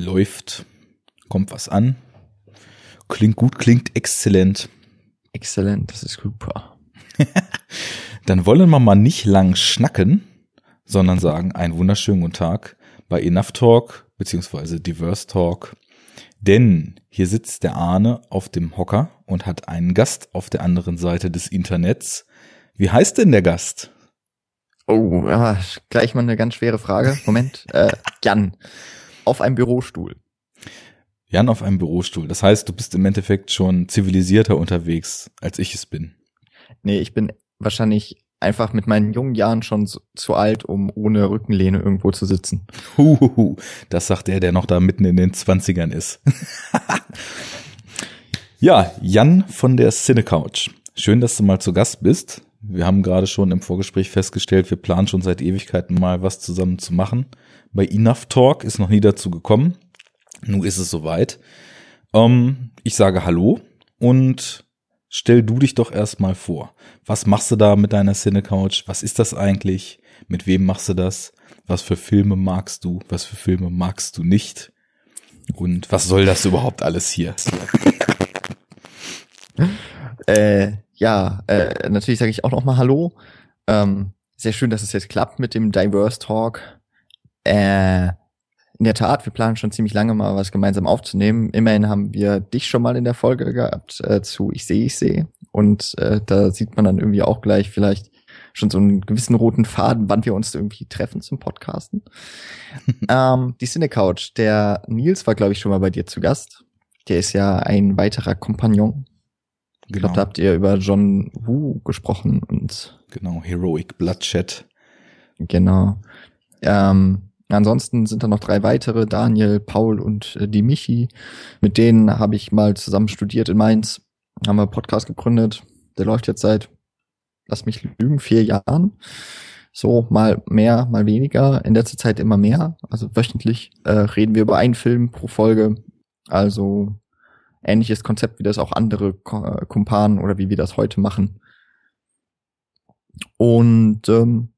läuft, kommt was an. Klingt gut, klingt exzellent. Exzellent, das ist super. Dann wollen wir mal nicht lang schnacken, sondern sagen einen wunderschönen guten Tag bei Enough Talk beziehungsweise Diverse Talk. Denn hier sitzt der Arne auf dem Hocker und hat einen Gast auf der anderen Seite des Internets. Wie heißt denn der Gast? Oh, ja, gleich mal eine ganz schwere Frage. Moment, äh, Jan, auf einem Bürostuhl. Jan auf einem Bürostuhl. Das heißt, du bist im Endeffekt schon zivilisierter unterwegs, als ich es bin. Nee, ich bin wahrscheinlich einfach mit meinen jungen Jahren schon zu, zu alt, um ohne Rückenlehne irgendwo zu sitzen. Huhuhu, das sagt der, der noch da mitten in den Zwanzigern ist. ja, Jan von der Cinecouch. Schön, dass du mal zu Gast bist. Wir haben gerade schon im Vorgespräch festgestellt, wir planen schon seit Ewigkeiten mal was zusammen zu machen. Bei Enough Talk ist noch nie dazu gekommen. Nun ist es soweit. Ähm, ich sage Hallo und stell du dich doch erstmal vor. Was machst du da mit deiner Cinecouch? Was ist das eigentlich? Mit wem machst du das? Was für Filme magst du? Was für Filme magst du nicht? Und was soll das überhaupt alles hier? äh, ja, äh, natürlich sage ich auch noch mal Hallo. Ähm, sehr schön, dass es jetzt klappt mit dem Diverse Talk. Äh, in der Tat, wir planen schon ziemlich lange mal was gemeinsam aufzunehmen. Immerhin haben wir dich schon mal in der Folge gehabt äh, zu Ich sehe, ich sehe. Und äh, da sieht man dann irgendwie auch gleich vielleicht schon so einen gewissen roten Faden, wann wir uns irgendwie treffen zum Podcasten. ähm, die Cinecouch, der Nils war, glaube ich, schon mal bei dir zu Gast. Der ist ja ein weiterer Kompagnon. Ich glaube, da habt ihr über John Woo gesprochen und genau, Heroic Bloodshed. Genau. Ähm, Ansonsten sind da noch drei weitere, Daniel, Paul und äh, die Michi. Mit denen habe ich mal zusammen studiert in Mainz. Haben wir einen Podcast gegründet. Der läuft jetzt seit, lass mich lügen, vier Jahren. So, mal mehr, mal weniger. In letzter Zeit immer mehr. Also wöchentlich äh, reden wir über einen Film pro Folge. Also ähnliches Konzept, wie das auch andere äh, Kumpanen oder wie wir das heute machen. Und ähm,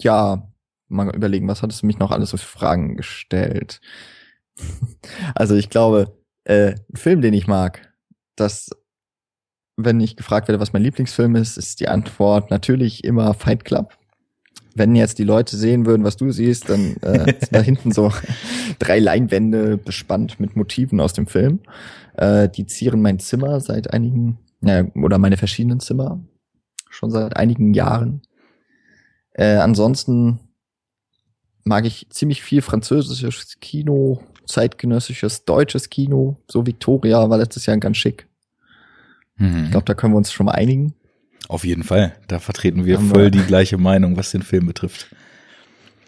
ja, mal überlegen, was hattest du mich noch alles so für Fragen gestellt? also ich glaube, äh, ein Film, den ich mag, dass wenn ich gefragt werde, was mein Lieblingsfilm ist, ist die Antwort natürlich immer Fight Club. Wenn jetzt die Leute sehen würden, was du siehst, dann äh, sind da hinten so drei Leinwände bespannt mit Motiven aus dem Film. Äh, die zieren mein Zimmer seit einigen, naja, oder meine verschiedenen Zimmer schon seit einigen Jahren. Äh, ansonsten mag ich ziemlich viel französisches Kino, zeitgenössisches deutsches Kino. So Victoria war letztes Jahr ganz schick. Mhm. Ich glaube, da können wir uns schon mal einigen. Auf jeden Fall. Da vertreten wir Haben voll wir. die gleiche Meinung, was den Film betrifft.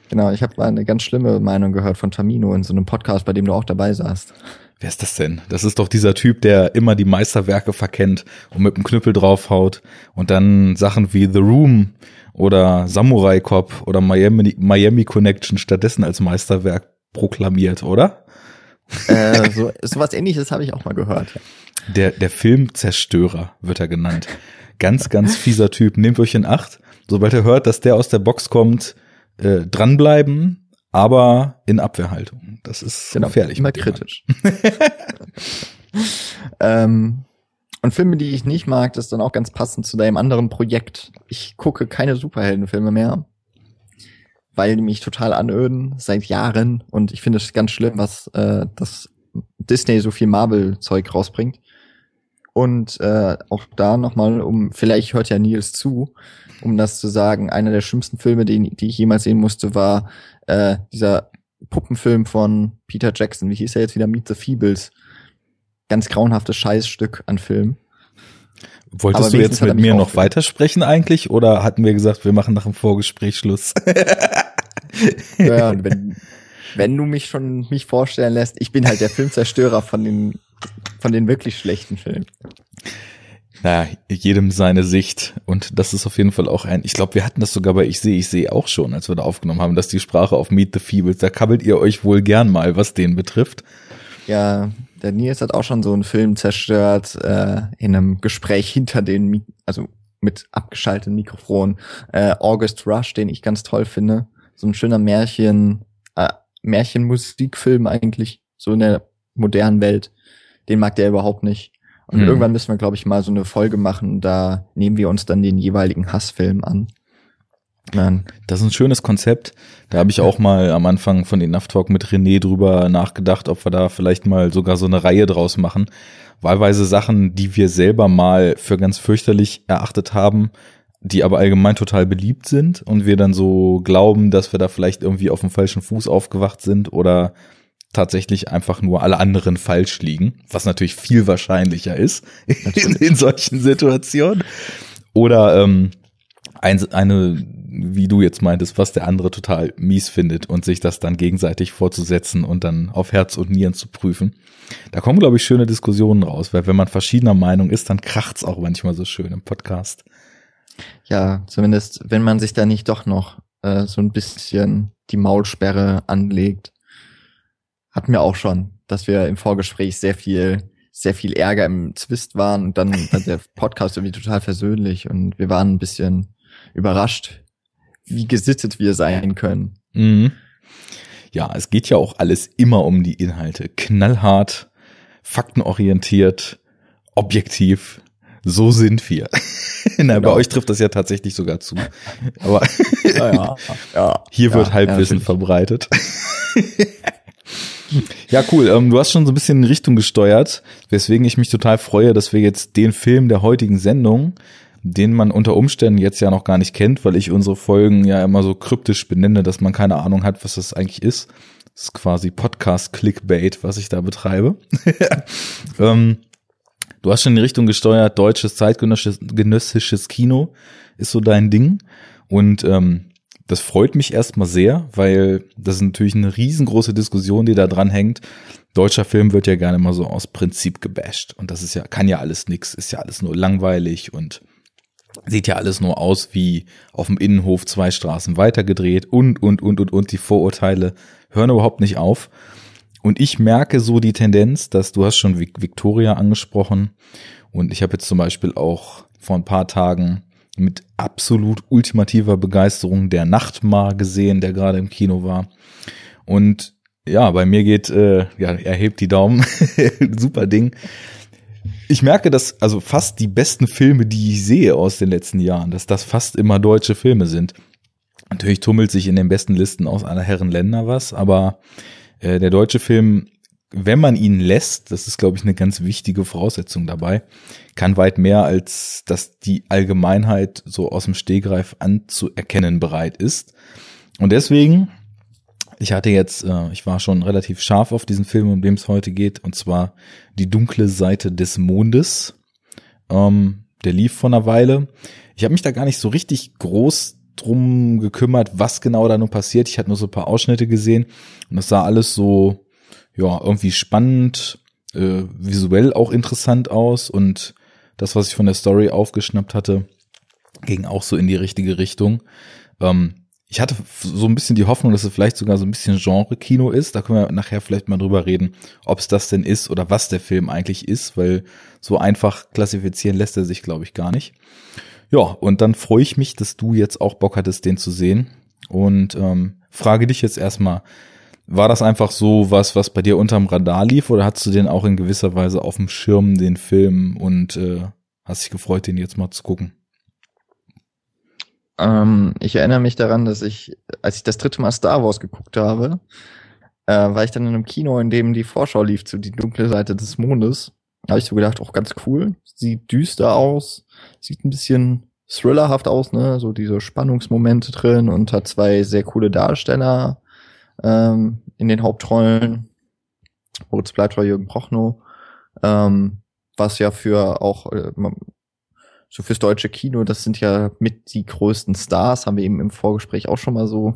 Genau, ich habe mal eine ganz schlimme Meinung gehört von Tamino in so einem Podcast, bei dem du auch dabei saßt. Wer ist das denn? Das ist doch dieser Typ, der immer die Meisterwerke verkennt und mit dem Knüppel draufhaut und dann Sachen wie The Room oder Samurai Cop oder Miami, Miami Connection stattdessen als Meisterwerk proklamiert, oder? Äh, so, sowas ähnliches habe ich auch mal gehört. Der, der Filmzerstörer wird er genannt. Ganz, ganz fieser Typ. Nehmt euch in Acht. Sobald er hört, dass der aus der Box kommt, äh, dranbleiben, aber in Abwehrhaltung. Das ist genau, gefährlich. Immer kritisch. ähm, und Filme, die ich nicht mag, das ist dann auch ganz passend zu deinem anderen Projekt. Ich gucke keine Superheldenfilme mehr, weil die mich total anöden seit Jahren. Und ich finde es ganz schlimm, was äh, das Disney so viel Marvel-Zeug rausbringt. Und äh, auch da nochmal, um, vielleicht hört ja Nils zu, um das zu sagen, einer der schlimmsten Filme, die, die ich jemals sehen musste, war äh, dieser Puppenfilm von Peter Jackson. Wie hieß er jetzt wieder? Meet the Feebles ganz grauenhaftes Scheißstück an Film. Wolltest Aber du jetzt mit mir noch weitersprechen eigentlich oder hatten wir gesagt, wir machen nach dem Vorgespräch Schluss? ja, wenn, wenn du mich schon mich vorstellen lässt, ich bin halt der Filmzerstörer von den von den wirklich schlechten Filmen. Naja, jedem seine Sicht. Und das ist auf jeden Fall auch ein, ich glaube, wir hatten das sogar bei Ich sehe, ich sehe auch schon, als wir da aufgenommen haben, dass die Sprache auf Meet the Feebles, da kabbelt ihr euch wohl gern mal, was den betrifft. Ja, der Nils hat auch schon so einen Film zerstört äh, in einem Gespräch hinter den, also mit abgeschalteten Mikrofon. Äh, August Rush, den ich ganz toll finde. So ein schöner Märchen, äh, Märchenmusikfilm eigentlich. so in der modernen Welt, den mag der überhaupt nicht. Und Hm. irgendwann müssen wir, glaube ich, mal so eine Folge machen, da nehmen wir uns dann den jeweiligen Hassfilm an. Nein. Das ist ein schönes Konzept. Da habe ich auch mal am Anfang von den Talk mit René drüber nachgedacht, ob wir da vielleicht mal sogar so eine Reihe draus machen. Wahlweise Sachen, die wir selber mal für ganz fürchterlich erachtet haben, die aber allgemein total beliebt sind und wir dann so glauben, dass wir da vielleicht irgendwie auf dem falschen Fuß aufgewacht sind oder tatsächlich einfach nur alle anderen falsch liegen, was natürlich viel wahrscheinlicher ist in, in solchen Situationen. Oder ähm, ein, eine, wie du jetzt meintest, was der andere total mies findet und sich das dann gegenseitig vorzusetzen und dann auf Herz und Nieren zu prüfen. Da kommen, glaube ich, schöne Diskussionen raus, weil wenn man verschiedener Meinung ist, dann kracht's auch manchmal so schön im Podcast. Ja, zumindest, wenn man sich da nicht doch noch äh, so ein bisschen die Maulsperre anlegt. Hatten wir auch schon, dass wir im Vorgespräch sehr viel, sehr viel Ärger im Zwist waren und dann war der Podcast irgendwie total versöhnlich und wir waren ein bisschen überrascht, wie gesittet wir sein können. Mhm. Ja, es geht ja auch alles immer um die Inhalte. Knallhart, faktenorientiert, objektiv. So sind wir. Na, Genau. Bei euch trifft das ja tatsächlich sogar zu. Aber Ja, ja, ja. Hier wird Halbwissen verbreitet. Ja, cool. Ähm, du hast schon so ein bisschen in Richtung gesteuert, weswegen ich mich total freue, dass wir jetzt den Film der heutigen Sendung, den man unter Umständen jetzt ja noch gar nicht kennt, weil ich unsere Folgen ja immer so kryptisch benenne, dass man keine Ahnung hat, was das eigentlich ist. Das ist quasi Podcast-Clickbait, was ich da betreibe. ähm, du hast schon in die Richtung gesteuert, deutsches zeitgenössisches genössisches Kino ist so dein Ding. Und ähm, das freut mich erstmal sehr, weil das ist natürlich eine riesengroße Diskussion, die da dran hängt. Deutscher Film wird ja gerne mal so aus Prinzip gebasht. Und das ist ja, kann ja alles nix, ist ja alles nur langweilig und sieht ja alles nur aus wie auf dem Innenhof zwei Straßen weitergedreht und, und, und, und, und die Vorurteile hören überhaupt nicht auf. Und ich merke so die Tendenz, dass du hast schon Vic- Victoria angesprochen und ich habe jetzt zum Beispiel auch vor ein paar Tagen mit absolut ultimativer Begeisterung der Nachtmar gesehen, der gerade im Kino war. Und ja, bei mir geht, äh, ja, er hebt die Daumen, super Ding. Ich merke, dass also fast die besten Filme, die ich sehe aus den letzten Jahren, dass das fast immer deutsche Filme sind. Natürlich tummelt sich in den besten Listen aus aller Herren Länder was, aber äh, der deutsche Film, wenn man ihn lässt, das ist, glaube ich, eine ganz wichtige Voraussetzung dabei, kann weit mehr als dass die Allgemeinheit so aus dem Stegreif anzuerkennen bereit ist. Und deswegen, ich hatte jetzt, äh, ich war schon relativ scharf auf diesen Film, um den es heute geht, und zwar Die dunkle Seite des Mondes. Ähm, der lief vor einer Weile. Ich habe mich da gar nicht so richtig groß drum gekümmert, was genau da nun passiert. Ich hatte nur so ein paar Ausschnitte gesehen und das sah alles so, ja, irgendwie spannend, äh, visuell auch interessant aus und das, was ich von der Story aufgeschnappt hatte, ging auch so in die richtige Richtung. Ähm, ich hatte so ein bisschen die Hoffnung, dass es vielleicht sogar so ein bisschen Genre-Kino ist. Da können wir nachher vielleicht mal drüber reden, ob es das denn ist oder was der Film eigentlich ist, weil so einfach klassifizieren lässt er sich, glaube ich, gar nicht. Ja, und dann freue ich mich, dass du jetzt auch Bock hattest, den zu sehen. Und ähm, frage dich jetzt erstmal, war das einfach so was, was bei dir unterm Radar lief, oder hast du den auch in gewisser Weise auf dem Schirm, den Film, und äh, hast dich gefreut, den jetzt mal zu gucken? Ähm, ich erinnere mich daran, dass ich, als ich das dritte Mal Star Wars geguckt habe, äh, war ich dann in einem Kino, in dem die Vorschau lief zu Die dunkle Seite des Mondes. Da habe ich so gedacht, auch ganz cool. Sieht düster aus, sieht ein bisschen thrillerhaft aus, ne? So diese Spannungsmomente drin und hat zwei sehr coole Darsteller ähm, in den Hauptrollen. Moritz Bleibtreu, Jürgen Prochnow. Ähm, was ja für auch äh, so fürs deutsche Kino, das sind ja mit die größten Stars, haben wir eben im Vorgespräch auch schon mal so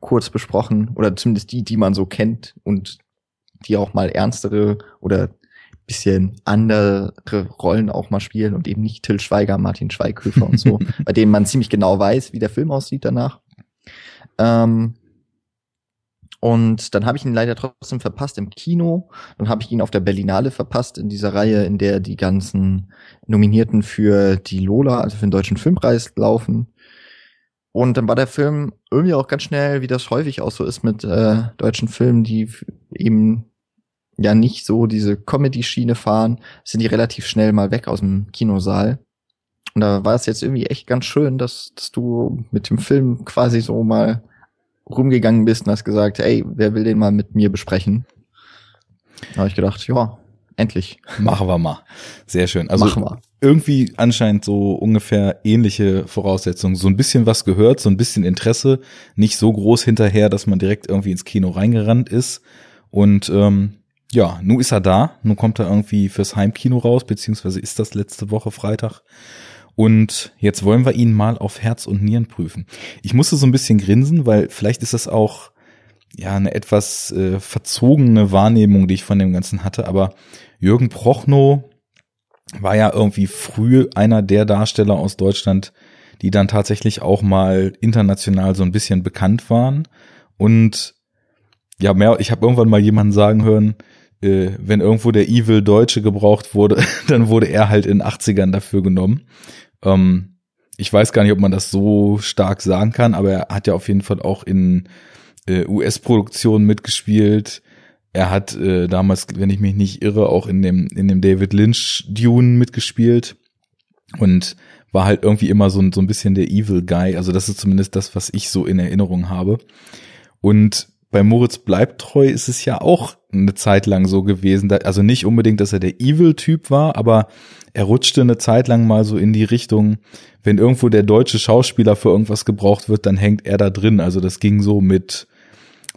kurz besprochen, oder zumindest die, die man so kennt und die auch mal ernstere oder bisschen andere Rollen auch mal spielen und eben nicht Till Schweiger, Martin Schweighöfer und so, bei denen man ziemlich genau weiß, wie der Film aussieht danach. Ähm, und dann habe ich ihn leider trotzdem verpasst im Kino. Dann habe ich ihn auf der Berlinale verpasst, in dieser Reihe, in der die ganzen Nominierten für die Lola, also für den Deutschen Filmpreis, laufen. Und dann war der Film irgendwie auch ganz schnell, wie das häufig auch so ist mit äh, deutschen Filmen, die eben ja nicht so diese Comedy-Schiene fahren, sind die relativ schnell mal weg aus dem Kinosaal. Und da war es jetzt irgendwie echt ganz schön, dass, dass du mit dem Film quasi so mal rumgegangen bist und hast gesagt, ey, wer will den mal mit mir besprechen? Da habe ich gedacht, ja, endlich. Machen wir mal. Sehr schön. Also Machen wir. irgendwie anscheinend so ungefähr ähnliche Voraussetzungen. So ein bisschen was gehört, so ein bisschen Interesse, nicht so groß hinterher, dass man direkt irgendwie ins Kino reingerannt ist. Und ähm, ja, nun ist er da. Nun kommt er irgendwie fürs Heimkino raus, beziehungsweise ist das letzte Woche Freitag. Und jetzt wollen wir ihn mal auf Herz und Nieren prüfen. Ich musste so ein bisschen grinsen, weil vielleicht ist das auch ja eine etwas äh, verzogene Wahrnehmung, die ich von dem Ganzen hatte. Aber Jürgen Prochnow war ja irgendwie früh einer der Darsteller aus Deutschland, die dann tatsächlich auch mal international so ein bisschen bekannt waren. Und ja, mehr, ich habe irgendwann mal jemanden sagen hören, äh, wenn irgendwo der Evil Deutsche gebraucht wurde, dann wurde er halt in 80ern dafür genommen. Ähm, ich weiß gar nicht, ob man das so stark sagen kann, aber er hat ja auf jeden Fall auch in äh, US-Produktionen mitgespielt. Er hat äh, damals, wenn ich mich nicht irre, auch in dem, in dem David Lynch Dune mitgespielt und war halt irgendwie immer so, so ein bisschen der Evil Guy. Also das ist zumindest das, was ich so in Erinnerung habe. Und bei Moritz bleibt treu ist es ja auch eine Zeit lang so gewesen, also nicht unbedingt, dass er der Evil-Typ war, aber er rutschte eine Zeit lang mal so in die Richtung, wenn irgendwo der deutsche Schauspieler für irgendwas gebraucht wird, dann hängt er da drin. Also das ging so mit,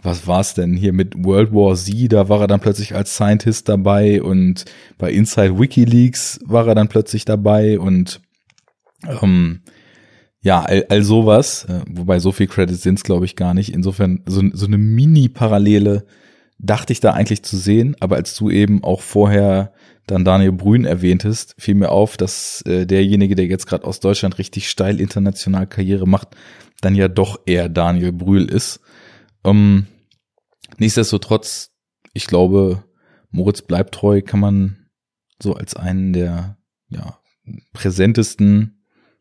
was war's denn hier mit World War Z, da war er dann plötzlich als Scientist dabei und bei Inside WikiLeaks war er dann plötzlich dabei und ähm, ja, all, all sowas, äh, wobei so viel Credits sind's glaube ich gar nicht. Insofern so, so eine Mini-Parallele dachte ich da eigentlich zu sehen, aber als du eben auch vorher dann Daniel Brühn erwähntest, fiel mir auf, dass äh, derjenige, der jetzt gerade aus Deutschland richtig steil international Karriere macht, dann ja doch eher Daniel Brühl ist. Ähm, nichtsdestotrotz, ich glaube, Moritz bleibt treu, kann man so als einen der ja, präsentesten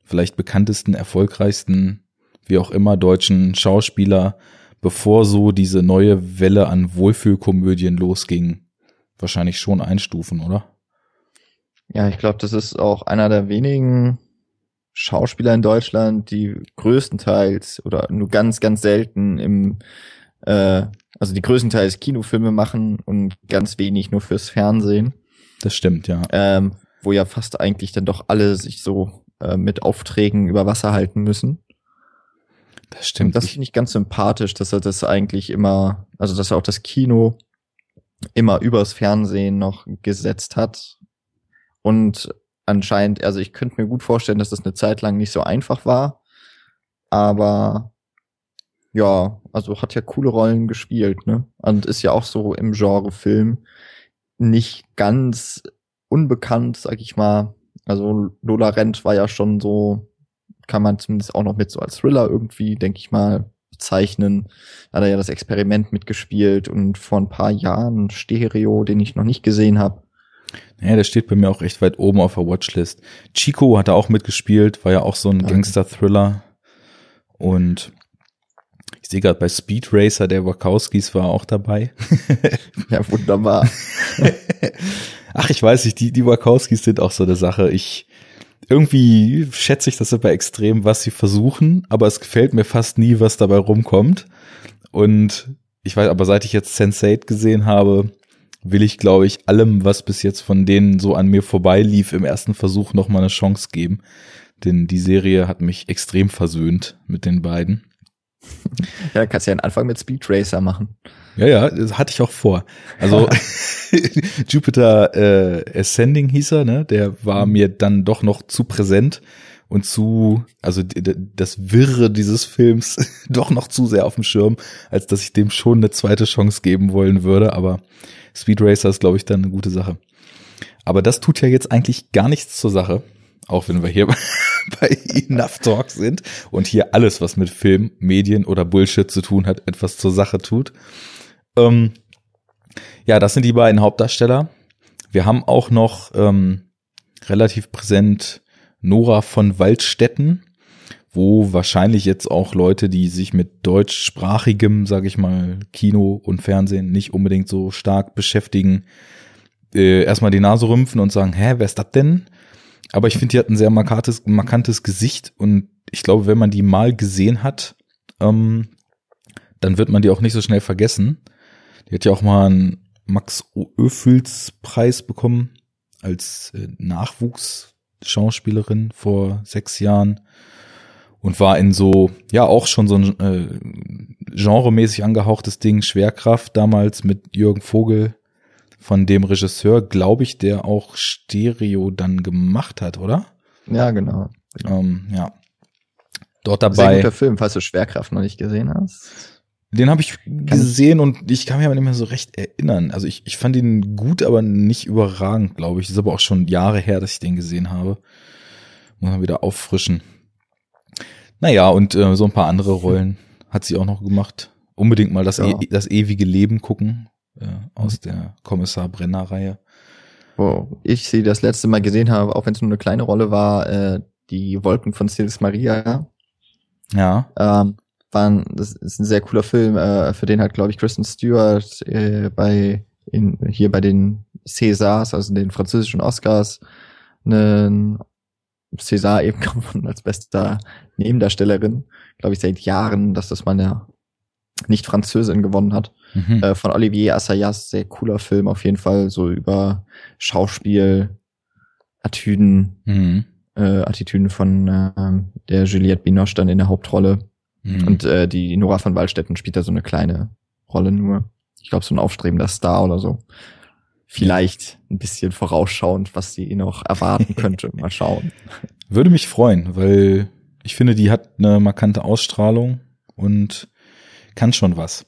vielleicht bekanntesten, erfolgreichsten, wie auch immer, deutschen Schauspieler, bevor so diese neue Welle an Wohlfühlkomödien losging, wahrscheinlich schon einstufen, oder? Ja, ich glaube, das ist auch einer der wenigen Schauspieler in Deutschland, die größtenteils oder nur ganz, ganz selten im, äh, also die größtenteils Kinofilme machen und ganz wenig nur fürs Fernsehen. Das stimmt, ja. Ähm, wo ja fast eigentlich dann doch alle sich so äh, mit Aufträgen über Wasser halten müssen. Das stimmt. Und das finde ich ganz sympathisch, dass er das eigentlich immer, also dass er auch das Kino immer übers Fernsehen noch gesetzt hat. Und anscheinend, also ich könnte mir gut vorstellen, dass das eine Zeit lang nicht so einfach war. Aber ja, also hat ja coole Rollen gespielt, ne? Und ist ja auch so im Genre Film nicht ganz unbekannt, sag ich mal. Also Lola Rent war ja schon so, kann man zumindest auch noch mit so als Thriller irgendwie, denke ich mal, bezeichnen. Da hat er ja das Experiment mitgespielt und vor ein paar Jahren Stereo, den ich noch nicht gesehen habe. Ja, der steht bei mir auch echt weit oben auf der Watchlist. Chico hat er auch mitgespielt, war ja auch so ein Gangster-Thriller. Und ich sehe gerade bei Speed Racer, der Wachowskis war auch dabei. ja, wunderbar. Ach, ich weiß nicht, die, die Wachowskis sind auch so eine Sache. Ich, irgendwie schätze ich das aber extrem, was sie versuchen, aber es gefällt mir fast nie, was dabei rumkommt. Und ich weiß, aber seit ich jetzt Sense8 gesehen habe, will ich, glaube ich, allem, was bis jetzt von denen so an mir vorbeilief, im ersten Versuch noch mal eine Chance geben. Denn die Serie hat mich extrem versöhnt mit den beiden. Ja, kannst ja einen Anfang mit Speed Racer machen. Ja, ja, das hatte ich auch vor. Also Jupiter äh, Ascending hieß er, ne? Der war mhm. mir dann doch noch zu präsent und zu, also das Wirre dieses Films doch noch zu sehr auf dem Schirm, als dass ich dem schon eine zweite Chance geben wollen würde. Aber Speed Racer ist, glaube ich, dann eine gute Sache. Aber das tut ja jetzt eigentlich gar nichts zur Sache, auch wenn wir hier bei Enough Talk sind und hier alles, was mit Film, Medien oder Bullshit zu tun hat, etwas zur Sache tut. Ähm, ja, das sind die beiden Hauptdarsteller. Wir haben auch noch ähm, relativ präsent Nora von Waldstetten, wo wahrscheinlich jetzt auch Leute, die sich mit deutschsprachigem, sage ich mal, Kino und Fernsehen nicht unbedingt so stark beschäftigen, äh, erstmal die Nase rümpfen und sagen, hä, wer ist das denn? Aber ich finde, die hat ein sehr markantes, markantes Gesicht und ich glaube, wenn man die mal gesehen hat, ähm, dann wird man die auch nicht so schnell vergessen. Die hat ja auch mal einen Max Ophüls Preis bekommen als äh, Nachwuchsschauspielerin vor sechs Jahren und war in so, ja, auch schon so ein äh, genremäßig angehauchtes Ding, Schwerkraft damals mit Jürgen Vogel, von dem Regisseur, glaube ich, der auch Stereo dann gemacht hat, oder? Ja, genau. Ähm, ja. Dort dabei. Sehr guter Film, falls du Schwerkraft noch nicht gesehen hast. Den habe ich gesehen und ich kann mich aber nicht mehr so recht erinnern. Also ich, ich fand ihn gut, aber nicht überragend, glaube ich. Das ist aber auch schon Jahre her, dass ich den gesehen habe. Muss man wieder auffrischen. Naja, und äh, so ein paar andere Rollen hat sie auch noch gemacht. Unbedingt mal das, ja. e das ewige Leben gucken äh, aus der Kommissar Brenner-Reihe. Wo ich sie das letzte Mal gesehen habe, auch wenn es nur eine kleine Rolle war, äh, die Wolken von Sils Maria. Ja. Ähm, waren, das ist ein sehr cooler Film, äh, für den hat, glaube ich, Kristen Stewart äh, bei in, hier bei den Césars, also den französischen Oscars, einen César eben gewonnen als bester Nebendarstellerin, glaube ich, seit Jahren, dass das mal eine Nicht-Französin gewonnen hat. Mhm. Äh, von Olivier Assayas, sehr cooler Film auf jeden Fall, so über Schauspiel, Attitüden, mhm. äh, Attitüden von äh, der Juliette Binoche dann in der Hauptrolle. Mhm. Und äh, die Nora von Waldstätten spielt da so eine kleine Rolle nur. Ich glaube, so ein aufstrebender Star oder so vielleicht ein bisschen vorausschauend, was sie noch erwarten könnte. Mal schauen. Würde mich freuen, weil ich finde, die hat eine markante Ausstrahlung und kann schon was.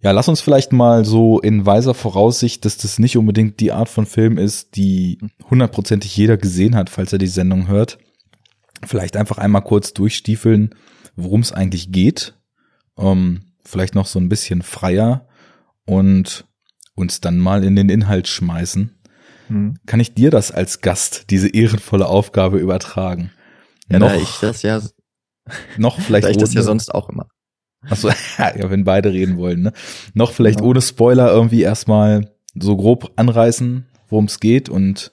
Ja, lass uns vielleicht mal so in weiser Voraussicht, dass das nicht unbedingt die Art von Film ist, die hundertprozentig jeder gesehen hat, falls er die Sendung hört. Vielleicht einfach einmal kurz durchstiefeln, worum es eigentlich geht. Ähm, vielleicht noch so ein bisschen freier und uns dann mal in den Inhalt schmeißen, hm. kann ich dir das als Gast, diese ehrenvolle Aufgabe übertragen? Ja, noch, da ich das ja noch vielleicht da ich das ja sonst auch immer. Achso, ja, wenn beide reden wollen, ne? Noch vielleicht ja. ohne Spoiler irgendwie erstmal so grob anreißen, worum es geht und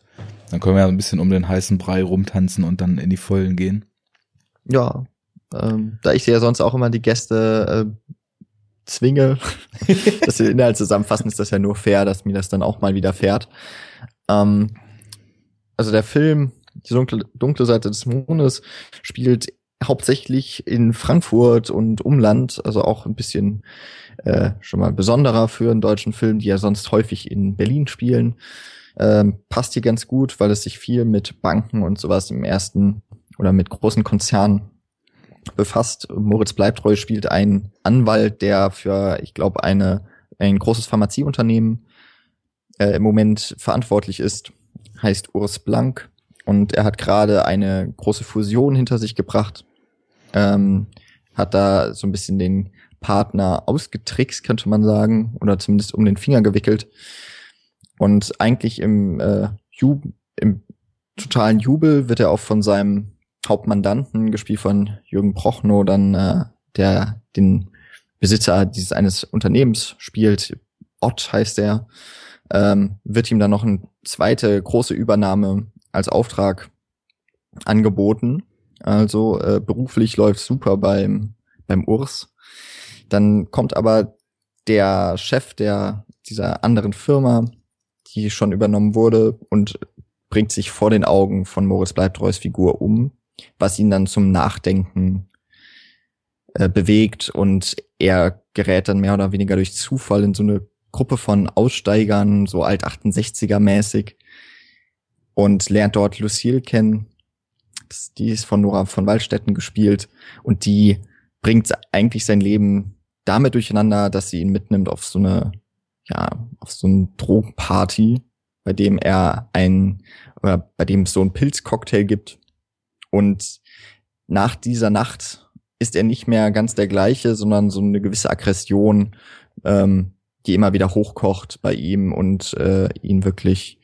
dann können wir ja ein bisschen um den heißen Brei rumtanzen und dann in die Vollen gehen. Ja, ähm, da ich ja sonst auch immer die Gäste äh, zwinge, dass wir den Inhalt zusammenfassen, ist das ja nur fair, dass mir das dann auch mal wieder fährt. Ähm, also der Film, die dunkle, dunkle Seite des Mondes, spielt hauptsächlich in Frankfurt und Umland, also auch ein bisschen äh, schon mal besonderer für einen deutschen Film, die ja sonst häufig in Berlin spielen. Ähm, passt hier ganz gut, weil es sich viel mit Banken und sowas im ersten oder mit großen Konzernen befasst. Moritz Bleibtreu spielt einen Anwalt, der für, ich glaube, eine ein großes Pharmazieunternehmen äh, im Moment verantwortlich ist, heißt Urs Blank und er hat gerade eine große Fusion hinter sich gebracht, ähm, hat da so ein bisschen den Partner ausgetrickst, könnte man sagen, oder zumindest um den Finger gewickelt und eigentlich im, äh, Jub im totalen Jubel wird er auch von seinem Hauptmandanten, gespielt von Jürgen Prochnow, dann äh, der den Besitzer dieses eines Unternehmens spielt, Ott heißt er, ähm, wird ihm dann noch eine zweite große Übernahme als Auftrag angeboten. Also äh, beruflich läuft super beim beim Urs. Dann kommt aber der Chef der dieser anderen Firma, die schon übernommen wurde und bringt sich vor den Augen von Moritz Bleibtreus Figur um was ihn dann zum Nachdenken äh, bewegt. Und er gerät dann mehr oder weniger durch Zufall in so eine Gruppe von Aussteigern, so alt 68er mäßig und lernt dort Lucille kennen. Die ist von Nora von Waldstätten gespielt. Und die bringt eigentlich sein Leben damit durcheinander, dass sie ihn mitnimmt auf so eine, ja, auf so eine Drogenparty, bei dem er ein, oder bei dem es so ein Pilzcocktail gibt und nach dieser Nacht ist er nicht mehr ganz der gleiche, sondern so eine gewisse Aggression, ähm, die immer wieder hochkocht bei ihm und äh, ihn wirklich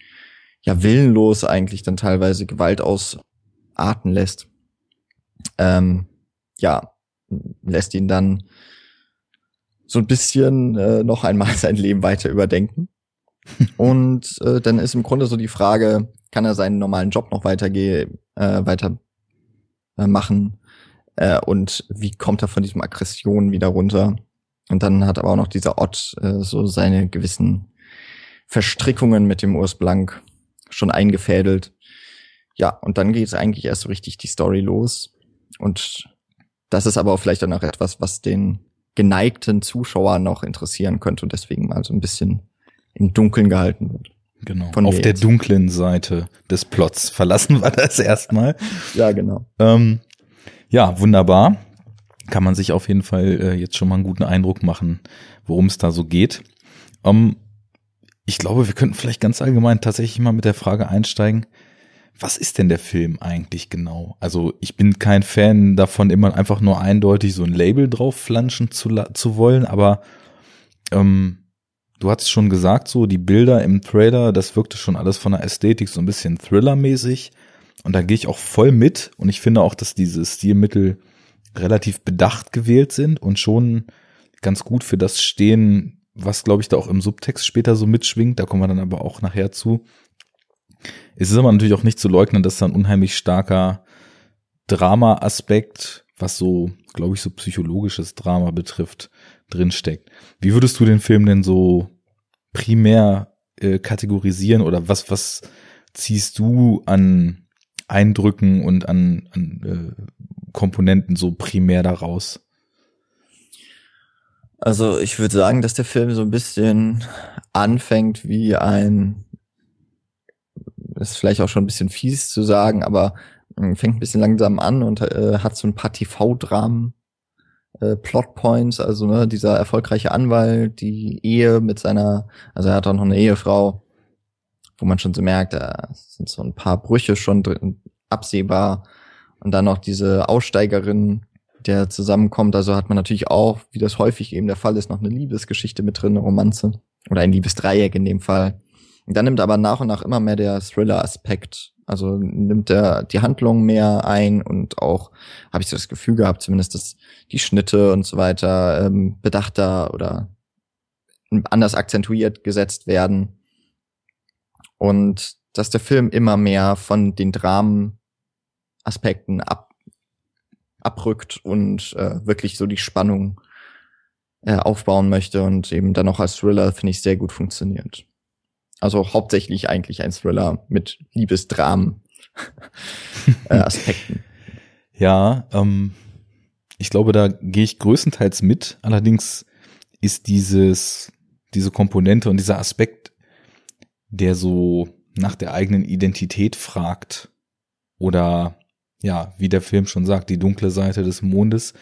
ja willenlos eigentlich dann teilweise Gewalt ausarten lässt. Ähm, ja, lässt ihn dann so ein bisschen äh, noch einmal sein Leben weiter überdenken. Und äh, dann ist im Grunde so die Frage, kann er seinen normalen Job noch weitergehen, äh, weiter äh, machen? Äh, und wie kommt er von diesem Aggression wieder runter? Und dann hat aber auch noch dieser Ott äh, so seine gewissen Verstrickungen mit dem Urs Blank schon eingefädelt. Ja, und dann geht es eigentlich erst so richtig die Story los. Und das ist aber auch vielleicht dann auch etwas, was den geneigten Zuschauer noch interessieren könnte und deswegen mal so ein bisschen im Dunkeln gehalten wird. Genau. Auf der jetzt. dunklen Seite des Plots verlassen wir das erstmal. ja, genau. Ähm, ja, wunderbar. Kann man sich auf jeden Fall äh, jetzt schon mal einen guten Eindruck machen, worum es da so geht. Ähm, ich glaube, wir könnten vielleicht ganz allgemein tatsächlich mal mit der Frage einsteigen, was ist denn der Film eigentlich genau? Also ich bin kein Fan davon, immer einfach nur eindeutig so ein Label drauf flanschen zu, zu wollen, aber ähm, du hast schon gesagt, so die Bilder im Trailer, das wirkte schon alles von der Ästhetik so ein bisschen Thriller-mäßig. Und da gehe ich auch voll mit. Und ich finde auch, dass diese Stilmittel relativ bedacht gewählt sind und schon ganz gut für das stehen, was, glaube ich, da auch im Subtext später so mitschwingt. Da kommen wir dann aber auch nachher zu. Es ist aber natürlich auch nicht zu leugnen, dass da ein unheimlich starker Drama-Aspekt, was so, glaube ich, so psychologisches Drama betrifft, drinsteckt. Wie würdest du den Film denn so primär äh, kategorisieren oder was, was ziehst du an Eindrücken und an, an äh, Komponenten so primär daraus? Also ich würde sagen, dass der Film so ein bisschen anfängt wie ein ist vielleicht auch schon ein bisschen fies zu sagen, aber äh, fängt ein bisschen langsam an und äh, hat so ein paar TV-Dramen, äh, Plotpoints, also ne, dieser erfolgreiche Anwalt, die Ehe mit seiner, also er hat auch noch eine Ehefrau, wo man schon so merkt, da sind so ein paar Brüche schon drin, absehbar. Und dann noch diese Aussteigerin, der zusammenkommt. Also hat man natürlich auch, wie das häufig eben der Fall ist, noch eine Liebesgeschichte mit drin, eine Romanze. Oder ein Liebesdreieck in dem Fall. Dann nimmt aber nach und nach immer mehr der Thriller-Aspekt. Also nimmt er die Handlung mehr ein und auch habe ich so das Gefühl gehabt, zumindest, dass die Schnitte und so weiter ähm, bedachter oder anders akzentuiert gesetzt werden. Und dass der Film immer mehr von den Dramen-Aspekten ab, abrückt und äh, wirklich so die Spannung äh, aufbauen möchte und eben dann auch als Thriller, finde ich, sehr gut funktioniert. Also hauptsächlich eigentlich ein Thriller mit Liebesdramen äh, ja, ähm, ich glaube, da gehe ich größtenteils mit. Allerdings ist dieses, diese Komponente und dieser Aspekt, der so nach der eigenen Identität fragt oder ja, wie der Film schon sagt, die dunkle Seite des Mondes,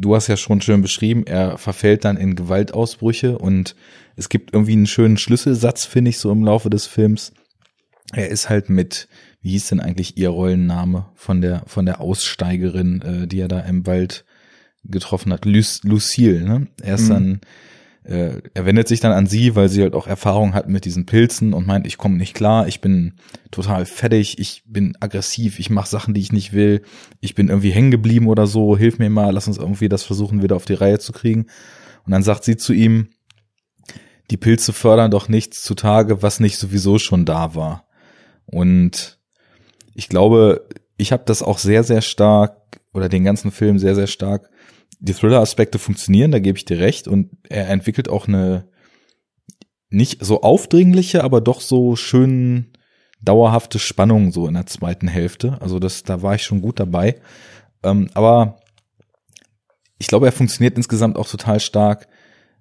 du hast ja schon schön beschrieben, er verfällt dann in Gewaltausbrüche und es gibt irgendwie einen schönen Schlüsselsatz, finde ich, so im Laufe des Films. Er ist halt mit, wie hieß denn eigentlich ihr Rollenname von der, von der Aussteigerin, äh, die er da im Wald getroffen hat, Lu Lucille, ne? Er ist mhm. dann äh, er wendet sich dann an sie, weil sie halt auch Erfahrung hat mit diesen Pilzen und meint, ich komme nicht klar, ich bin total fettig, ich bin aggressiv, ich mache Sachen, die ich nicht will, ich bin irgendwie hängen geblieben oder so, hilf mir mal, lass uns irgendwie das versuchen, wieder auf die Reihe zu kriegen. Und dann sagt sie zu ihm, die Pilze fördern doch nichts zutage, was nicht sowieso schon da war. Und ich glaube, ich habe das auch sehr, sehr stark oder den ganzen Film sehr, sehr stark die Thriller-Aspekte funktionieren, da gebe ich dir recht. Und er entwickelt auch eine nicht so aufdringliche, aber doch so schön dauerhafte Spannung so in der zweiten Hälfte. Also das, da war ich schon gut dabei. Ähm, aber ich glaube, er funktioniert insgesamt auch total stark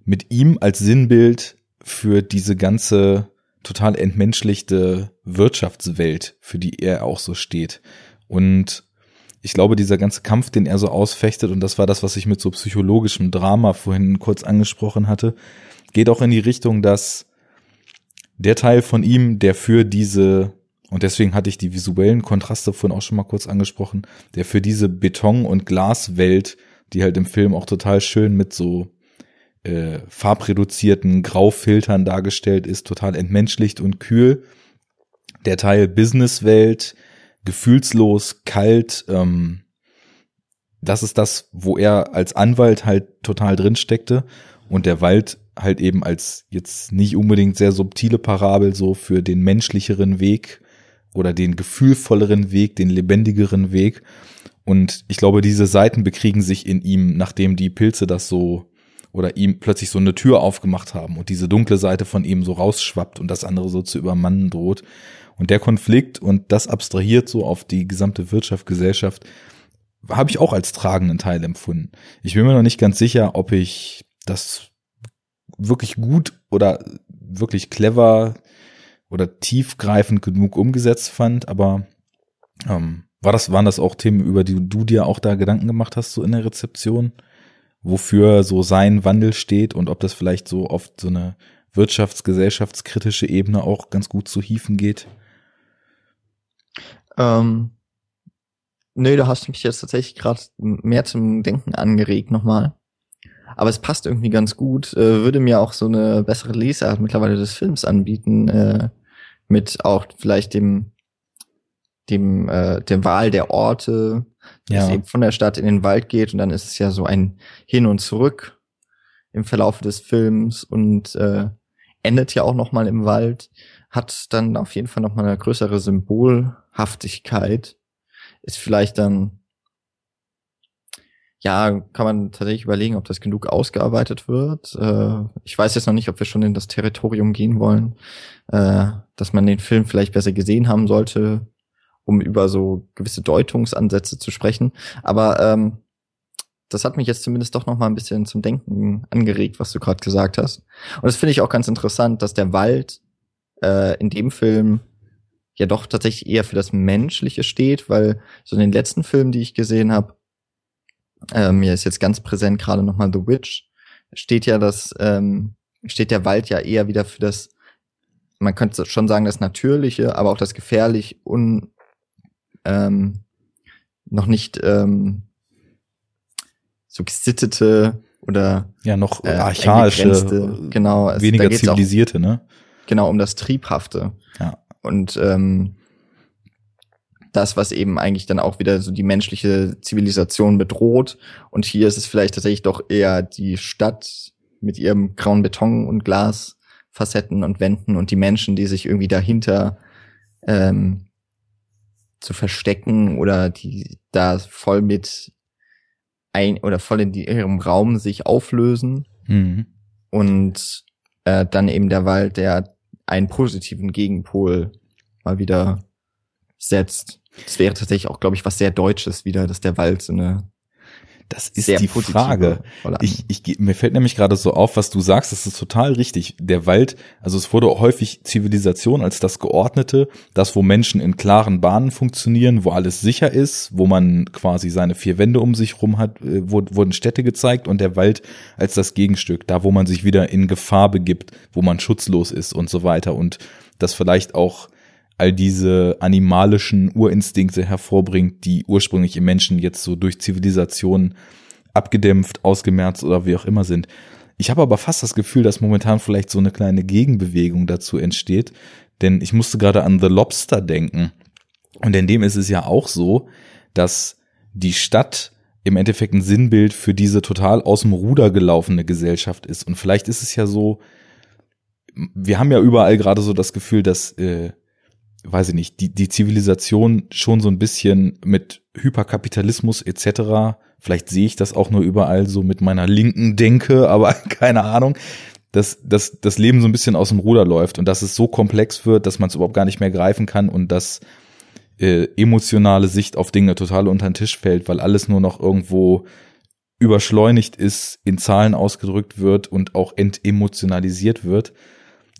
mit ihm als Sinnbild für diese ganze total entmenschlichte Wirtschaftswelt, für die er auch so steht. Und ich glaube, dieser ganze Kampf, den er so ausfechtet, und das war das, was ich mit so psychologischem Drama vorhin kurz angesprochen hatte, geht auch in die Richtung, dass der Teil von ihm, der für diese, und deswegen hatte ich die visuellen Kontraste vorhin auch schon mal kurz angesprochen, der für diese Beton- und Glaswelt, die halt im Film auch total schön mit so äh, farbreduzierten Graufiltern dargestellt ist, total entmenschlicht und kühl. Der Teil Businesswelt, gefühlslos, kalt, ähm, das ist das, wo er als Anwalt halt total drin steckte und der Wald halt eben als jetzt nicht unbedingt sehr subtile Parabel so für den menschlicheren Weg oder den gefühlvolleren Weg, den lebendigeren Weg. Und ich glaube, diese Seiten bekriegen sich in ihm, nachdem die Pilze das so oder ihm plötzlich so eine Tür aufgemacht haben und diese dunkle Seite von ihm so rausschwappt und das andere so zu übermannen droht. Und der Konflikt und das abstrahiert so auf die gesamte Wirtschaft, Gesellschaft, habe ich auch als tragenden Teil empfunden. Ich bin mir noch nicht ganz sicher, ob ich das wirklich gut oder wirklich clever oder tiefgreifend genug umgesetzt fand, aber ähm, war das, waren das auch Themen, über die du dir auch da Gedanken gemacht hast, so in der Rezeption? Wofür so sein Wandel steht und ob das vielleicht so auf so eine wirtschafts-, gesellschaftskritische Ebene auch ganz gut zu hieven geht? Ähm, nee, da hast du mich jetzt tatsächlich gerade mehr zum Denken angeregt nochmal. Aber es passt irgendwie ganz gut. Äh, würde mir auch so eine bessere Lesart mittlerweile des Films anbieten, äh, mit auch vielleicht dem dem äh, der Wahl der Orte, ja. dass eben von der Stadt in den Wald geht und dann ist es ja so ein Hin und Zurück im Verlauf des Films und äh, endet ja auch noch mal im Wald, hat dann auf jeden Fall noch mal eine größere Symbolhaftigkeit, ist vielleicht dann ja, kann man tatsächlich überlegen, ob das genug ausgearbeitet wird. Äh, ich weiß jetzt noch nicht, ob wir schon in das Territorium gehen wollen, äh, dass man den Film vielleicht besser gesehen haben sollte, um über so gewisse Deutungsansätze zu sprechen. Aber ähm, das hat mich jetzt zumindest doch noch mal ein bisschen zum Denken angeregt, was du gerade gesagt hast. Und das finde ich auch ganz interessant, dass der Wald äh, in dem Film ja doch tatsächlich eher für das Menschliche steht, weil so in den letzten Filmen, die ich gesehen habe, äh, mir ist jetzt ganz präsent gerade noch mal The Witch, steht ja das, ähm, steht der Wald ja eher wieder für das, man könnte schon sagen, das Natürliche, aber auch das gefährlich un, ähm, noch nicht ähm, so gesittete oder ja noch äh, archaische, genau, also weniger zivilisierte, auch, ne? Genau um das Triebhafte. Ja. Und ähm, das, was eben eigentlich dann auch wieder so die menschliche Zivilisation bedroht. Und hier ist es vielleicht tatsächlich doch eher die Stadt mit ihrem grauen Beton und Glasfacetten und Wänden und die Menschen, die sich irgendwie dahinter ähm, zu verstecken oder die da voll mit ein oder voll in ihrem Raum sich auflösen mhm. und äh, dann eben der Wald, der einen positiven Gegenpol mal wieder setzt. Das wäre tatsächlich auch, glaube ich, was sehr Deutsches wieder, dass der Wald so eine das ist Sehr die Frage. Ich, ich, mir fällt nämlich gerade so auf, was du sagst, das ist total richtig. Der Wald, also es wurde häufig Zivilisation als das Geordnete, das, wo Menschen in klaren Bahnen funktionieren, wo alles sicher ist, wo man quasi seine vier Wände um sich rum hat, äh, wurden Städte gezeigt und der Wald als das Gegenstück, da wo man sich wieder in Gefahr begibt, wo man schutzlos ist und so weiter und das vielleicht auch all diese animalischen Urinstinkte hervorbringt, die ursprünglich im Menschen jetzt so durch Zivilisation abgedämpft, ausgemerzt oder wie auch immer sind. Ich habe aber fast das Gefühl, dass momentan vielleicht so eine kleine Gegenbewegung dazu entsteht, denn ich musste gerade an The Lobster denken. Und in dem ist es ja auch so, dass die Stadt im Endeffekt ein Sinnbild für diese total aus dem Ruder gelaufene Gesellschaft ist. Und vielleicht ist es ja so, wir haben ja überall gerade so das Gefühl, dass äh, weiß ich nicht, die, die Zivilisation schon so ein bisschen mit Hyperkapitalismus etc. Vielleicht sehe ich das auch nur überall so mit meiner linken Denke, aber keine Ahnung, dass, dass das Leben so ein bisschen aus dem Ruder läuft und dass es so komplex wird, dass man es überhaupt gar nicht mehr greifen kann und dass äh, emotionale Sicht auf Dinge total unter den Tisch fällt, weil alles nur noch irgendwo überschleunigt ist, in Zahlen ausgedrückt wird und auch entemotionalisiert wird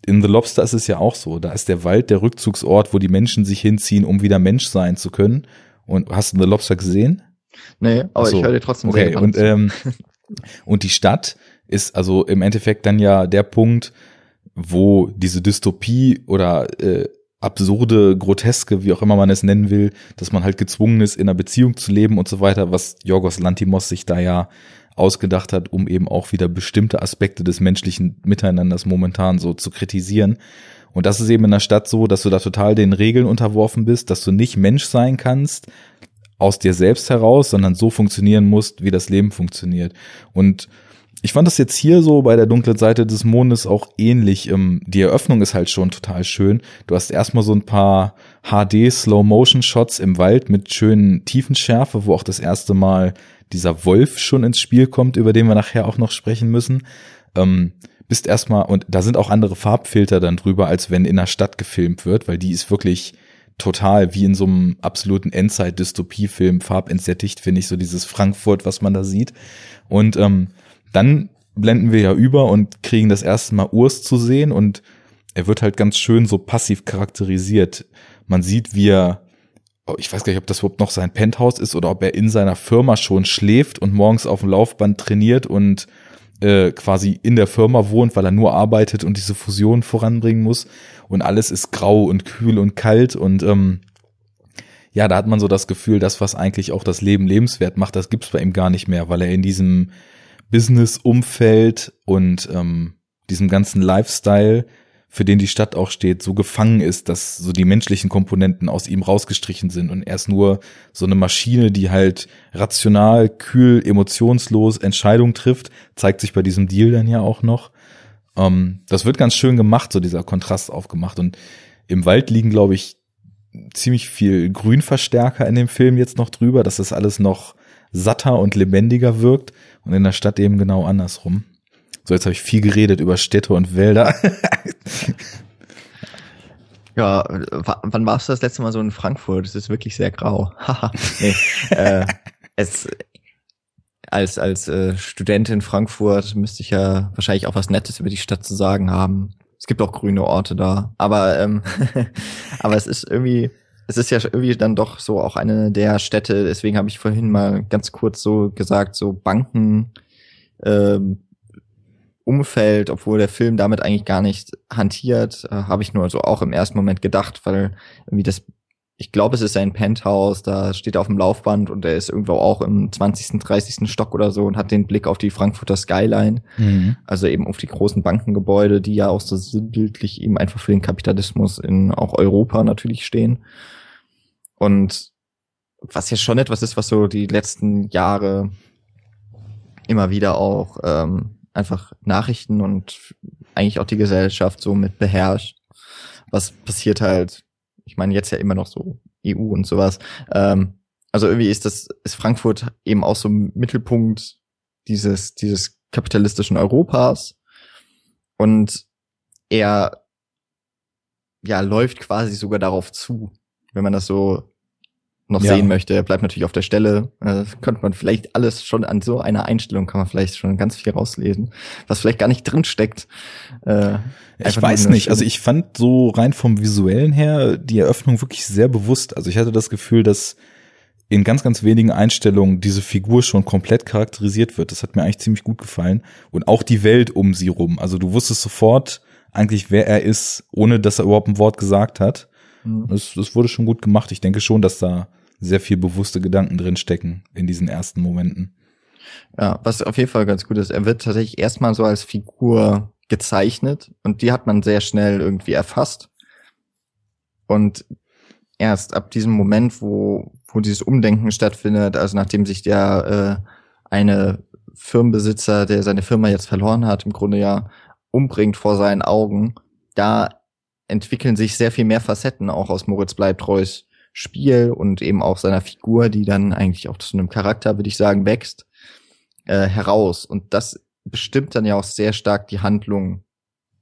in The Lobster ist es ja auch so. Da ist der Wald der Rückzugsort, wo die Menschen sich hinziehen, um wieder Mensch sein zu können. Und hast du The Lobster gesehen? Nee, aber so. ich höre dir trotzdem okay. sehr und, ähm, und die Stadt ist also im Endeffekt dann ja der Punkt, wo diese Dystopie oder äh, absurde, groteske, wie auch immer man es nennen will, dass man halt gezwungen ist, in einer Beziehung zu leben und so weiter, was Jorgos Lantimos sich da ja ausgedacht hat, um eben auch wieder bestimmte Aspekte des menschlichen Miteinanders momentan so zu kritisieren. Und das ist eben in der Stadt so, dass du da total den Regeln unterworfen bist, dass du nicht Mensch sein kannst, aus dir selbst heraus, sondern so funktionieren musst, wie das Leben funktioniert. Und ich fand das jetzt hier so bei der dunklen Seite des Mondes auch ähnlich. Ähm, die Eröffnung ist halt schon total schön. Du hast erstmal so ein paar HD Slow-Motion-Shots im Wald mit schönen Tiefenschärfe, wo auch das erste Mal dieser Wolf schon ins Spiel kommt, über den wir nachher auch noch sprechen müssen. Ähm, bist erstmal, und da sind auch andere Farbfilter dann drüber, als wenn in der Stadt gefilmt wird, weil die ist wirklich total wie in so einem absoluten Endzeit-Dystopie-Film farbentsättigt, finde ich, so dieses Frankfurt, was man da sieht. Und ähm, dann blenden wir ja über und kriegen das erste Mal Urs zu sehen und er wird halt ganz schön so passiv charakterisiert. Man sieht, wie er, ich weiß gar nicht, ob das überhaupt noch sein Penthouse ist oder ob er in seiner Firma schon schläft und morgens auf dem Laufband trainiert und äh, quasi in der Firma wohnt, weil er nur arbeitet und diese Fusion voranbringen muss. Und alles ist grau und kühl und kalt und ähm, ja, da hat man so das Gefühl, das, was eigentlich auch das Leben lebenswert macht, das gibt's bei ihm gar nicht mehr, weil er in diesem Business-Umfeld und ähm, diesem ganzen Lifestyle, für den die Stadt auch steht, so gefangen ist, dass so die menschlichen Komponenten aus ihm rausgestrichen sind und er ist nur so eine Maschine, die halt rational, kühl, emotionslos Entscheidungen trifft, zeigt sich bei diesem Deal dann ja auch noch. Ähm, das wird ganz schön gemacht, so dieser Kontrast aufgemacht und im Wald liegen, glaube ich, ziemlich viel Grünverstärker in dem Film jetzt noch drüber, dass das alles noch satter und lebendiger wirkt und in der Stadt eben genau andersrum. So, jetzt habe ich viel geredet über Städte und Wälder. ja, wann warst du das letzte Mal so in Frankfurt? Es ist wirklich sehr grau. nee, äh, es, als als äh, Student in Frankfurt müsste ich ja wahrscheinlich auch was Nettes über die Stadt zu sagen haben. Es gibt auch grüne Orte da, aber ähm, aber es ist irgendwie es ist ja irgendwie dann doch so auch eine der Städte, deswegen habe ich vorhin mal ganz kurz so gesagt, so Banken ähm, Umfeld, obwohl der Film damit eigentlich gar nicht hantiert, äh, habe ich nur so auch im ersten Moment gedacht, weil irgendwie das, ich glaube, es ist ein Penthouse, da steht er auf dem Laufband und er ist irgendwo auch im 20., 30. Stock oder so und hat den Blick auf die Frankfurter Skyline, mhm. also eben auf die großen Bankengebäude, die ja auch so sinnbildlich eben einfach für den Kapitalismus in auch Europa natürlich stehen. Und was ja schon etwas ist, was so die letzten Jahre immer wieder auch ähm, einfach Nachrichten und eigentlich auch die Gesellschaft so mit beherrscht. Was passiert halt, ich meine jetzt ja immer noch so EU und sowas. Ähm, also irgendwie ist das, ist Frankfurt eben auch so Mittelpunkt dieses, dieses kapitalistischen Europas. Und er, ja, läuft quasi sogar darauf zu, wenn man das so noch ja. sehen möchte. Er bleibt natürlich auf der Stelle. Das könnte man vielleicht alles schon an so einer Einstellung kann man vielleicht schon ganz viel rauslesen, was vielleicht gar nicht drin steckt. Äh, ich weiß nicht. Also ich fand so rein vom visuellen her die Eröffnung wirklich sehr bewusst. Also ich hatte das Gefühl, dass in ganz, ganz wenigen Einstellungen diese Figur schon komplett charakterisiert wird. Das hat mir eigentlich ziemlich gut gefallen. Und auch die Welt um sie rum. Also du wusstest sofort eigentlich, wer er ist, ohne dass er überhaupt ein Wort gesagt hat. Mhm. Das, das wurde schon gut gemacht. Ich denke schon, dass da sehr viel bewusste Gedanken drin stecken in diesen ersten Momenten. Ja, was auf jeden Fall ganz gut ist, er wird tatsächlich erstmal so als Figur gezeichnet und die hat man sehr schnell irgendwie erfasst. Und erst ab diesem Moment, wo, wo dieses Umdenken stattfindet, also nachdem sich der äh, eine Firmenbesitzer, der seine Firma jetzt verloren hat, im Grunde ja umbringt vor seinen Augen, da entwickeln sich sehr viel mehr Facetten auch aus Moritz Bleibtreus Spiel und eben auch seiner Figur, die dann eigentlich auch zu einem Charakter, würde ich sagen, wächst, äh, heraus. Und das bestimmt dann ja auch sehr stark die Handlung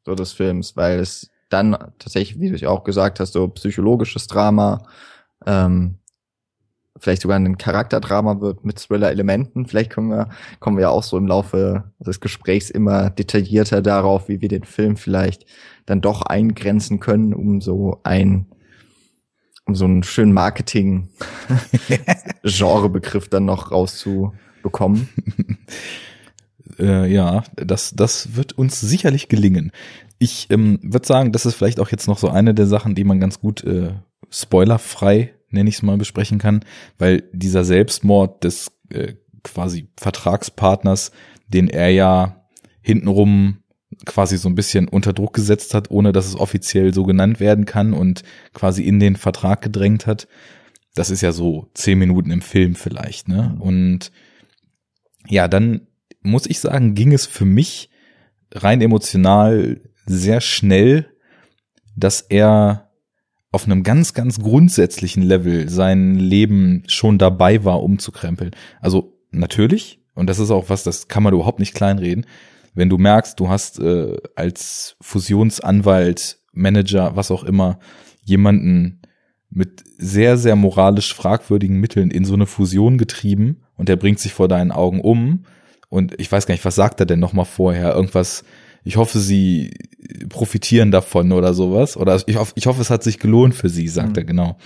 so des Films, weil es dann tatsächlich, wie du ja auch gesagt hast, so psychologisches Drama, ähm, vielleicht sogar ein Charakterdrama wird mit Thriller-Elementen. Vielleicht kommen wir, kommen wir ja auch so im Laufe des Gesprächs immer detaillierter darauf, wie wir den Film vielleicht dann doch eingrenzen können, um so ein um so einen schönen Marketing-Genrebegriff dann noch rauszubekommen. äh, ja, das, das wird uns sicherlich gelingen. Ich ähm, würde sagen, das ist vielleicht auch jetzt noch so eine der Sachen, die man ganz gut äh, spoilerfrei, nenne ich es mal, besprechen kann, weil dieser Selbstmord des äh, quasi Vertragspartners, den er ja hintenrum quasi so ein bisschen unter Druck gesetzt hat, ohne dass es offiziell so genannt werden kann und quasi in den Vertrag gedrängt hat. das ist ja so zehn Minuten im Film vielleicht, ne? Mhm. Und ja, dann muss ich sagen, ging es für mich rein emotional sehr schnell, dass er auf einem ganz, ganz grundsätzlichen Level sein Leben schon dabei war, umzukrempeln. Also natürlich, und das ist auch was, das kann man überhaupt nicht kleinreden, wenn du merkst, du hast äh, als Fusionsanwalt, Manager, was auch immer, jemanden mit sehr, sehr moralisch fragwürdigen Mitteln in so eine Fusion getrieben und der bringt sich vor deinen Augen um. Und ich weiß gar nicht, was sagt er denn nochmal vorher? Irgendwas, ich hoffe, sie profitieren davon oder sowas. Oder ich hoffe, ich hoffe, es hat sich gelohnt für sie, sagt Mhm. er genau.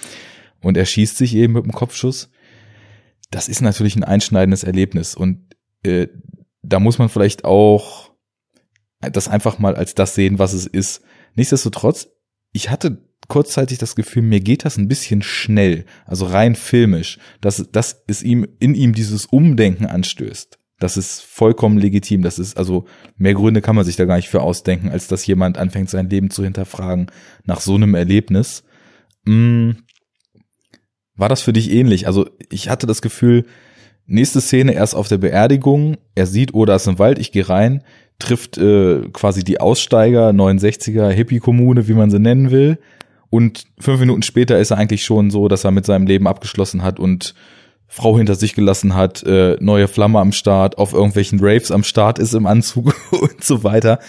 Und er schießt sich eben mit dem Kopfschuss. Das ist natürlich ein einschneidendes Erlebnis. Und äh, da muss man vielleicht auch das einfach mal als das sehen, was es ist. Nichtsdestotrotz, ich hatte kurzzeitig das Gefühl, mir geht das ein bisschen schnell, also rein filmisch, dass, dass es ihm in ihm dieses Umdenken anstößt. Das ist vollkommen legitim. Das ist also mehr Gründe kann man sich da gar nicht für ausdenken, als dass jemand anfängt, sein Leben zu hinterfragen nach so einem Erlebnis. Mm, war das für dich ähnlich? Also ich hatte das Gefühl, nächste Szene erst auf der Beerdigung. Er sieht, oh, da ist ein Wald, ich gehe rein, trifft äh, quasi die Aussteiger, 69er Hippie-Kommune, wie man sie nennen will. Und fünf Minuten später ist er eigentlich schon so, dass er mit seinem Leben abgeschlossen hat und Frau hinter sich gelassen hat, äh, neue Flamme am Start, auf irgendwelchen Raves am Start ist im Anzug und so weiter.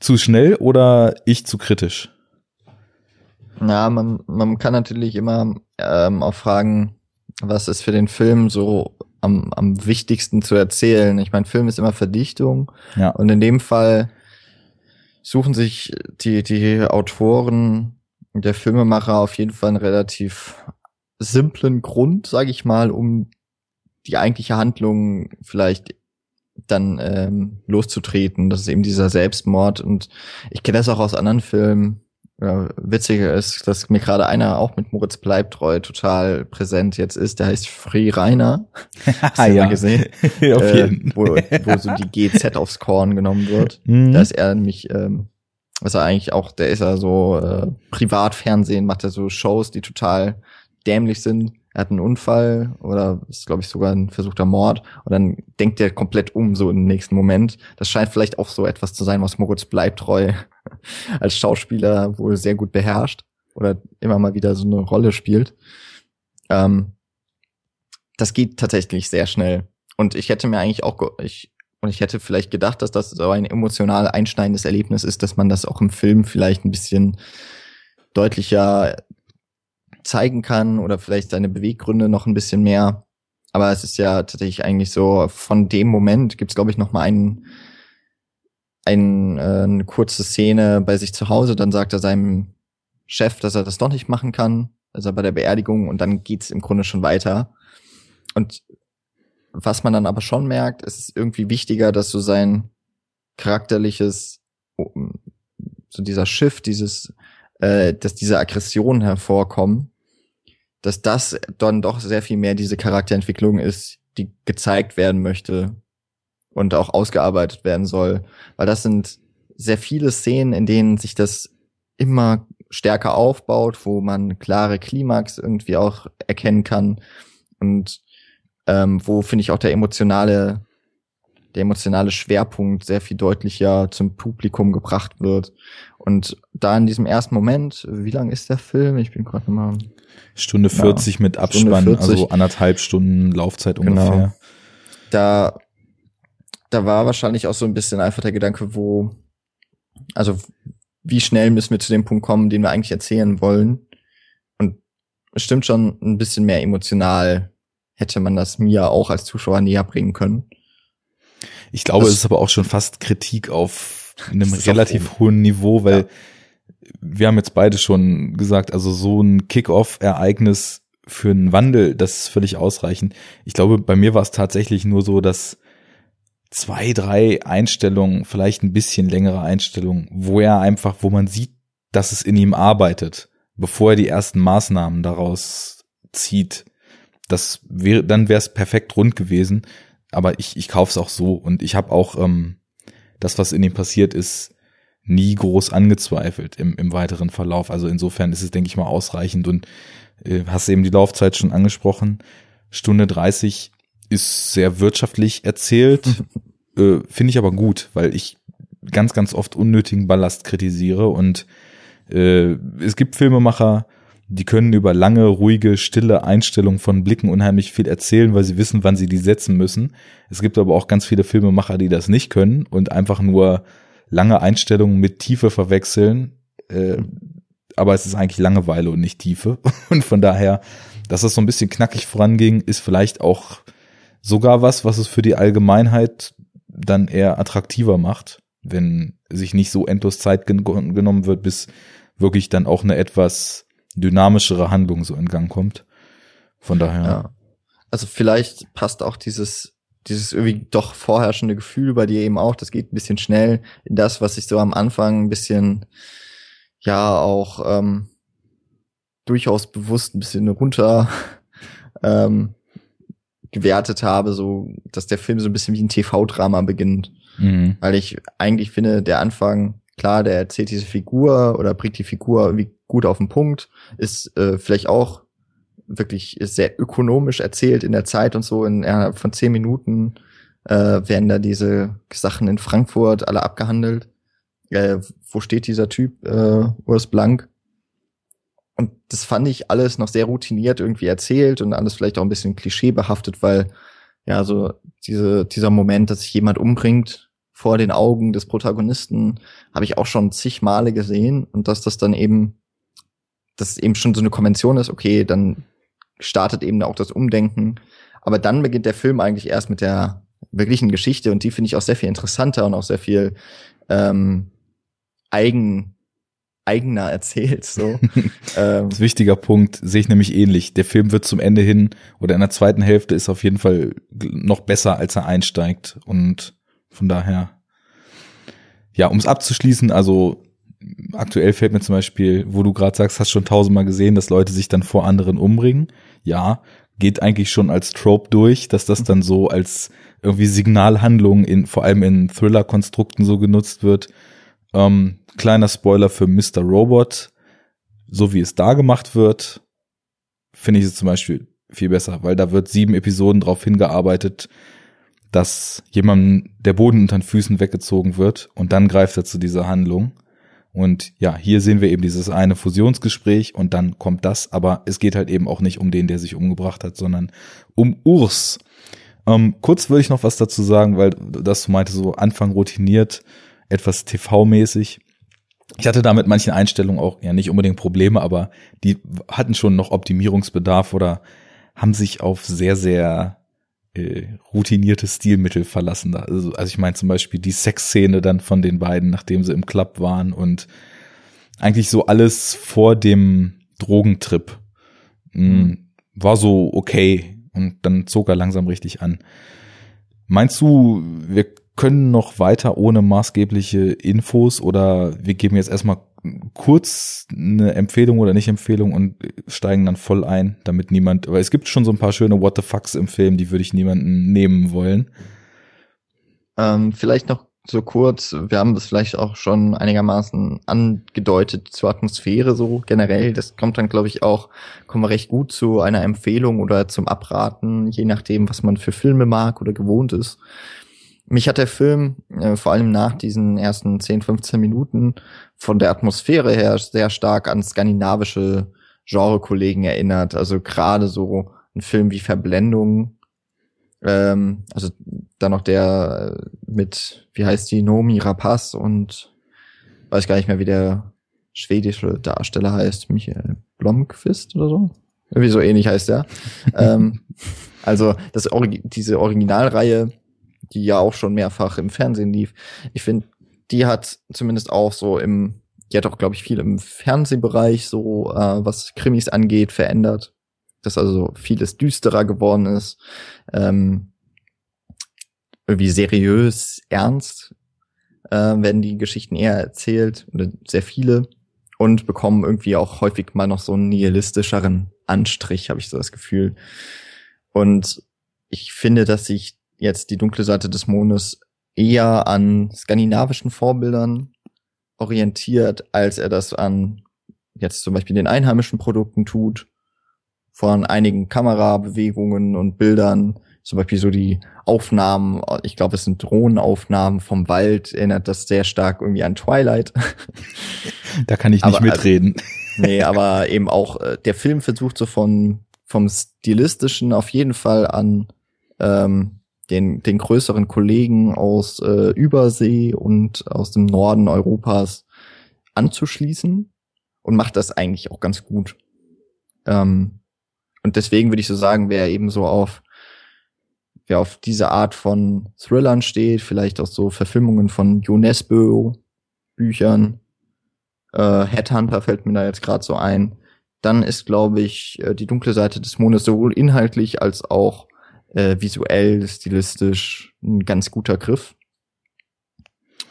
Zu schnell oder ich zu kritisch? Ja, man, man kann natürlich immer ähm, auch fragen, was ist für den Film so am, am wichtigsten zu erzählen. Ich meine, Film ist immer Verdichtung Ja. und in dem Fall suchen sich die, die Autoren, der Filmemacher auf jeden Fall einen relativ simplen Grund, sage ich mal, um die eigentliche Handlung vielleicht dann ähm, loszutreten. Das ist eben dieser Selbstmord und ich kenne das auch aus anderen Filmen. Ja, witziger ist, dass mir gerade einer auch mit Moritz Bleibtreu total präsent jetzt ist. Der heißt Free Rainer. Hast du den mal gesehen? auf Äh, jeden wo, wo so die GZ aufs Korn genommen wird. Mhm. Da ist er nämlich, ähm, was er eigentlich auch, der ist ja so äh, Privatfernsehen, macht er so Shows, die total dämlich sind. Er hat einen Unfall oder ist, glaube ich, sogar ein versuchter Mord und dann denkt er komplett um, so im nächsten Moment. Das scheint vielleicht auch so etwas zu sein, was Moritz Bleibtreu als Schauspieler wohl sehr gut beherrscht oder immer mal wieder so eine Rolle spielt. Ähm, das geht tatsächlich sehr schnell. Und ich hätte mir eigentlich auch, ich, und ich hätte vielleicht gedacht, dass das so ein emotional einschneidendes Erlebnis ist, dass man das auch im Film vielleicht ein bisschen deutlicher zeigen kann oder vielleicht seine Beweggründe noch ein bisschen mehr. Aber es ist ja tatsächlich eigentlich so, von dem Moment gibt's glaube ich, noch mal einen, einen, äh, eine kurze Szene bei sich zu Hause. Dann sagt er seinem Chef, dass er das doch nicht machen kann, also bei der Beerdigung. Und dann geht's im Grunde schon weiter. Und was man dann aber schon merkt, es ist irgendwie wichtiger, dass so sein charakterliches, so dieser Shift, dieses, äh, dass diese Aggressionen hervorkommen, dass das dann doch sehr viel mehr diese Charakterentwicklung ist, die gezeigt werden möchte und auch ausgearbeitet werden soll. Weil das sind sehr viele Szenen, in denen sich das immer stärker aufbaut, wo man klare Klimax irgendwie auch erkennen kann und ähm, wo finde ich auch der emotionale der emotionale Schwerpunkt sehr viel deutlicher zum Publikum gebracht wird. Und da in diesem ersten Moment, wie lang ist der Film? Ich bin gerade mal Stunde 40 mit Stunde Abspann, 40. also anderthalb Stunden Laufzeit Genau. ungefähr. da, da war wahrscheinlich auch so ein bisschen einfach der Gedanke, wo, also wie schnell müssen wir zu dem Punkt kommen, den wir eigentlich erzählen wollen. Und es stimmt schon, ein bisschen mehr emotional hätte man das mir auch als Zuschauer näher bringen können. Ich glaube, Das- es ist aber auch schon fast Kritik auf einem relativ hohen Niveau, weil wir haben jetzt beide schon gesagt, also so ein Kick-Off-Ereignis für einen Wandel, das ist völlig ausreichend. Ich glaube, bei mir war es tatsächlich nur so, dass zwei, drei Einstellungen, vielleicht ein bisschen längere Einstellungen, wo er einfach, wo man sieht, dass es in ihm arbeitet, bevor er die ersten Maßnahmen daraus zieht. Das wäre, dann wäre es perfekt rund gewesen. Aber ich, ich kauf's auch so und ich habe auch ähm, das, was in ihm passiert ist, nie groß angezweifelt im, im weiteren Verlauf. Also insofern ist es, denke ich mal, ausreichend und äh, hast eben die Laufzeit schon angesprochen. Stunde 30 ist sehr wirtschaftlich erzählt, äh, finde ich aber gut, weil ich ganz, ganz oft unnötigen Ballast kritisiere und äh, es gibt Filmemacher, die können über lange, ruhige, stille Einstellungen von Blicken unheimlich viel erzählen, weil sie wissen, wann sie die setzen müssen. Es gibt aber auch ganz viele Filmemacher, die das nicht können und einfach nur lange Einstellungen mit Tiefe verwechseln. Äh, aber es ist eigentlich Langeweile und nicht Tiefe. Und von daher, dass das so ein bisschen knackig voranging, ist vielleicht auch sogar was, was es für die Allgemeinheit dann eher attraktiver macht, wenn sich nicht so endlos Zeit gen genommen wird, bis wirklich dann auch eine etwas dynamischere Handlung so in Gang kommt. Von daher. Ja. Also vielleicht passt auch dieses dieses irgendwie doch vorherrschende Gefühl bei dir eben auch, das geht ein bisschen schnell in das, was ich so am Anfang ein bisschen, ja, auch ähm, durchaus bewusst ein bisschen runter ähm, gewertet habe, so dass der Film so ein bisschen wie ein TV-Drama beginnt. Mhm. Weil ich eigentlich finde, der Anfang, klar, der erzählt diese Figur oder bringt die Figur irgendwie gut auf den Punkt, ist äh, vielleicht auch wirklich sehr ökonomisch erzählt in der Zeit und so. In ja, von zehn Minuten äh, werden da diese Sachen in Frankfurt alle abgehandelt. Äh, wo steht dieser Typ, äh, Urs Blank? Und das fand ich alles noch sehr routiniert irgendwie erzählt und alles vielleicht auch ein bisschen klischeebehaftet, weil ja, so diese, dieser Moment, dass sich jemand umbringt vor den Augen des Protagonisten, habe ich auch schon zig Male gesehen und dass das dann eben, dass eben schon so eine Konvention ist, okay, dann startet eben auch das Umdenken. Aber dann beginnt der Film eigentlich erst mit der wirklichen Geschichte und die finde ich auch sehr viel interessanter und auch sehr viel ähm, eigen eigener erzählt. So. ähm. Das wichtiger Punkt sehe ich nämlich ähnlich. Der Film wird zum Ende hin oder in der zweiten Hälfte ist auf jeden Fall noch besser, als er einsteigt. Und von daher, ja, um es abzuschließen, also aktuell fällt mir zum Beispiel, wo du gerade sagst, hast schon tausendmal gesehen, dass Leute sich dann vor anderen umbringen. Ja, geht eigentlich schon als Trope durch, dass das dann so als irgendwie Signalhandlung in, vor allem in Thriller-Konstrukten so genutzt wird. Ähm, kleiner Spoiler für Mr. Robot. So wie es da gemacht wird, finde ich es zum Beispiel viel besser, weil da wird sieben Episoden darauf hingearbeitet, dass jemandem der Boden unter den Füßen weggezogen wird und dann greift er zu dieser Handlung. Und ja, hier sehen wir eben dieses eine Fusionsgespräch und dann kommt das, aber es geht halt eben auch nicht um den, der sich umgebracht hat, sondern um Urs. Ähm, kurz würde ich noch was dazu sagen, weil das du meinte, so Anfang routiniert, etwas TV-mäßig. Ich hatte da mit manchen Einstellungen auch ja nicht unbedingt Probleme, aber die hatten schon noch Optimierungsbedarf oder haben sich auf sehr, sehr äh, routinierte Stilmittel verlassen. Also, also ich meine zum Beispiel die Sexszene dann von den beiden, nachdem sie im Club waren und eigentlich so alles vor dem Drogentrip mh, mhm. war so okay und dann zog er langsam richtig an. Meinst du, wir können noch weiter ohne maßgebliche Infos oder wir geben jetzt erstmal kurz eine Empfehlung oder nicht Empfehlung und steigen dann voll ein, damit niemand, weil es gibt schon so ein paar schöne What the fucks im Film, die würde ich niemanden nehmen wollen. Ähm, vielleicht noch so kurz, wir haben das vielleicht auch schon einigermaßen angedeutet zur Atmosphäre so generell. Das kommt dann, glaube ich, auch, kommen wir recht gut zu einer Empfehlung oder zum Abraten, je nachdem, was man für Filme mag oder gewohnt ist. Mich hat der Film, äh, vor allem nach diesen ersten 10, 15 Minuten, von der Atmosphäre her sehr stark an skandinavische Genre-Kollegen erinnert. Also gerade so ein Film wie Verblendung, ähm, also dann noch der äh, mit, wie heißt die, Nomi Rapaz und weiß gar nicht mehr, wie der schwedische Darsteller heißt, Michael Blomqvist oder so. Irgendwie so ähnlich heißt er. ähm, also das, diese Originalreihe die ja auch schon mehrfach im Fernsehen lief. Ich finde, die hat zumindest auch so im, die hat auch, glaube ich, viel im Fernsehbereich so, äh, was Krimis angeht, verändert. Dass also vieles düsterer geworden ist. Ähm, irgendwie seriös, ernst äh, werden die Geschichten eher erzählt, oder sehr viele, und bekommen irgendwie auch häufig mal noch so einen nihilistischeren Anstrich, habe ich so das Gefühl. Und ich finde, dass sich jetzt die dunkle Seite des Mondes eher an skandinavischen Vorbildern orientiert, als er das an jetzt zum Beispiel den einheimischen Produkten tut. Von einigen Kamerabewegungen und Bildern, zum Beispiel so die Aufnahmen, ich glaube, es sind Drohnenaufnahmen vom Wald, erinnert das sehr stark irgendwie an Twilight. Da kann ich nicht aber, mitreden. nee, aber eben auch äh, der Film versucht so von vom stilistischen auf jeden Fall an ähm, den den größeren Kollegen aus äh, Übersee und aus dem Norden Europas anzuschließen und macht das eigentlich auch ganz gut. Ähm, und deswegen würde ich so sagen, wer eben so auf wer auf diese Art von Thrillern steht, vielleicht auch so Verfilmungen von UNESCO Büchern, äh, Headhunter fällt mir da jetzt gerade so ein. Dann ist, glaube ich, äh, die dunkle Seite des Mondes sowohl inhaltlich als auch äh, visuell, stilistisch ein ganz guter Griff.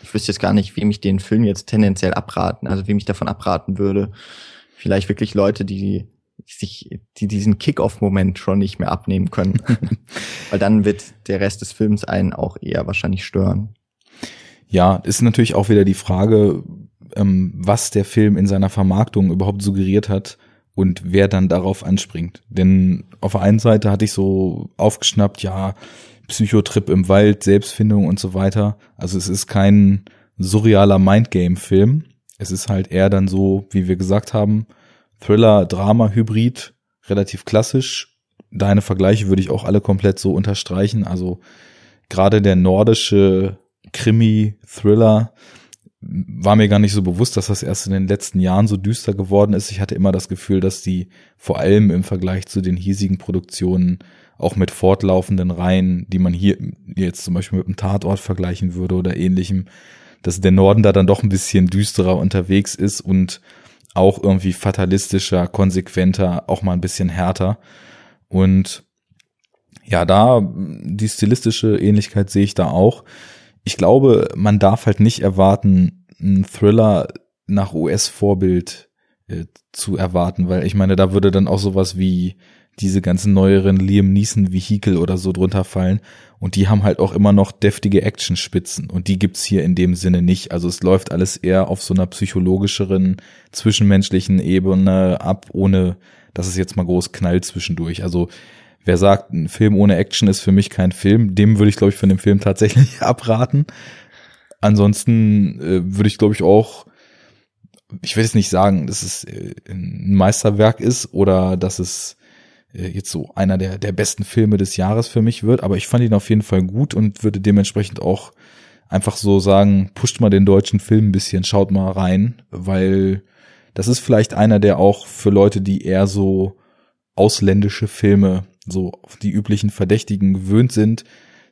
Ich wüsste jetzt gar nicht, wem ich den Film jetzt tendenziell abraten, also wem ich davon abraten würde. Vielleicht wirklich Leute, die sich, die diesen Kick-Off-Moment schon nicht mehr abnehmen können. Weil dann wird der Rest des Films einen auch eher wahrscheinlich stören. Ja, ist natürlich auch wieder die Frage, ähm, was der Film in seiner Vermarktung überhaupt suggeriert hat und wer dann darauf anspringt. Denn auf der einen Seite hatte ich so aufgeschnappt, ja, Psychotrip im Wald, Selbstfindung und so weiter. Also es ist kein surrealer Mindgame-Film. Es ist halt eher dann so, wie wir gesagt haben, Thriller, Drama, Hybrid, relativ klassisch. Deine Vergleiche würde ich auch alle komplett so unterstreichen. Also gerade der nordische Krimi, Thriller, war mir gar nicht so bewusst, dass das erst in den letzten Jahren so düster geworden ist. Ich hatte immer das Gefühl, dass die vor allem im Vergleich zu den hiesigen Produktionen auch mit fortlaufenden Reihen, die man hier jetzt zum Beispiel mit einem Tatort vergleichen würde oder ähnlichem, dass der Norden da dann doch ein bisschen düsterer unterwegs ist und auch irgendwie fatalistischer, konsequenter, auch mal ein bisschen härter. Und ja, da die stilistische Ähnlichkeit sehe ich da auch ich glaube, man darf halt nicht erwarten, einen Thriller nach US-Vorbild äh, zu erwarten, weil ich meine, da würde dann auch sowas wie diese ganzen neueren Liam Neeson Vehikel oder so drunter fallen und die haben halt auch immer noch deftige Actionspitzen und die gibt's hier in dem Sinne nicht. Also es läuft alles eher auf so einer psychologischeren, zwischenmenschlichen Ebene ab, ohne dass es jetzt mal groß knallt zwischendurch. Also wer sagt, ein Film ohne Action ist für mich kein Film, dem würde ich, glaube ich, von dem Film tatsächlich abraten. Ansonsten äh, würde ich, glaube ich, auch, ich will jetzt nicht sagen, dass es äh, ein Meisterwerk ist oder dass es äh, jetzt so einer der, der besten Filme des Jahres für mich wird, aber ich fand ihn auf jeden Fall gut und würde dementsprechend auch einfach so sagen, pusht mal den deutschen Film ein bisschen, schaut mal rein, weil das ist vielleicht einer, der auch für Leute, die eher so ausländische Filme so die üblichen Verdächtigen gewöhnt sind,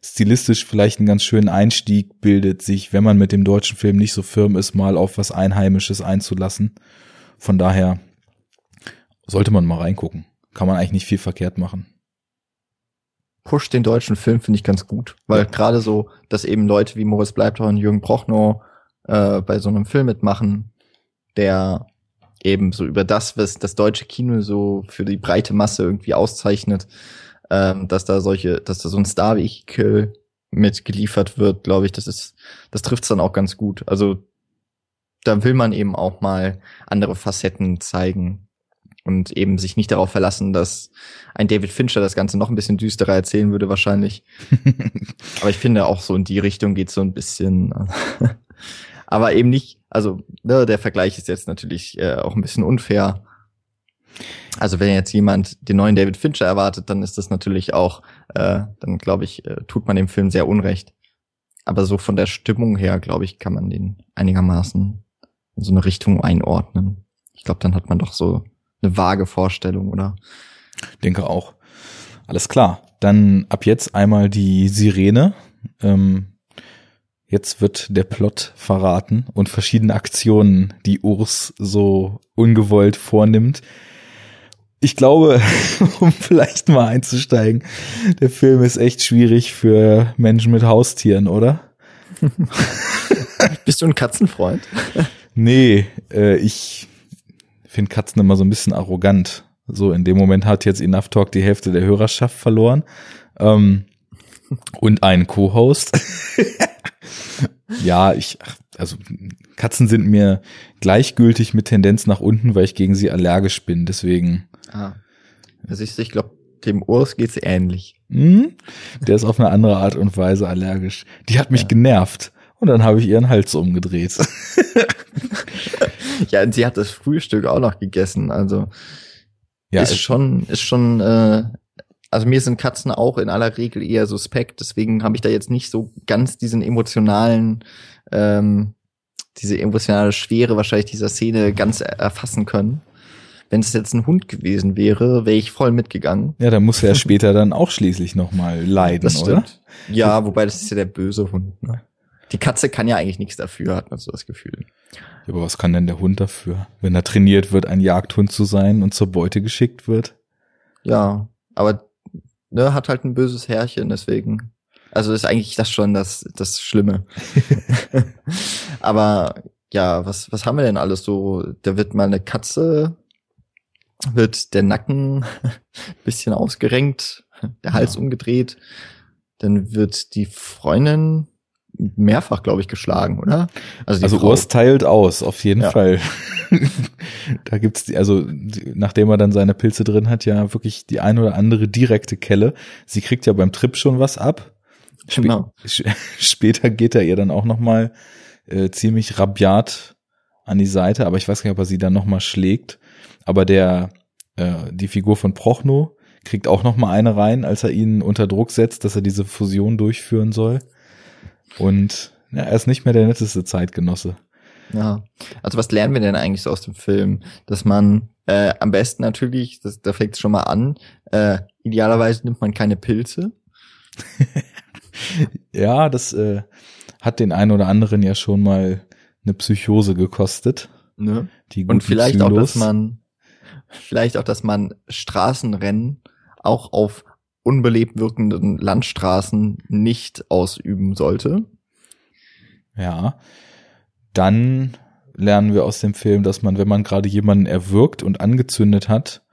stilistisch vielleicht einen ganz schönen Einstieg bildet, sich, wenn man mit dem deutschen Film nicht so firm ist, mal auf was Einheimisches einzulassen. Von daher sollte man mal reingucken. Kann man eigentlich nicht viel verkehrt machen. Push den deutschen Film finde ich ganz gut, weil ja. gerade so, dass eben Leute wie Moritz Bleibtreu und Jürgen Prochnow äh, bei so einem Film mitmachen, der eben so über das, was das deutsche Kino so für die breite Masse irgendwie auszeichnet, ähm, dass da solche, dass da so ein Star-Vehikel mitgeliefert wird, glaube ich, das ist, das trifft's dann auch ganz gut. Also da will man eben auch mal andere Facetten zeigen und eben sich nicht darauf verlassen, dass ein David Fincher das Ganze noch ein bisschen düsterer erzählen würde wahrscheinlich. Aber ich finde auch so in die Richtung geht so ein bisschen. Aber eben nicht, also ne, der Vergleich ist jetzt natürlich äh, auch ein bisschen unfair. Also wenn jetzt jemand den neuen David Fincher erwartet, dann ist das natürlich auch, äh, dann glaube ich, äh, tut man dem Film sehr unrecht. Aber so von der Stimmung her, glaube ich, kann man den einigermaßen in so eine Richtung einordnen. Ich glaube, dann hat man doch so eine vage Vorstellung, oder? Denke auch. Alles klar. Dann ab jetzt einmal die Sirene. Ähm, Jetzt wird der Plot verraten und verschiedene Aktionen, die Urs so ungewollt vornimmt. Ich glaube, um vielleicht mal einzusteigen, der Film ist echt schwierig für Menschen mit Haustieren, oder? Bist du ein Katzenfreund? nee, äh, ich finde Katzen immer so ein bisschen arrogant. So in dem Moment hat jetzt Enough Talk die Hälfte der Hörerschaft verloren. Ähm, und einen Co-Host. ja, ich, also Katzen sind mir gleichgültig mit Tendenz nach unten, weil ich gegen sie allergisch bin. Deswegen. Ah. Also ich, ich glaube, dem Urs geht's ähnlich. Hm, der ist auf eine andere Art und Weise allergisch. Die hat mich ja. genervt. Und dann habe ich ihren Hals umgedreht. ja, und sie hat das Frühstück auch noch gegessen. Also ja, ist schon, ist schon äh, also mir sind Katzen auch in aller Regel eher suspekt, deswegen habe ich da jetzt nicht so ganz diesen emotionalen, ähm, diese emotionale Schwere wahrscheinlich dieser Szene ganz erfassen können. Wenn es jetzt ein Hund gewesen wäre, wäre ich voll mitgegangen. Ja, dann muss er später dann auch schließlich nochmal leiden, das stimmt. oder? Ja, wobei das ist ja der böse Hund. Ne? Die Katze kann ja eigentlich nichts dafür, hat man so das Gefühl. Ja, aber was kann denn der Hund dafür, wenn er trainiert wird, ein Jagdhund zu sein und zur Beute geschickt wird? Ja, aber ne, hat halt ein böses Herrchen, deswegen. Also ist eigentlich das schon das, das Schlimme. Aber ja, was, was haben wir denn alles so? Da wird mal eine Katze, wird der Nacken bisschen ausgerenkt, der Hals ja. umgedreht, dann wird die Freundin mehrfach, glaube ich, geschlagen, oder? Also, also Urs teilt aus, auf jeden ja. Fall. da gibt's die, also nachdem er dann seine Pilze drin hat, ja wirklich die ein oder andere direkte Kelle. Sie kriegt ja beim Trip schon was ab. Sp genau. Später geht er ihr dann auch noch mal äh, ziemlich rabiat an die Seite, aber ich weiß gar nicht, ob er sie dann noch mal schlägt. Aber der äh, die Figur von Prochno kriegt auch noch mal eine rein, als er ihn unter Druck setzt, dass er diese Fusion durchführen soll. Und ja, er ist nicht mehr der netteste Zeitgenosse. Ja. Also was lernen wir denn eigentlich so aus dem Film? Dass man äh, am besten natürlich, das, da fängt es schon mal an, äh, idealerweise nimmt man keine Pilze. ja, das äh, hat den einen oder anderen ja schon mal eine Psychose gekostet. Ne? Die Und vielleicht Psylos. auch, dass man, vielleicht auch, dass man Straßenrennen auch auf unbelebt wirkenden Landstraßen nicht ausüben sollte. Ja. Dann lernen wir aus dem Film, dass man, wenn man gerade jemanden erwürgt und angezündet hat,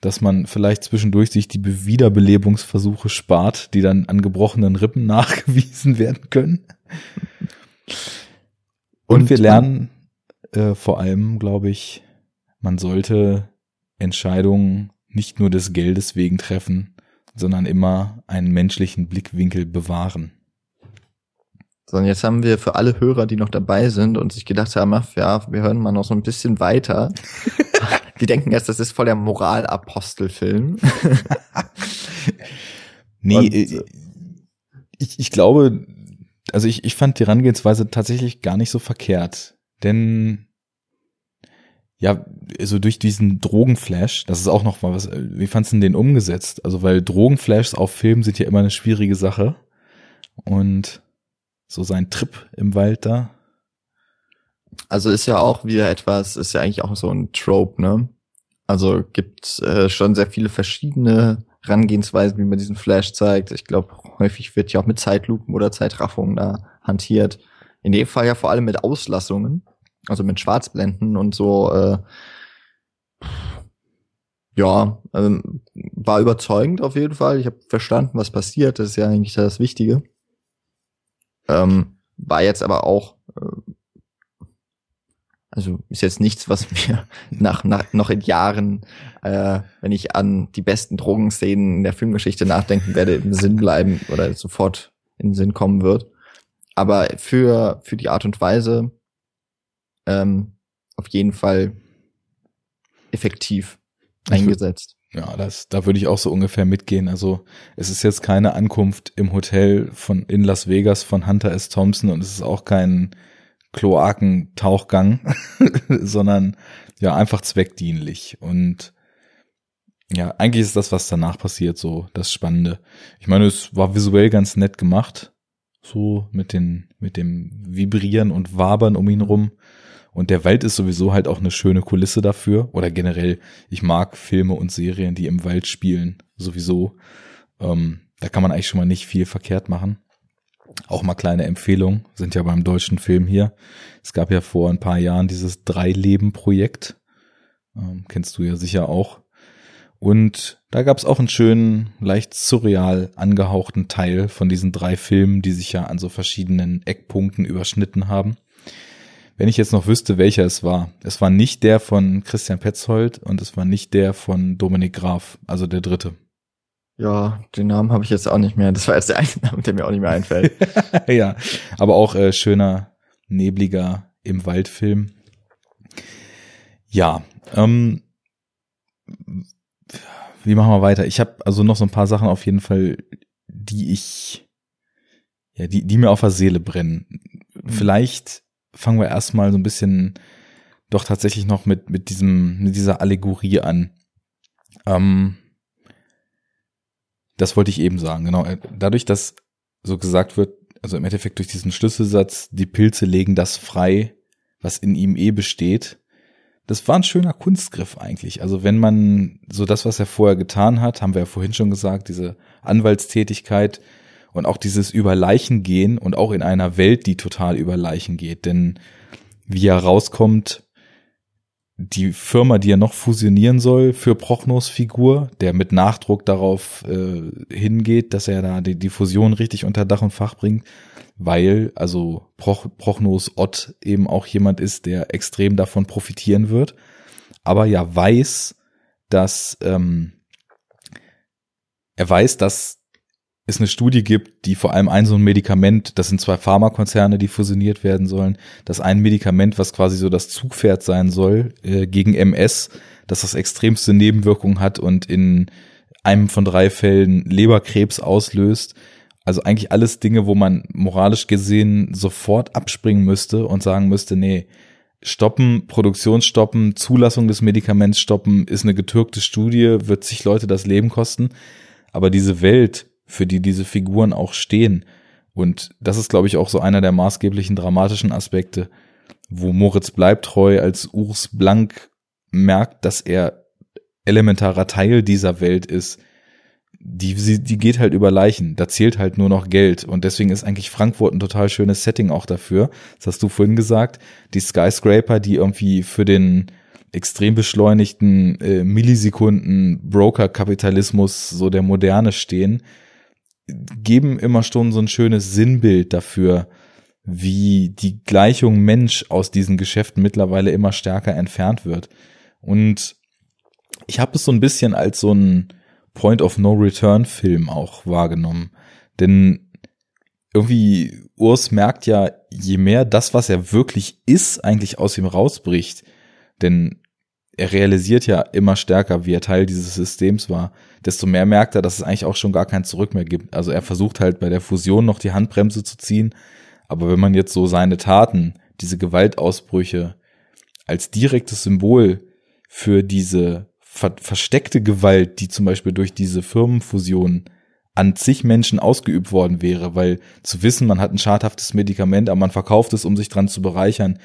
dass man vielleicht zwischendurch sich die Wiederbelebungsversuche spart, die dann an gebrochenen Rippen nachgewiesen werden können. Und, und wir lernen äh, vor allem, glaube ich, man sollte Entscheidungen nicht nur des Geldes wegen treffen, sondern immer einen menschlichen Blickwinkel bewahren. So, und jetzt haben wir für alle Hörer, die noch dabei sind und sich gedacht haben, ach, ja, wir hören mal noch so ein bisschen weiter. die denken erst, das ist voll der Moralapostelfilm. nee, und, äh, ich, ich glaube, also ich, ich fand die Herangehensweise tatsächlich gar nicht so verkehrt. Denn ja, also durch diesen Drogenflash, das ist auch noch mal was, wie fandst du den umgesetzt? Also, weil Drogenflashs auf Film sind ja immer eine schwierige Sache. Und so sein Trip im Wald da. Also ist ja auch wieder etwas, ist ja eigentlich auch so ein Trope, ne? Also gibt äh, schon sehr viele verschiedene Herangehensweisen, wie man diesen Flash zeigt. Ich glaube, häufig wird ja auch mit Zeitlupen oder Zeitraffungen da hantiert. In dem Fall ja vor allem mit Auslassungen also mit Schwarzblenden und so, äh, ja, ähm, war überzeugend auf jeden Fall. Ich habe verstanden, was passiert. Das ist ja eigentlich das Wichtige. Ähm, war jetzt aber auch, äh, also ist jetzt nichts, was mir nach, nach noch in Jahren, äh, wenn ich an die besten Drogenszenen in der Filmgeschichte nachdenken werde, im Sinn bleiben oder sofort in den Sinn kommen wird. Aber für für die Art und Weise, ähm, auf jeden Fall effektiv eingesetzt. Ja, das, da würde ich auch so ungefähr mitgehen. Also es ist jetzt keine Ankunft im Hotel von in Las Vegas von Hunter S. Thompson und es ist auch kein Kloakentauchgang, sondern ja einfach zweckdienlich. Und ja, eigentlich ist das, was danach passiert, so das Spannende. Ich meine, es war visuell ganz nett gemacht, so mit den mit dem Vibrieren und Wabern um ihn rum. Und der Wald ist sowieso halt auch eine schöne Kulisse dafür. Oder generell, ich mag Filme und Serien, die im Wald spielen, sowieso. Ähm, da kann man eigentlich schon mal nicht viel verkehrt machen. Auch mal kleine Empfehlungen, sind ja beim deutschen Film hier. Es gab ja vor ein paar Jahren dieses Drei-Leben-Projekt. Ähm, kennst du ja sicher auch. Und da gab es auch einen schönen, leicht surreal angehauchten Teil von diesen drei Filmen, die sich ja an so verschiedenen Eckpunkten überschnitten haben. Wenn ich jetzt noch wüsste, welcher es war. Es war nicht der von Christian Petzold und es war nicht der von Dominik Graf, also der dritte. Ja, den Namen habe ich jetzt auch nicht mehr. Das war jetzt der einzige Name, der mir auch nicht mehr einfällt. ja, aber auch äh, schöner, nebliger im Waldfilm. Ja, ähm, wie machen wir weiter? Ich habe also noch so ein paar Sachen auf jeden Fall, die ich, ja, die, die mir auf der Seele brennen. Mhm. Vielleicht fangen wir erstmal so ein bisschen doch tatsächlich noch mit, mit diesem, mit dieser Allegorie an. Ähm, das wollte ich eben sagen, genau. Dadurch, dass so gesagt wird, also im Endeffekt durch diesen Schlüsselsatz, die Pilze legen das frei, was in ihm eh besteht, das war ein schöner Kunstgriff eigentlich. Also wenn man so das, was er vorher getan hat, haben wir ja vorhin schon gesagt, diese Anwaltstätigkeit und auch dieses über Leichen gehen und auch in einer Welt, die total über Leichen geht. Denn wie er rauskommt, die Firma, die er noch fusionieren soll für Prochnos Figur, der mit Nachdruck darauf äh, hingeht, dass er da die, die Fusion richtig unter Dach und Fach bringt, weil also Proch, Prochnos Ott eben auch jemand ist, der extrem davon profitieren wird, aber ja weiß, dass ähm, er weiß, dass es eine Studie gibt, die vor allem ein so ein Medikament, das sind zwei Pharmakonzerne, die fusioniert werden sollen, dass ein Medikament, was quasi so das Zugpferd sein soll äh, gegen MS, dass das extremste Nebenwirkungen hat und in einem von drei Fällen Leberkrebs auslöst also eigentlich alles Dinge, wo man moralisch gesehen sofort abspringen müsste und sagen müsste, nee, stoppen, Produktion stoppen, Zulassung des Medikaments stoppen, ist eine getürkte Studie, wird sich Leute das Leben kosten. Aber diese Welt, für die diese Figuren auch stehen, und das ist, glaube ich, auch so einer der maßgeblichen dramatischen Aspekte, wo Moritz bleibt treu als Urs Blank merkt, dass er elementarer Teil dieser Welt ist, die, die geht halt über Leichen. Da zählt halt nur noch Geld. Und deswegen ist eigentlich Frankfurt ein total schönes Setting auch dafür. Das hast du vorhin gesagt. Die Skyscraper, die irgendwie für den extrem beschleunigten äh, Millisekunden Broker-Kapitalismus so der Moderne stehen, geben immer schon so ein schönes Sinnbild dafür, wie die Gleichung Mensch aus diesen Geschäften mittlerweile immer stärker entfernt wird. Und ich habe es so ein bisschen als so ein Point of No Return Film auch wahrgenommen. Denn irgendwie Urs merkt ja, je mehr das, was er wirklich ist, eigentlich aus ihm rausbricht, denn er realisiert ja immer stärker, wie er Teil dieses Systems war, desto mehr merkt er, dass es eigentlich auch schon gar kein Zurück mehr gibt. Also er versucht halt bei der Fusion noch die Handbremse zu ziehen, aber wenn man jetzt so seine Taten, diese Gewaltausbrüche als direktes Symbol für diese ver versteckte Gewalt, die zum Beispiel durch diese Firmenfusion an zig Menschen ausgeübt worden wäre, weil zu wissen, man hat ein schadhaftes Medikament, aber man verkauft es, um sich dran zu bereichern,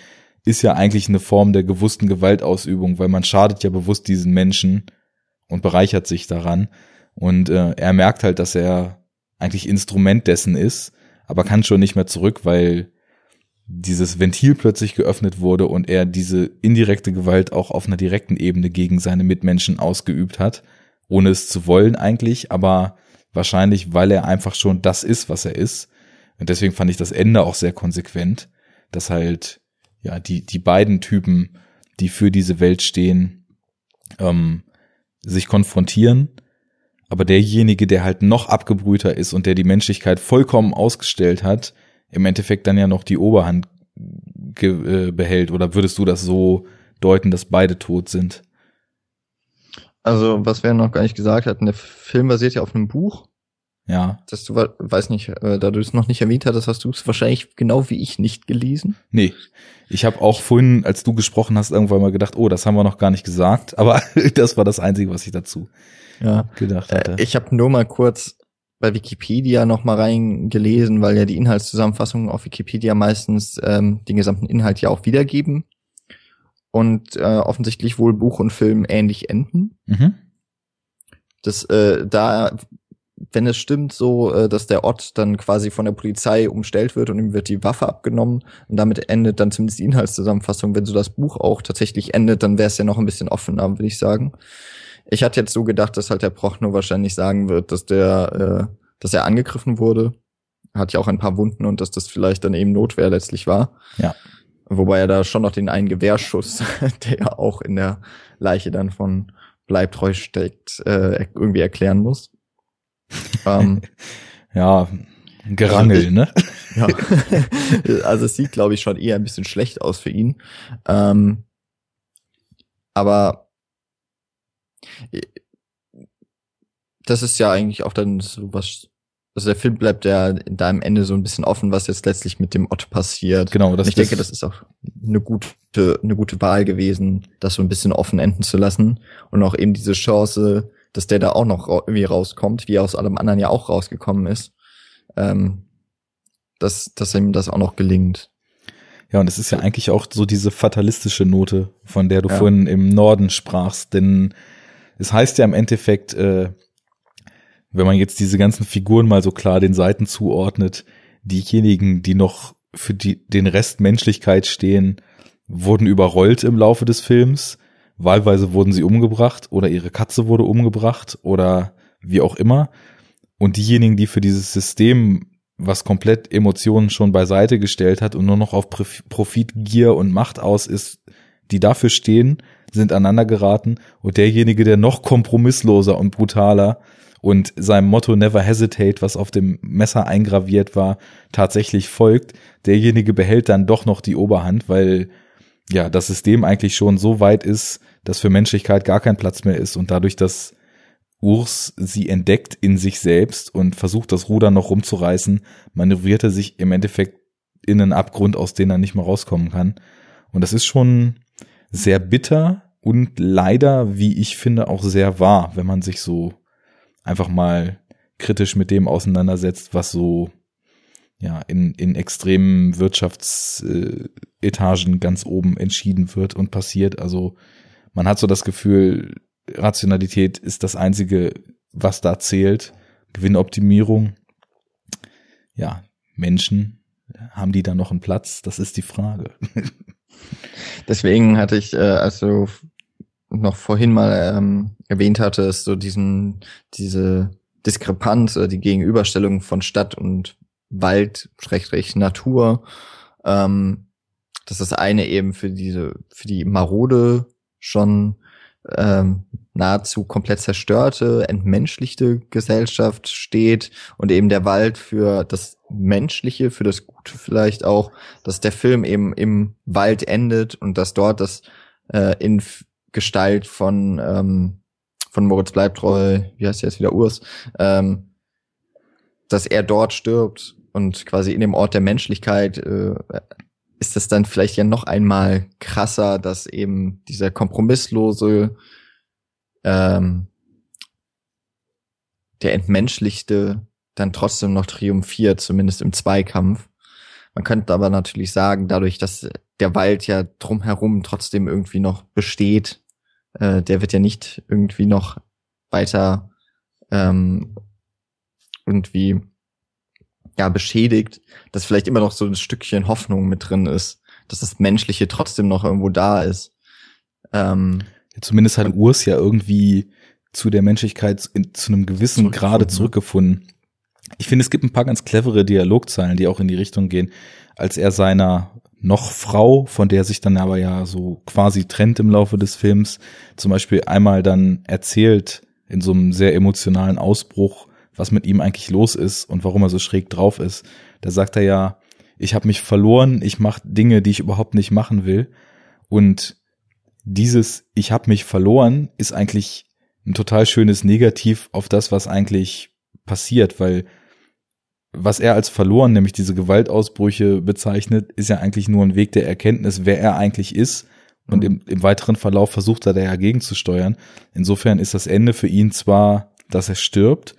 ist ja eigentlich eine Form der gewussten Gewaltausübung, weil man schadet ja bewusst diesen Menschen und bereichert sich daran. Und äh, er merkt halt, dass er eigentlich Instrument dessen ist, aber kann schon nicht mehr zurück, weil dieses Ventil plötzlich geöffnet wurde und er diese indirekte Gewalt auch auf einer direkten Ebene gegen seine Mitmenschen ausgeübt hat, ohne es zu wollen eigentlich, aber wahrscheinlich, weil er einfach schon das ist, was er ist. Und deswegen fand ich das Ende auch sehr konsequent, dass halt, ja, die, die beiden Typen, die für diese Welt stehen, ähm, sich konfrontieren, aber derjenige, der halt noch abgebrühter ist und der die Menschlichkeit vollkommen ausgestellt hat, im Endeffekt dann ja noch die Oberhand äh, behält? Oder würdest du das so deuten, dass beide tot sind? Also, was wir noch gar nicht gesagt hatten, der Film basiert ja auf einem Buch. Ja. Das du weiß nicht, äh, da du es noch nicht erwähnt hattest, hast du es wahrscheinlich genau wie ich nicht gelesen. Nee. Ich habe auch vorhin, als du gesprochen hast, irgendwann mal gedacht, oh, das haben wir noch gar nicht gesagt, aber das war das Einzige, was ich dazu ja. gedacht hatte. Äh, ich habe nur mal kurz bei Wikipedia noch mal reingelesen, weil ja die Inhaltszusammenfassungen auf Wikipedia meistens ähm, den gesamten Inhalt ja auch wiedergeben und äh, offensichtlich wohl Buch und Film ähnlich enden. Mhm. Das äh, da, wenn es stimmt, so, äh, dass der Ott dann quasi von der Polizei umstellt wird und ihm wird die Waffe abgenommen und damit endet dann zumindest die Inhaltszusammenfassung. Wenn so das Buch auch tatsächlich endet, dann wäre es ja noch ein bisschen offener, würde ich sagen. Ich hatte jetzt so gedacht, dass halt der Prochno wahrscheinlich sagen wird, dass der, äh, dass er angegriffen wurde. Hat ja auch ein paar Wunden und dass das vielleicht dann eben Notwehr letztlich war. Ja. Wobei er da schon noch den einen Gewehrschuss, der ja auch in der Leiche dann von Bleibtreu steckt, äh, irgendwie erklären muss. Ähm, ja, Gerangel, also, ne? Ja. also es sieht, glaube ich, schon eher ein bisschen schlecht aus für ihn. Ähm, aber das ist ja eigentlich auch dann so was also der Film bleibt ja da am Ende so ein bisschen offen, was jetzt letztlich mit dem Ott passiert. Genau, das, ich denke, das ist auch eine gute, eine gute Wahl gewesen, das so ein bisschen offen enden zu lassen und auch eben diese Chance, dass der da auch noch irgendwie rauskommt, wie er aus allem anderen ja auch rausgekommen ist, ähm, dass, dass ihm das auch noch gelingt. Ja, und es ist ja eigentlich auch so diese fatalistische Note, von der du ja. vorhin im Norden sprachst, denn es heißt ja im Endeffekt, äh, wenn man jetzt diese ganzen Figuren mal so klar den Seiten zuordnet, diejenigen, die noch für die, den Rest Menschlichkeit stehen, wurden überrollt im Laufe des Films. Wahlweise wurden sie umgebracht oder ihre Katze wurde umgebracht oder wie auch immer. Und diejenigen, die für dieses System, was komplett Emotionen schon beiseite gestellt hat und nur noch auf Profit, Gier und Macht aus ist, die dafür stehen, sind aneinander geraten. Und derjenige, der noch kompromissloser und brutaler und seinem Motto Never Hesitate, was auf dem Messer eingraviert war, tatsächlich folgt, derjenige behält dann doch noch die Oberhand, weil ja das System eigentlich schon so weit ist, dass für Menschlichkeit gar kein Platz mehr ist und dadurch, dass Urs sie entdeckt in sich selbst und versucht, das Ruder noch rumzureißen, manövriert er sich im Endeffekt in einen Abgrund, aus dem er nicht mehr rauskommen kann. Und das ist schon sehr bitter und leider, wie ich finde, auch sehr wahr, wenn man sich so einfach mal kritisch mit dem auseinandersetzt, was so ja in, in extremen Wirtschaftsetagen ganz oben entschieden wird und passiert. Also man hat so das Gefühl, Rationalität ist das einzige, was da zählt. Gewinnoptimierung. Ja, Menschen, haben die da noch einen Platz? Das ist die Frage. Deswegen hatte ich, äh, also noch vorhin mal ähm, erwähnt hatte, ist so diesen, diese Diskrepanz, äh, die Gegenüberstellung von Stadt und Wald, Schrägstrich Natur, ähm, dass das eine eben für diese, für die marode schon ähm, nahezu komplett zerstörte, entmenschlichte Gesellschaft steht und eben der Wald für das Menschliche, für das Gute vielleicht auch, dass der Film eben im Wald endet und dass dort das äh, in Gestalt von, ähm, von Moritz Bleibtreu, wie heißt er jetzt wieder, Urs, ähm, dass er dort stirbt und quasi in dem Ort der Menschlichkeit äh, ist es dann vielleicht ja noch einmal krasser, dass eben dieser kompromisslose, ähm, der entmenschlichte dann trotzdem noch triumphiert, zumindest im Zweikampf. Man könnte aber natürlich sagen, dadurch, dass der Wald ja drumherum trotzdem irgendwie noch besteht, äh, der wird ja nicht irgendwie noch weiter ähm, irgendwie ja beschädigt, dass vielleicht immer noch so ein Stückchen Hoffnung mit drin ist, dass das Menschliche trotzdem noch irgendwo da ist. Ähm, ja, zumindest hat Urs ja irgendwie zu der Menschlichkeit in, zu einem gewissen Grade zurückgefunden. Ich finde, es gibt ein paar ganz clevere Dialogzeilen, die auch in die Richtung gehen, als er seiner noch Frau, von der sich dann aber ja so quasi trennt im Laufe des Films, zum Beispiel einmal dann erzählt in so einem sehr emotionalen Ausbruch, was mit ihm eigentlich los ist und warum er so schräg drauf ist. Da sagt er ja, ich habe mich verloren, ich mache Dinge, die ich überhaupt nicht machen will. Und dieses Ich habe mich verloren ist eigentlich ein total schönes Negativ auf das, was eigentlich passiert, weil was er als verloren, nämlich diese Gewaltausbrüche bezeichnet, ist ja eigentlich nur ein Weg der Erkenntnis, wer er eigentlich ist. Und im, im weiteren Verlauf versucht er da ja gegenzusteuern. Insofern ist das Ende für ihn zwar, dass er stirbt,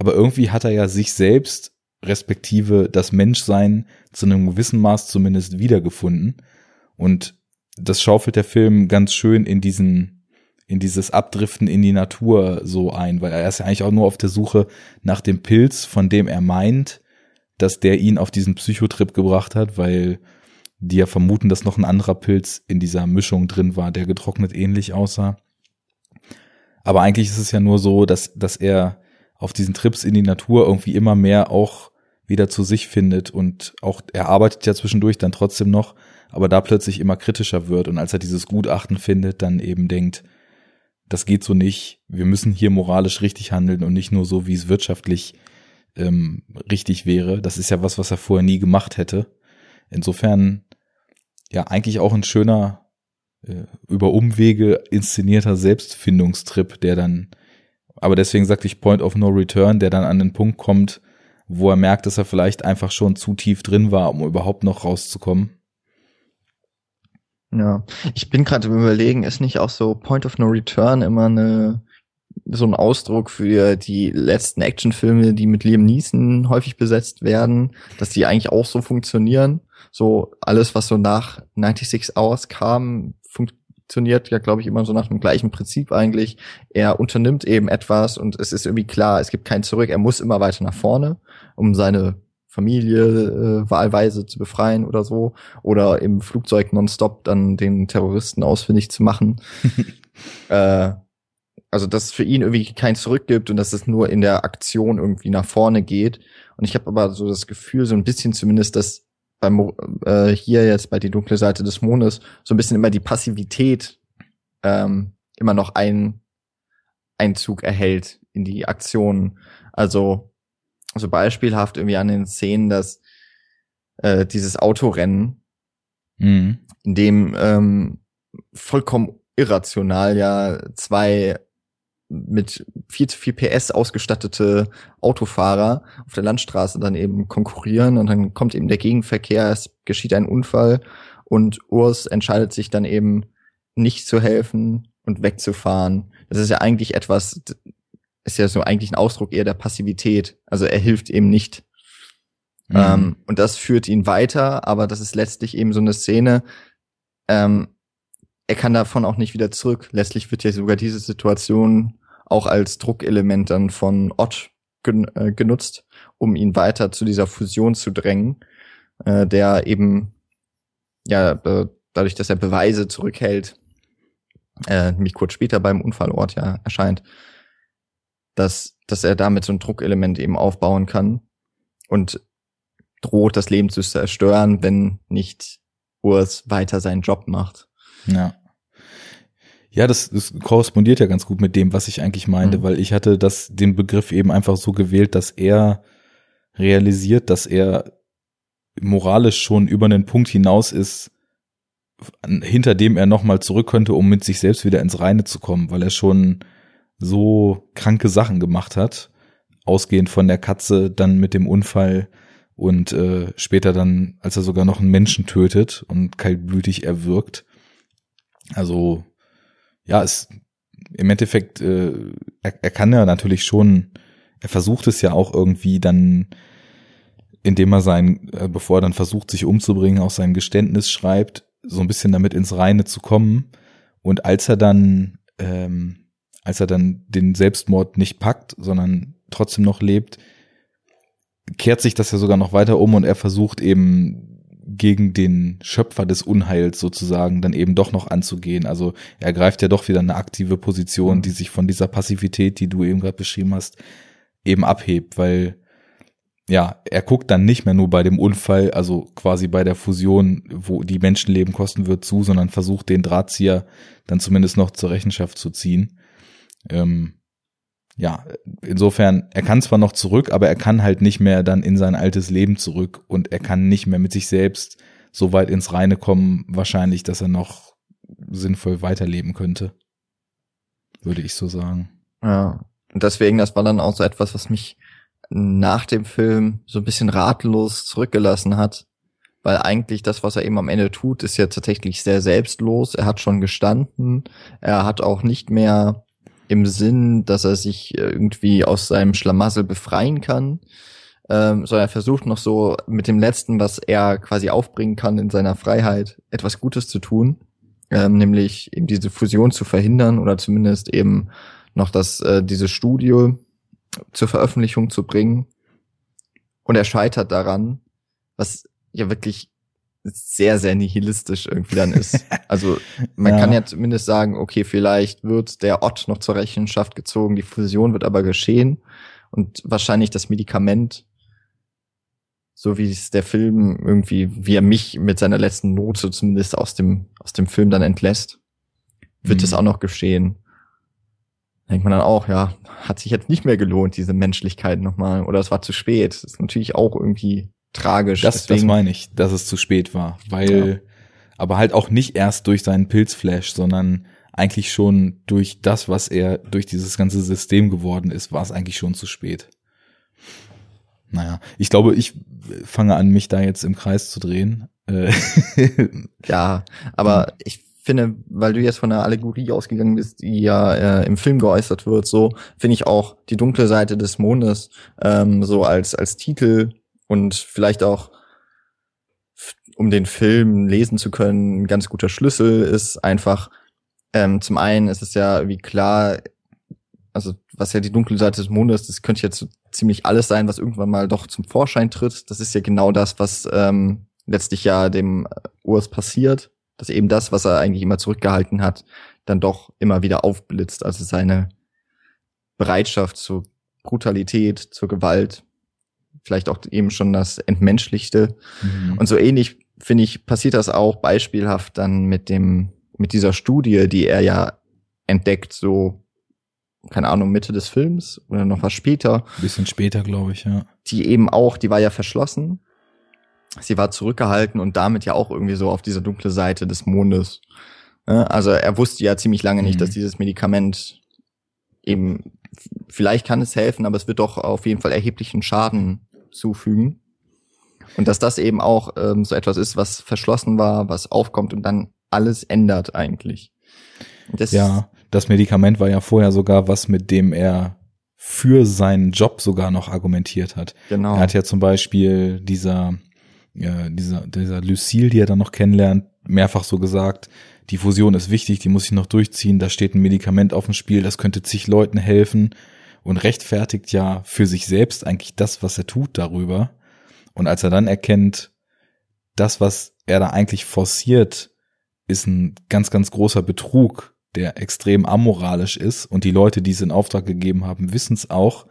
aber irgendwie hat er ja sich selbst, respektive das Menschsein, zu einem gewissen Maß zumindest wiedergefunden. Und das schaufelt der Film ganz schön in diesen in dieses Abdriften in die Natur so ein, weil er ist ja eigentlich auch nur auf der Suche nach dem Pilz, von dem er meint, dass der ihn auf diesen Psychotrip gebracht hat, weil die ja vermuten, dass noch ein anderer Pilz in dieser Mischung drin war, der getrocknet ähnlich aussah. Aber eigentlich ist es ja nur so, dass, dass er auf diesen Trips in die Natur irgendwie immer mehr auch wieder zu sich findet und auch er arbeitet ja zwischendurch dann trotzdem noch, aber da plötzlich immer kritischer wird und als er dieses Gutachten findet, dann eben denkt, das geht so nicht, wir müssen hier moralisch richtig handeln und nicht nur so, wie es wirtschaftlich ähm, richtig wäre. Das ist ja was, was er vorher nie gemacht hätte. Insofern ja eigentlich auch ein schöner äh, über Umwege inszenierter Selbstfindungstrip, der dann, aber deswegen sagte ich Point of No Return, der dann an den Punkt kommt, wo er merkt, dass er vielleicht einfach schon zu tief drin war, um überhaupt noch rauszukommen. Ja, ich bin gerade im Überlegen, ist nicht auch so Point of No Return immer eine so ein Ausdruck für die letzten Actionfilme, die mit Liam Neeson häufig besetzt werden, dass die eigentlich auch so funktionieren. So alles, was so nach 96 Hours kam, funktioniert ja, glaube ich, immer so nach dem gleichen Prinzip eigentlich. Er unternimmt eben etwas und es ist irgendwie klar, es gibt kein Zurück. Er muss immer weiter nach vorne, um seine Familie äh, wahlweise zu befreien oder so. Oder im Flugzeug nonstop dann den Terroristen ausfindig zu machen. äh, also, dass es für ihn irgendwie kein Zurück gibt und dass es nur in der Aktion irgendwie nach vorne geht. Und ich habe aber so das Gefühl, so ein bisschen zumindest, dass beim äh, hier jetzt bei die dunkle Seite des Mondes so ein bisschen immer die Passivität ähm, immer noch ein Einzug erhält in die Aktionen. Also so beispielhaft irgendwie an den Szenen, dass äh, dieses Autorennen, mhm. in dem ähm, vollkommen irrational ja zwei mit viel zu viel PS ausgestattete Autofahrer auf der Landstraße dann eben konkurrieren und dann kommt eben der Gegenverkehr, es geschieht ein Unfall und Urs entscheidet sich dann eben nicht zu helfen und wegzufahren. Das ist ja eigentlich etwas, ist ja so eigentlich ein Ausdruck eher der Passivität. Also er hilft eben nicht. Mhm. Ähm, und das führt ihn weiter, aber das ist letztlich eben so eine Szene, ähm, er kann davon auch nicht wieder zurück. Letztlich wird ja sogar diese Situation auch als Druckelement dann von Ott gen äh, genutzt, um ihn weiter zu dieser Fusion zu drängen, äh, der eben ja dadurch, dass er Beweise zurückhält, äh, nämlich kurz später beim Unfallort ja erscheint, dass dass er damit so ein Druckelement eben aufbauen kann und droht das Leben zu zerstören, wenn nicht Urs weiter seinen Job macht. Ja. Ja, das, das korrespondiert ja ganz gut mit dem, was ich eigentlich meinte, mhm. weil ich hatte das, den Begriff eben einfach so gewählt, dass er realisiert, dass er moralisch schon über einen Punkt hinaus ist, hinter dem er nochmal zurück könnte, um mit sich selbst wieder ins Reine zu kommen, weil er schon so kranke Sachen gemacht hat, ausgehend von der Katze, dann mit dem Unfall und äh, später dann, als er sogar noch einen Menschen tötet und kaltblütig erwürgt. Also ja, es im Endeffekt, äh, er, er kann ja natürlich schon, er versucht es ja auch irgendwie dann, indem er sein, äh, bevor er dann versucht, sich umzubringen, auch sein Geständnis schreibt, so ein bisschen damit ins Reine zu kommen. Und als er dann, ähm, als er dann den Selbstmord nicht packt, sondern trotzdem noch lebt, kehrt sich das ja sogar noch weiter um und er versucht eben gegen den Schöpfer des Unheils sozusagen dann eben doch noch anzugehen. Also er greift ja doch wieder eine aktive Position, mhm. die sich von dieser Passivität, die du eben gerade beschrieben hast, eben abhebt, weil ja, er guckt dann nicht mehr nur bei dem Unfall, also quasi bei der Fusion, wo die Menschenleben kosten wird, zu, sondern versucht den Drahtzieher dann zumindest noch zur Rechenschaft zu ziehen. Ähm, ja, insofern, er kann zwar noch zurück, aber er kann halt nicht mehr dann in sein altes Leben zurück und er kann nicht mehr mit sich selbst so weit ins Reine kommen, wahrscheinlich, dass er noch sinnvoll weiterleben könnte. Würde ich so sagen. Ja. Und deswegen, das war dann auch so etwas, was mich nach dem Film so ein bisschen ratlos zurückgelassen hat. Weil eigentlich das, was er eben am Ende tut, ist ja tatsächlich sehr selbstlos. Er hat schon gestanden. Er hat auch nicht mehr im Sinn, dass er sich irgendwie aus seinem Schlamassel befreien kann, ähm, sondern er versucht noch so mit dem Letzten, was er quasi aufbringen kann in seiner Freiheit, etwas Gutes zu tun, ähm, nämlich eben diese Fusion zu verhindern oder zumindest eben noch das, äh, diese Studie zur Veröffentlichung zu bringen. Und er scheitert daran, was ja wirklich sehr, sehr nihilistisch irgendwie dann ist. Also man Ja. kann ja zumindest sagen, okay, vielleicht wird der Ott noch zur Rechenschaft gezogen, die Fusion wird aber geschehen und wahrscheinlich das Medikament, so wie es der Film irgendwie, wie er mich mit seiner letzten Note zumindest aus dem, aus dem Film dann entlässt, wird Mhm. es auch noch geschehen. Da denkt man dann auch, ja, hat sich jetzt nicht mehr gelohnt, diese Menschlichkeit nochmal, oder es war zu spät. Das ist natürlich auch irgendwie tragisch. Das, das meine ich, dass es zu spät war, weil, aber halt auch nicht erst durch seinen Pilzflash, sondern eigentlich schon durch das, was er durch dieses ganze System geworden ist, war es eigentlich schon zu spät. Naja, ich glaube, ich fange an, mich da jetzt im Kreis zu drehen. Äh, Ja, aber ich finde, weil du jetzt von der Allegorie ausgegangen bist, die ja äh, im Film geäußert wird, so finde ich auch die dunkle Seite des Mondes ähm, so als als Titel und vielleicht auch um den Film lesen zu können, ein ganz guter Schlüssel ist einfach ähm, zum einen ist es ja wie klar, also was ja die dunkle Seite des Mondes, das könnte jetzt so ziemlich alles sein, was irgendwann mal doch zum Vorschein tritt. Das ist ja genau das, was ähm, letztlich ja dem Urs passiert, dass eben das, was er eigentlich immer zurückgehalten hat, dann doch immer wieder aufblitzt. Also seine Bereitschaft zur Brutalität, zur Gewalt, vielleicht auch eben schon das Entmenschlichte. Mhm. Und so ähnlich, finde ich, passiert das auch beispielhaft dann mit dem, mit dieser Studie, die er ja entdeckt, so, keine Ahnung, Mitte des Films oder noch was später, bisschen später, glaube ich, ja. die eben auch, die war ja verschlossen. Sie war zurückgehalten und damit ja auch irgendwie so auf dieser dunkle Seite des Mondes. Also er wusste ja ziemlich lange nicht, Mhm. dass dieses Medikament eben, vielleicht kann es helfen, aber es wird doch auf jeden Fall erheblichen Schaden zufügen. Und dass das eben auch ähm, so etwas ist, was verschlossen war, was aufkommt und dann alles ändert eigentlich. Das Ja, das Medikament war ja vorher sogar was, mit dem er für seinen Job sogar noch argumentiert hat. genau. Er hat ja zum Beispiel dieser, ja, dieser, dieser Lucille, die er dann noch kennenlernt, mehrfach so gesagt, die Fusion ist wichtig, die muss ich noch durchziehen, da steht ein Medikament auf dem Spiel, das könnte zig Leuten helfen und rechtfertigt ja für sich selbst eigentlich das, was er tut darüber. Und als er dann erkennt, das, was er da eigentlich forciert, ist ein ganz, ganz großer Betrug, der extrem amoralisch ist und die Leute, die es in Auftrag gegeben haben, wissen es auch,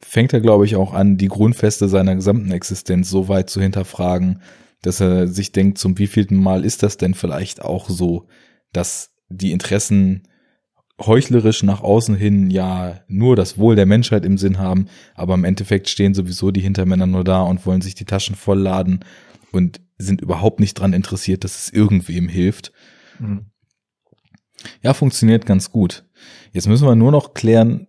fängt er, glaube ich, auch an, die Grundfeste seiner gesamten Existenz so weit zu hinterfragen, dass er sich denkt, zum wievielten Mal ist das denn vielleicht auch so, dass die Interessen heuchlerisch nach außen hin ja nur das Wohl der Menschheit im Sinn haben, aber im Endeffekt stehen sowieso die Hintermänner nur da und wollen sich die Taschen vollladen und sind überhaupt nicht dran interessiert, dass es irgendwem hilft. Mhm. Ja, funktioniert ganz gut. Jetzt müssen wir nur noch klären,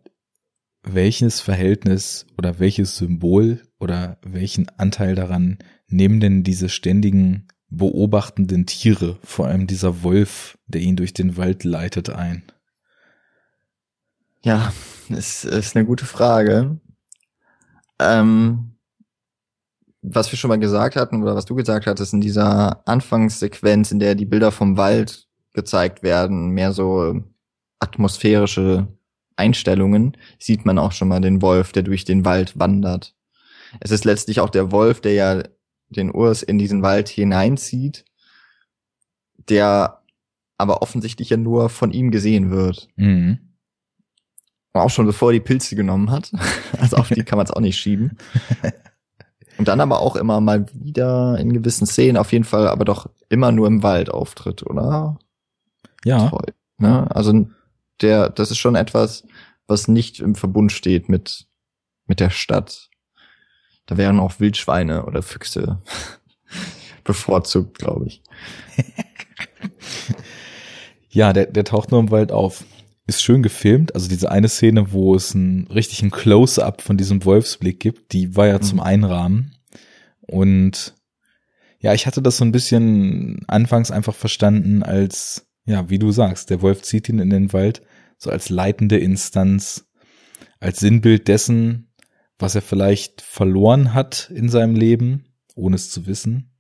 welches Verhältnis oder welches Symbol oder welchen Anteil daran nehmen denn diese ständigen beobachtenden Tiere, vor allem dieser Wolf, der ihn durch den Wald leitet, ein. Ja, ist, ist eine gute Frage. Ähm, was wir schon mal gesagt hatten oder was du gesagt hattest in dieser Anfangssequenz, in der die Bilder vom Wald gezeigt werden, mehr so atmosphärische Einstellungen, sieht man auch schon mal den Wolf, der durch den Wald wandert. Es ist letztlich auch der Wolf, der ja den Urs in diesen Wald hineinzieht, der aber offensichtlich ja nur von ihm gesehen wird. Mhm. Auch schon bevor er die Pilze genommen hat. Also auf die kann man es auch nicht schieben. Und dann aber auch immer mal wieder in gewissen Szenen, auf jeden Fall, aber doch immer nur im Wald auftritt, oder? Ja, Toll. Ne? Also der, das ist schon etwas, was nicht im Verbund steht mit, mit der Stadt. Da wären auch Wildschweine oder Füchse bevorzugt, glaube ich. ja, der, der taucht nur im Wald auf. Ist schön gefilmt. Also diese eine Szene, wo es einen richtigen Close-up von diesem Wolfsblick gibt, die war ja Mhm. zum Einrahmen. Und ja, ich hatte das so ein bisschen anfangs einfach verstanden als, ja, wie du sagst, der Wolf zieht ihn in den Wald, so als leitende Instanz, als Sinnbild dessen, was er vielleicht verloren hat in seinem Leben, ohne es zu wissen,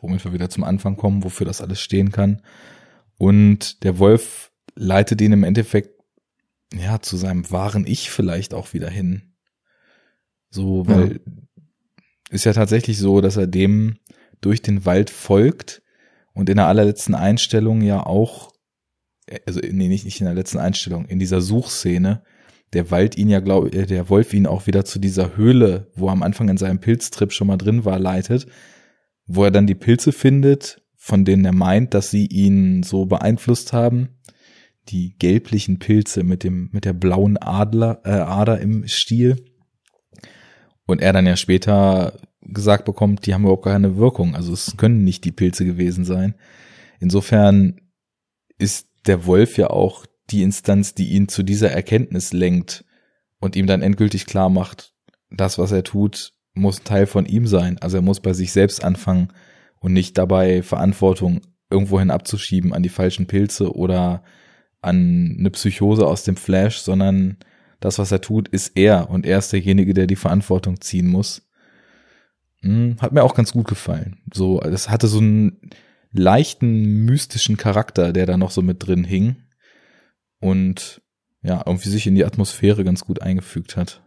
womit wir wieder zum Anfang kommen, wofür das alles stehen kann. Und der Wolf leitet ihn im Endeffekt ja zu seinem wahren Ich vielleicht auch wieder hin. So, weil ist ja tatsächlich so, dass er dem durch den Wald folgt und in der allerletzten Einstellung ja auch, also nee, nicht, nicht in der letzten Einstellung, in dieser Suchszene, der Wald ihn ja, glaube äh, der Wolf ihn auch wieder zu dieser Höhle, wo er am Anfang in seinem Pilztrip schon mal drin war, leitet, wo er dann die Pilze findet, von denen er meint, dass sie ihn so beeinflusst haben. Die gelblichen Pilze mit dem, mit der blauen Adler, äh, Ader im Stiel. Und er dann ja später gesagt bekommt, die haben überhaupt keine Wirkung. Also es können nicht die Pilze gewesen sein. Insofern ist der Wolf ja auch die Instanz, die ihn zu dieser Erkenntnis lenkt und ihm dann endgültig klar macht, das, was er tut, muss Teil von ihm sein. Also er muss bei sich selbst anfangen und nicht dabei Verantwortung irgendwohin abzuschieben an die falschen Pilze oder an eine Psychose aus dem Flash, sondern das, was er tut, ist er und er ist derjenige, der die Verantwortung ziehen muss. Hm, hat mir auch ganz gut gefallen. So, das hatte so einen leichten mystischen Charakter, der da noch so mit drin hing und ja, irgendwie sich in die Atmosphäre ganz gut eingefügt hat.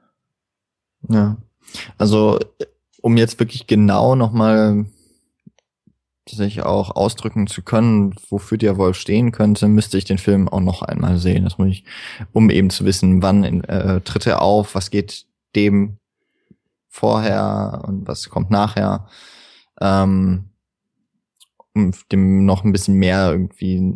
Ja. Also, um jetzt wirklich genau nochmal sich auch ausdrücken zu können, wofür der Wolf stehen könnte, müsste ich den Film auch noch einmal sehen. Das muss ich, um eben zu wissen, wann äh, tritt er auf, was geht dem vorher und was kommt nachher. Ähm, um dem noch ein bisschen mehr irgendwie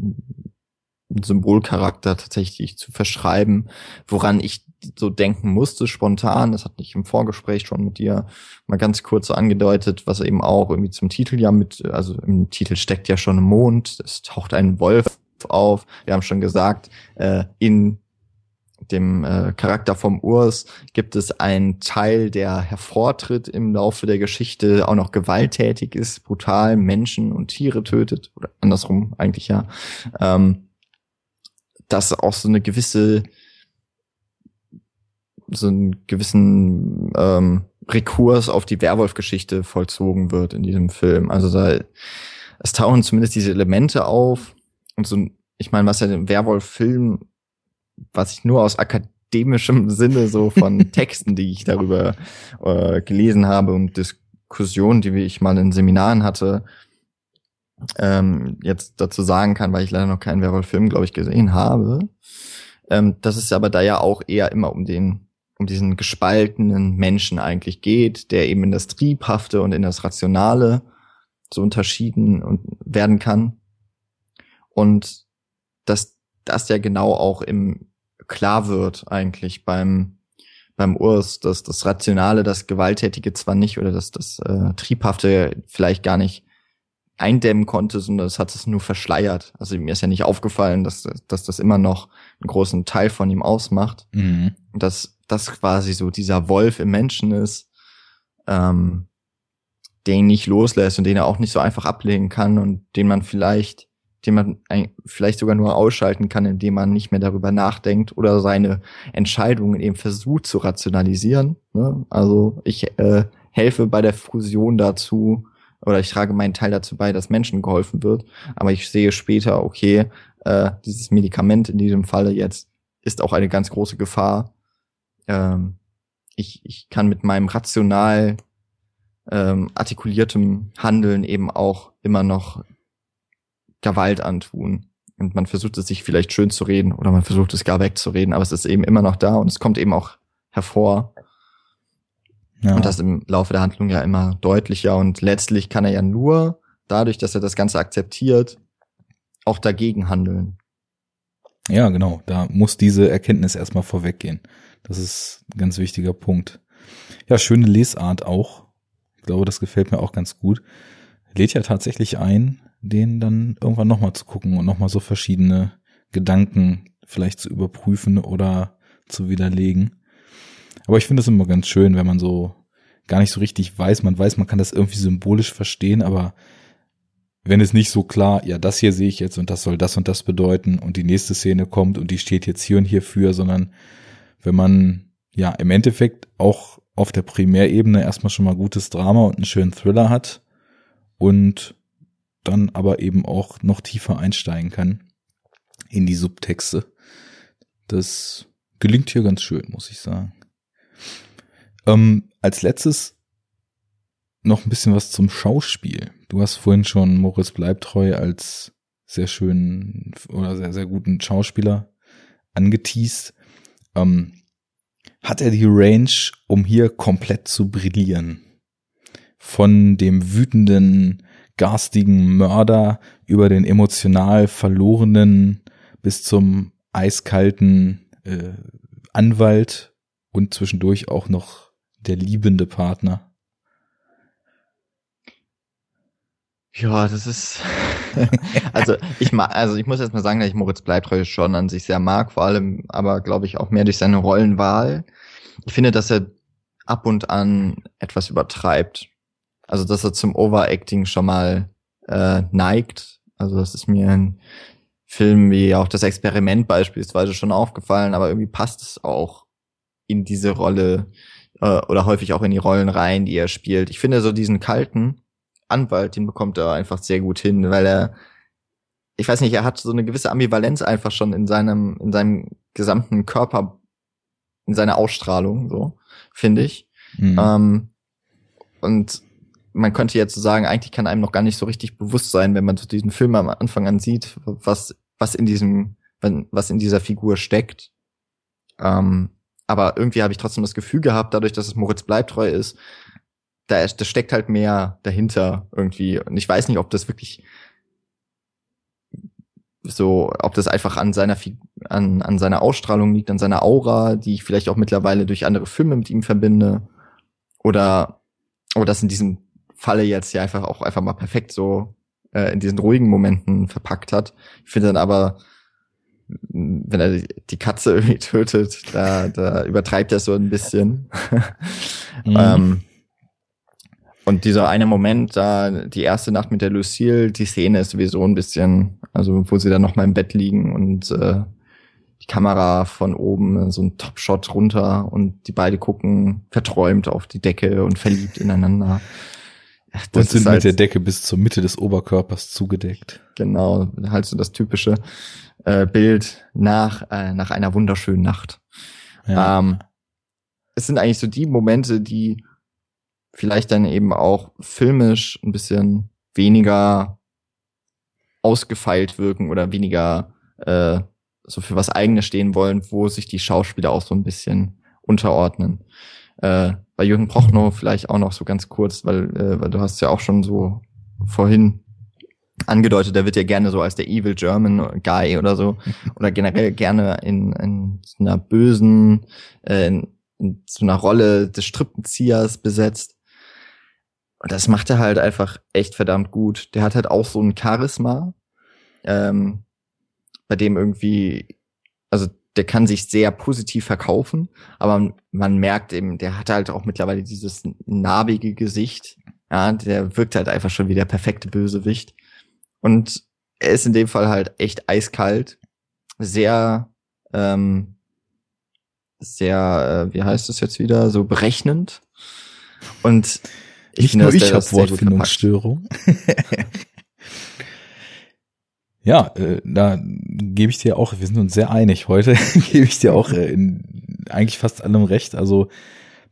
Symbolcharakter tatsächlich zu verschreiben, woran ich so denken musste spontan. Das hatte ich im Vorgespräch schon mit dir mal ganz kurz so angedeutet, was eben auch irgendwie zum Titel ja mit, also im Titel steckt ja schon ein Mond, es taucht ein Wolf auf. Wir haben schon gesagt, äh, in dem äh, Charakter vom Urs gibt es einen Teil, der hervortritt im Laufe der Geschichte, auch noch gewalttätig ist, brutal Menschen und Tiere tötet, oder andersrum eigentlich ja. Ähm, dass auch so eine gewisse, so einen gewissen ähm, Rekurs auf die Werwolf-Geschichte vollzogen wird in diesem Film. Also da es tauchen zumindest diese Elemente auf und so, ich meine, was ja den Werwolf-Film, was ich nur aus akademischem Sinne so von Texten, die ich darüber äh, gelesen habe und Diskussionen, die ich mal in Seminaren hatte, ähm, jetzt dazu sagen kann, weil ich leider noch keinen Werwolf-Film, glaube ich, gesehen habe. Ähm, dass es aber da ja auch eher immer um den, um diesen gespaltenen Menschen eigentlich geht, der eben in das Triebhafte und in das Rationale so unterschieden und werden kann. Und dass das ja genau auch im klar wird eigentlich beim beim Urs, dass das Rationale, das Gewalttätige zwar nicht oder dass das äh, Triebhafte vielleicht gar nicht eindämmen konnte, sondern es hat es nur verschleiert. Also mir ist ja nicht aufgefallen, dass, dass das immer noch einen großen Teil von ihm ausmacht. Mhm. Und dass das quasi so dieser Wolf im Menschen ist, ähm, den nicht loslässt und den er auch nicht so einfach ablegen kann und den man vielleicht, den man vielleicht sogar nur ausschalten kann, indem man nicht mehr darüber nachdenkt oder seine Entscheidungen eben versucht zu rationalisieren. Ne? Also ich äh, helfe bei der Fusion dazu, oder ich trage meinen Teil dazu bei, dass Menschen geholfen wird. Aber ich sehe später, okay, äh, dieses Medikament in diesem Falle jetzt ist auch eine ganz große Gefahr. Ähm, ich, ich kann mit meinem rational ähm, artikuliertem Handeln eben auch immer noch Gewalt antun. Und man versucht es sich vielleicht schön zu reden oder man versucht es gar wegzureden, aber es ist eben immer noch da und es kommt eben auch hervor. Ja. Und das im Laufe der Handlung ja immer deutlicher. Und letztlich kann er ja nur dadurch, dass er das Ganze akzeptiert, auch dagegen handeln. Ja, genau. Da muss diese Erkenntnis erstmal vorweggehen. Das ist ein ganz wichtiger Punkt. Ja, schöne Lesart auch. Ich glaube, das gefällt mir auch ganz gut. Lädt ja tatsächlich ein, den dann irgendwann nochmal zu gucken und nochmal so verschiedene Gedanken vielleicht zu überprüfen oder zu widerlegen. Aber ich finde es immer ganz schön, wenn man so gar nicht so richtig weiß. Man weiß, man kann das irgendwie symbolisch verstehen, aber wenn es nicht so klar, ja, das hier sehe ich jetzt und das soll das und das bedeuten und die nächste Szene kommt und die steht jetzt hier und hier für, sondern wenn man ja im Endeffekt auch auf der Primärebene erstmal schon mal gutes Drama und einen schönen Thriller hat und dann aber eben auch noch tiefer einsteigen kann in die Subtexte. Das gelingt hier ganz schön, muss ich sagen. Ähm, als letztes noch ein bisschen was zum Schauspiel, du hast vorhin schon Moritz Bleibtreu als sehr schönen oder sehr, sehr guten Schauspieler angeteased. Ähm, hat er die Range, um hier komplett zu brillieren? Von dem wütenden, garstigen Mörder über den emotional verlorenen bis zum eiskalten äh, Anwalt und zwischendurch auch noch der liebende Partner. Ja, das ist also ich mag, also ich muss jetzt mal sagen, dass ich Moritz Bleibtreu schon an sich sehr mag, vor allem aber glaube ich auch mehr durch seine Rollenwahl. Ich finde, dass er ab und an etwas übertreibt. Also dass er zum Overacting schon mal äh, neigt. Also das ist mir in Filmen wie auch das Experiment beispielsweise schon aufgefallen, aber irgendwie passt es auch in diese Rolle äh, oder häufig auch in die Rollen rein, die er spielt. Ich finde so diesen kalten Anwalt, den bekommt er einfach sehr gut hin, weil er, ich weiß nicht, er hat so eine gewisse Ambivalenz einfach schon in seinem, in seinem gesamten Körper, in seiner Ausstrahlung, so, finde ich. Mhm. Ähm, und man könnte jetzt so sagen, eigentlich kann einem noch gar nicht so richtig bewusst sein, wenn man so diesen Film am Anfang an sieht, was, was in diesem, was in dieser Figur steckt. Ähm, aber irgendwie habe ich trotzdem das Gefühl gehabt, dadurch, dass es Moritz Bleibtreu ist, da, da steckt halt mehr dahinter irgendwie. Und ich weiß nicht, ob das wirklich so, ob das einfach an seiner an, an seiner Ausstrahlung liegt, an seiner Aura, die ich vielleicht auch mittlerweile durch andere Filme mit ihm verbinde. Oder, oder das in diesem Falle jetzt ja einfach auch einfach mal perfekt so äh, in diesen ruhigen Momenten verpackt hat. Ich finde dann aber, wenn er die Katze irgendwie tötet, da, da übertreibt er so ein bisschen. mhm. ähm, und dieser eine Moment, da die erste Nacht mit der Lucille, die Szene ist sowieso ein bisschen, also wo sie dann noch mal im Bett liegen und äh, die Kamera von oben, so ein Top-Shot runter und die beide gucken verträumt auf die Decke und verliebt ineinander. Das und sind halt, mit der Decke bis zur Mitte des Oberkörpers zugedeckt. Genau, halt so das typische äh, Bild nach, äh, nach einer wunderschönen Nacht. Ja. Ähm, es sind eigentlich so die Momente, die vielleicht dann eben auch filmisch ein bisschen weniger ausgefeilt wirken oder weniger äh, so für was eigenes stehen wollen, wo sich die Schauspieler auch so ein bisschen unterordnen. Äh, bei Jürgen Prochnow vielleicht auch noch so ganz kurz, weil, äh, weil du hast ja auch schon so vorhin angedeutet, der wird ja gerne so als der Evil German Guy oder so oder generell gerne in, in einer bösen, äh, in, in so einer Rolle des Strippenziehers besetzt. Und das macht er halt einfach echt verdammt gut. Der hat halt auch so ein Charisma, ähm, bei dem irgendwie, also der kann sich sehr positiv verkaufen, aber man merkt eben, der hat halt auch mittlerweile dieses narbige Gesicht. Ja, der wirkt halt einfach schon wie der perfekte Bösewicht. Und er ist in dem Fall halt echt eiskalt, sehr, ähm, sehr, äh, wie heißt es jetzt wieder, so berechnend. Und ich Nicht nur ich habe Wortfindungsstörung. ja, äh, da gebe ich dir auch, wir sind uns sehr einig heute, gebe ich dir auch äh, in eigentlich fast allem recht. Also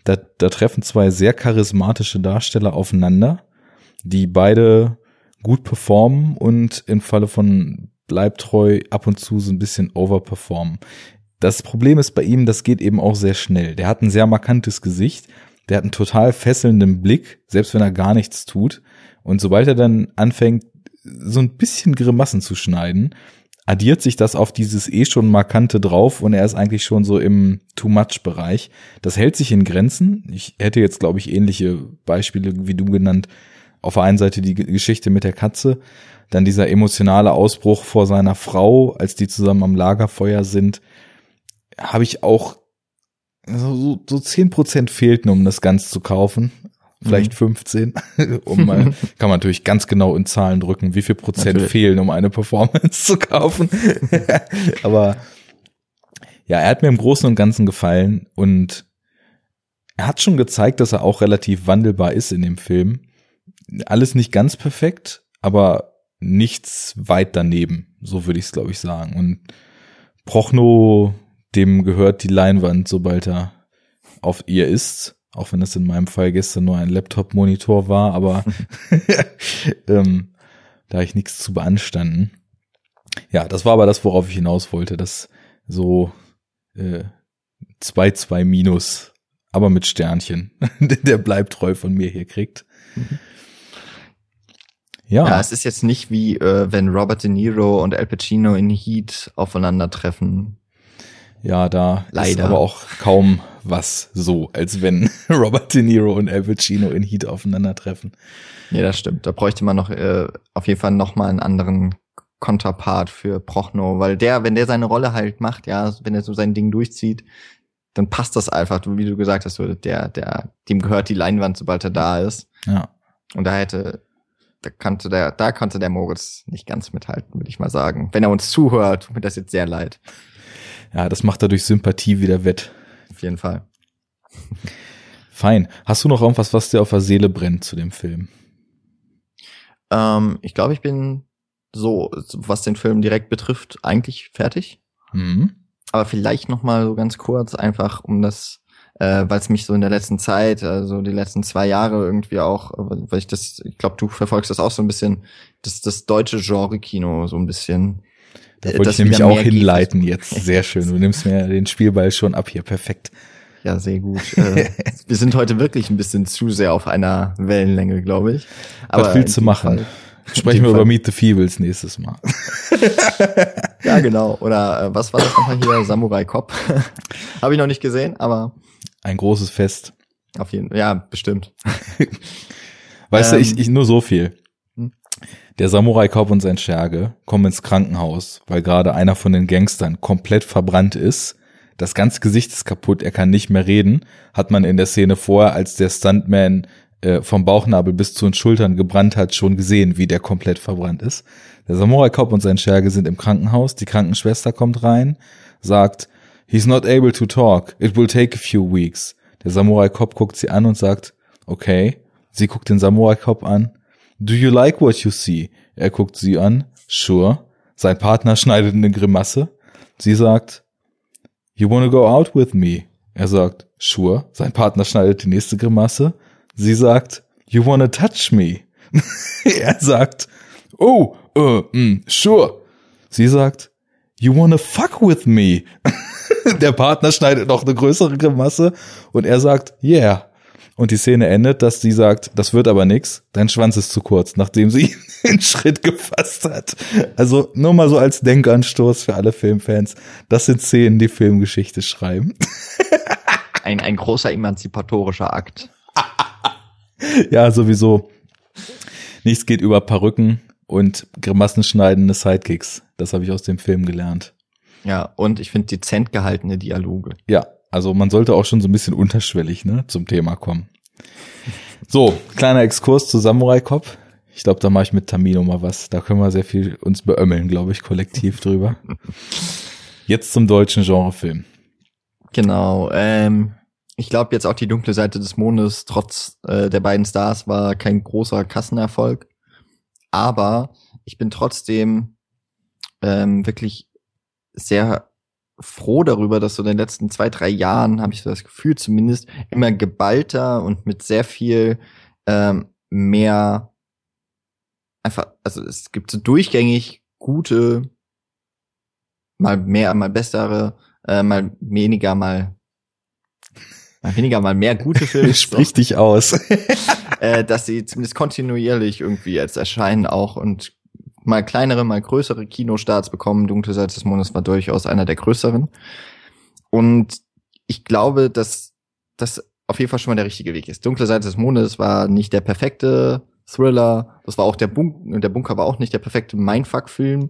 da, da treffen zwei sehr charismatische Darsteller aufeinander, die beide gut performen und im Falle von Bleibtreu ab und zu so ein bisschen overperformen. Das Problem ist bei ihm, das geht eben auch sehr schnell. Der hat ein sehr markantes Gesicht der hat einen total fesselnden Blick, selbst wenn er gar nichts tut. Und sobald er dann anfängt, so ein bisschen Grimassen zu schneiden, addiert sich das auf dieses eh schon markante drauf und er ist eigentlich schon so im Too-Much-Bereich. Das hält sich in Grenzen. Ich hätte jetzt, glaube ich, ähnliche Beispiele wie du genannt. Auf der einen Seite die Geschichte mit der Katze, dann dieser emotionale Ausbruch vor seiner Frau, als die zusammen am Lagerfeuer sind, habe ich auch so, so zehn Prozent fehlten, um das Ganze zu kaufen. Vielleicht mhm. 15. um mal, kann man natürlich ganz genau in Zahlen drücken, wie viel Prozent natürlich. fehlen, um eine Performance zu kaufen. Aber ja, er hat mir im Großen und Ganzen gefallen und er hat schon gezeigt, dass er auch relativ wandelbar ist in dem Film. Alles nicht ganz perfekt, aber nichts weit daneben, so würde ich es glaube ich sagen. Und Prochno dem gehört die Leinwand, sobald er auf ihr ist. auch wenn es in meinem Fall gestern nur ein Laptop-Monitor war, aber ähm, da habe ich nichts zu beanstanden. Ja, das war aber das, worauf ich hinaus wollte, dass so 2-2 äh, minus, aber mit Sternchen, der bleibt treu von mir hier kriegt. Mhm. Ja. ja, es ist jetzt nicht wie äh, wenn Robert De Niro und Al Pacino in Heat aufeinandertreffen. Ja, da Leider. ist aber auch kaum was so, als wenn Robert De Niro und Al Pacino in Heat aufeinandertreffen. Ja, das stimmt. Da bräuchte man noch äh, auf jeden Fall noch mal einen anderen Konterpart für Prochno, weil der, wenn der seine Rolle halt macht, ja, wenn er so sein Ding durchzieht, dann passt das einfach, wie du gesagt hast, der, der, dem gehört die Leinwand, sobald er da ist. Ja. Und da hätte da konnte der, da konnte der Moritz nicht ganz mithalten, würde ich mal sagen. Wenn er uns zuhört, tut mir das jetzt sehr leid. Ja, das macht er durch Sympathie wieder wett. Auf jeden Fall. Fein. Hast du noch irgendwas, was dir auf der Seele brennt zu dem Film? Ähm, ich glaube, ich bin so, was den Film direkt betrifft, eigentlich fertig. Mhm. Aber vielleicht noch mal so ganz kurz, einfach um das äh, weil es mich so in der letzten Zeit, also die letzten zwei Jahre irgendwie auch, weil ich das, ich glaube, du verfolgst das auch so ein bisschen, das, das deutsche Genre-Kino so ein bisschen. Da wollte ich nämlich auch hinleiten jetzt. Sehr schön. Du nimmst mir den Spielball schon ab hier. Perfekt. Ja, sehr gut. äh, wir sind heute wirklich ein bisschen zu sehr auf einer Wellenlänge, glaube ich. Aber Was willst du machen? Fall, Sprechen wir Fall. über Meet the Feebles nächstes Mal. ja, genau. Oder äh, was war das nochmal hier? Samurai Cop. Habe ich noch nicht gesehen, aber ein großes Fest. Auf jeden Fall, ja, bestimmt. weißt ähm, du, ich, ich nur so viel. Der Samurai Cop und sein Scherge kommen ins Krankenhaus, weil gerade einer von den Gangstern komplett verbrannt ist. Das ganze Gesicht ist kaputt, er kann nicht mehr reden. Hat man in der Szene vorher, als der Stuntman äh, vom Bauchnabel bis zu den Schultern gebrannt hat, schon gesehen, wie der komplett verbrannt ist. Der Samurai Cop und sein Scherge sind im Krankenhaus. Die Krankenschwester kommt rein, sagt, He's not able to talk. It will take a few weeks. Der Samurai-Cop guckt sie an und sagt, okay. Sie guckt den Samurai-Cop an. Do you like what you see? Er guckt sie an. Sure. Sein Partner schneidet eine Grimasse. Sie sagt, You wanna go out with me? Er sagt, sure. Sein Partner schneidet die nächste Grimasse. Sie sagt, You wanna touch me? er sagt, oh, uh, mm, sure. Sie sagt, You wanna fuck with me? der Partner schneidet noch eine größere Grimasse und er sagt, yeah. Und die Szene endet, dass sie sagt, das wird aber nix, dein Schwanz ist zu kurz, nachdem sie den Schritt gefasst hat. Also nur mal so als Denkanstoß für alle Filmfans. Das sind Szenen, die Filmgeschichte schreiben. Ein, ein großer emanzipatorischer Akt. ja, sowieso. Nichts geht über Perücken und grimassenschneidende Sidekicks. Das habe ich aus dem Film gelernt. Ja, und ich finde dezent gehaltene Dialoge. Ja, also man sollte auch schon so ein bisschen unterschwellig ne, zum Thema kommen. So, kleiner Exkurs zu Samurai Cop. Ich glaube, da mache ich mit Tamino mal was. Da können wir sehr viel uns beömmeln, glaube ich, kollektiv drüber. Jetzt zum deutschen Genrefilm. Genau. Ähm, ich glaube jetzt auch die dunkle Seite des Mondes, trotz äh, der beiden Stars, war kein großer Kassenerfolg. Aber ich bin trotzdem ähm, wirklich sehr froh darüber, dass so in den letzten zwei, drei Jahren, habe ich so das Gefühl zumindest, immer geballter und mit sehr viel ähm, mehr einfach, also es gibt so durchgängig gute, mal mehr, mal bessere, äh, mal weniger, mal mal weniger, mal mehr gute Filme. Sprich dich aus. äh, dass sie zumindest kontinuierlich irgendwie jetzt erscheinen auch und mal kleinere, mal größere Kinostarts bekommen. Dunkle Seite des Mondes war durchaus einer der größeren. Und ich glaube, dass das auf jeden Fall schon mal der richtige Weg ist. Dunkle Seite des Mondes war nicht der perfekte Thriller. Das war auch der Bunker, der Bunker war auch nicht der perfekte Mindfuck-Film.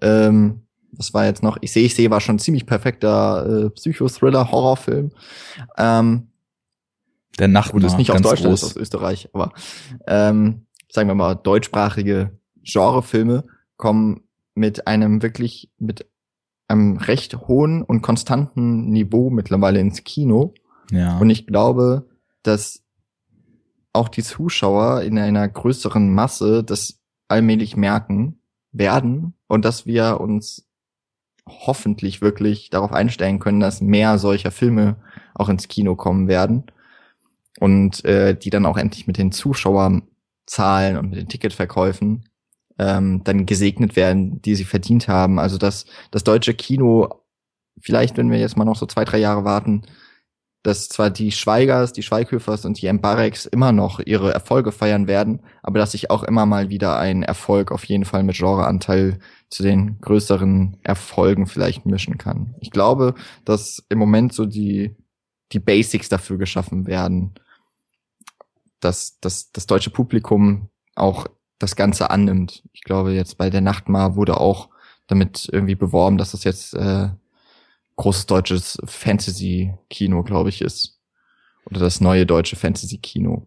Ähm, das war jetzt noch, ich sehe, ich sehe, war schon ein ziemlich perfekter äh, Psychothriller-Horrorfilm. Ähm, der Nacht ist nicht aus Deutschland, groß. ist aus Österreich, aber ähm, sagen wir mal deutschsprachige Genrefilme kommen mit einem wirklich, mit einem recht hohen und konstanten Niveau mittlerweile ins Kino. Ja. Und ich glaube, dass auch die Zuschauer in einer größeren Masse das allmählich merken werden und dass wir uns hoffentlich wirklich darauf einstellen können, dass mehr solcher Filme auch ins Kino kommen werden. und äh, die dann auch endlich mit den Zuschauerzahlen und mit den Ticketverkäufen ähm, dann gesegnet werden, die sie verdient haben. Also dass das deutsche Kino vielleicht, wenn wir jetzt mal noch so zwei, drei Jahre warten, dass zwar die Schweigers, die Schweighöfers und die Embareks immer noch ihre Erfolge feiern werden, aber dass sich auch immer mal wieder ein Erfolg auf jeden Fall mit Genreanteil zu den größeren Erfolgen vielleicht mischen kann. Ich glaube, dass im Moment so die, die Basics dafür geschaffen werden, dass, dass das deutsche Publikum auch das Ganze annimmt. Ich glaube, jetzt bei der Nachtmar wurde auch damit irgendwie beworben, dass das jetzt äh, großes deutsches Fantasy-Kino, glaube ich, ist. Oder das neue deutsche Fantasy-Kino.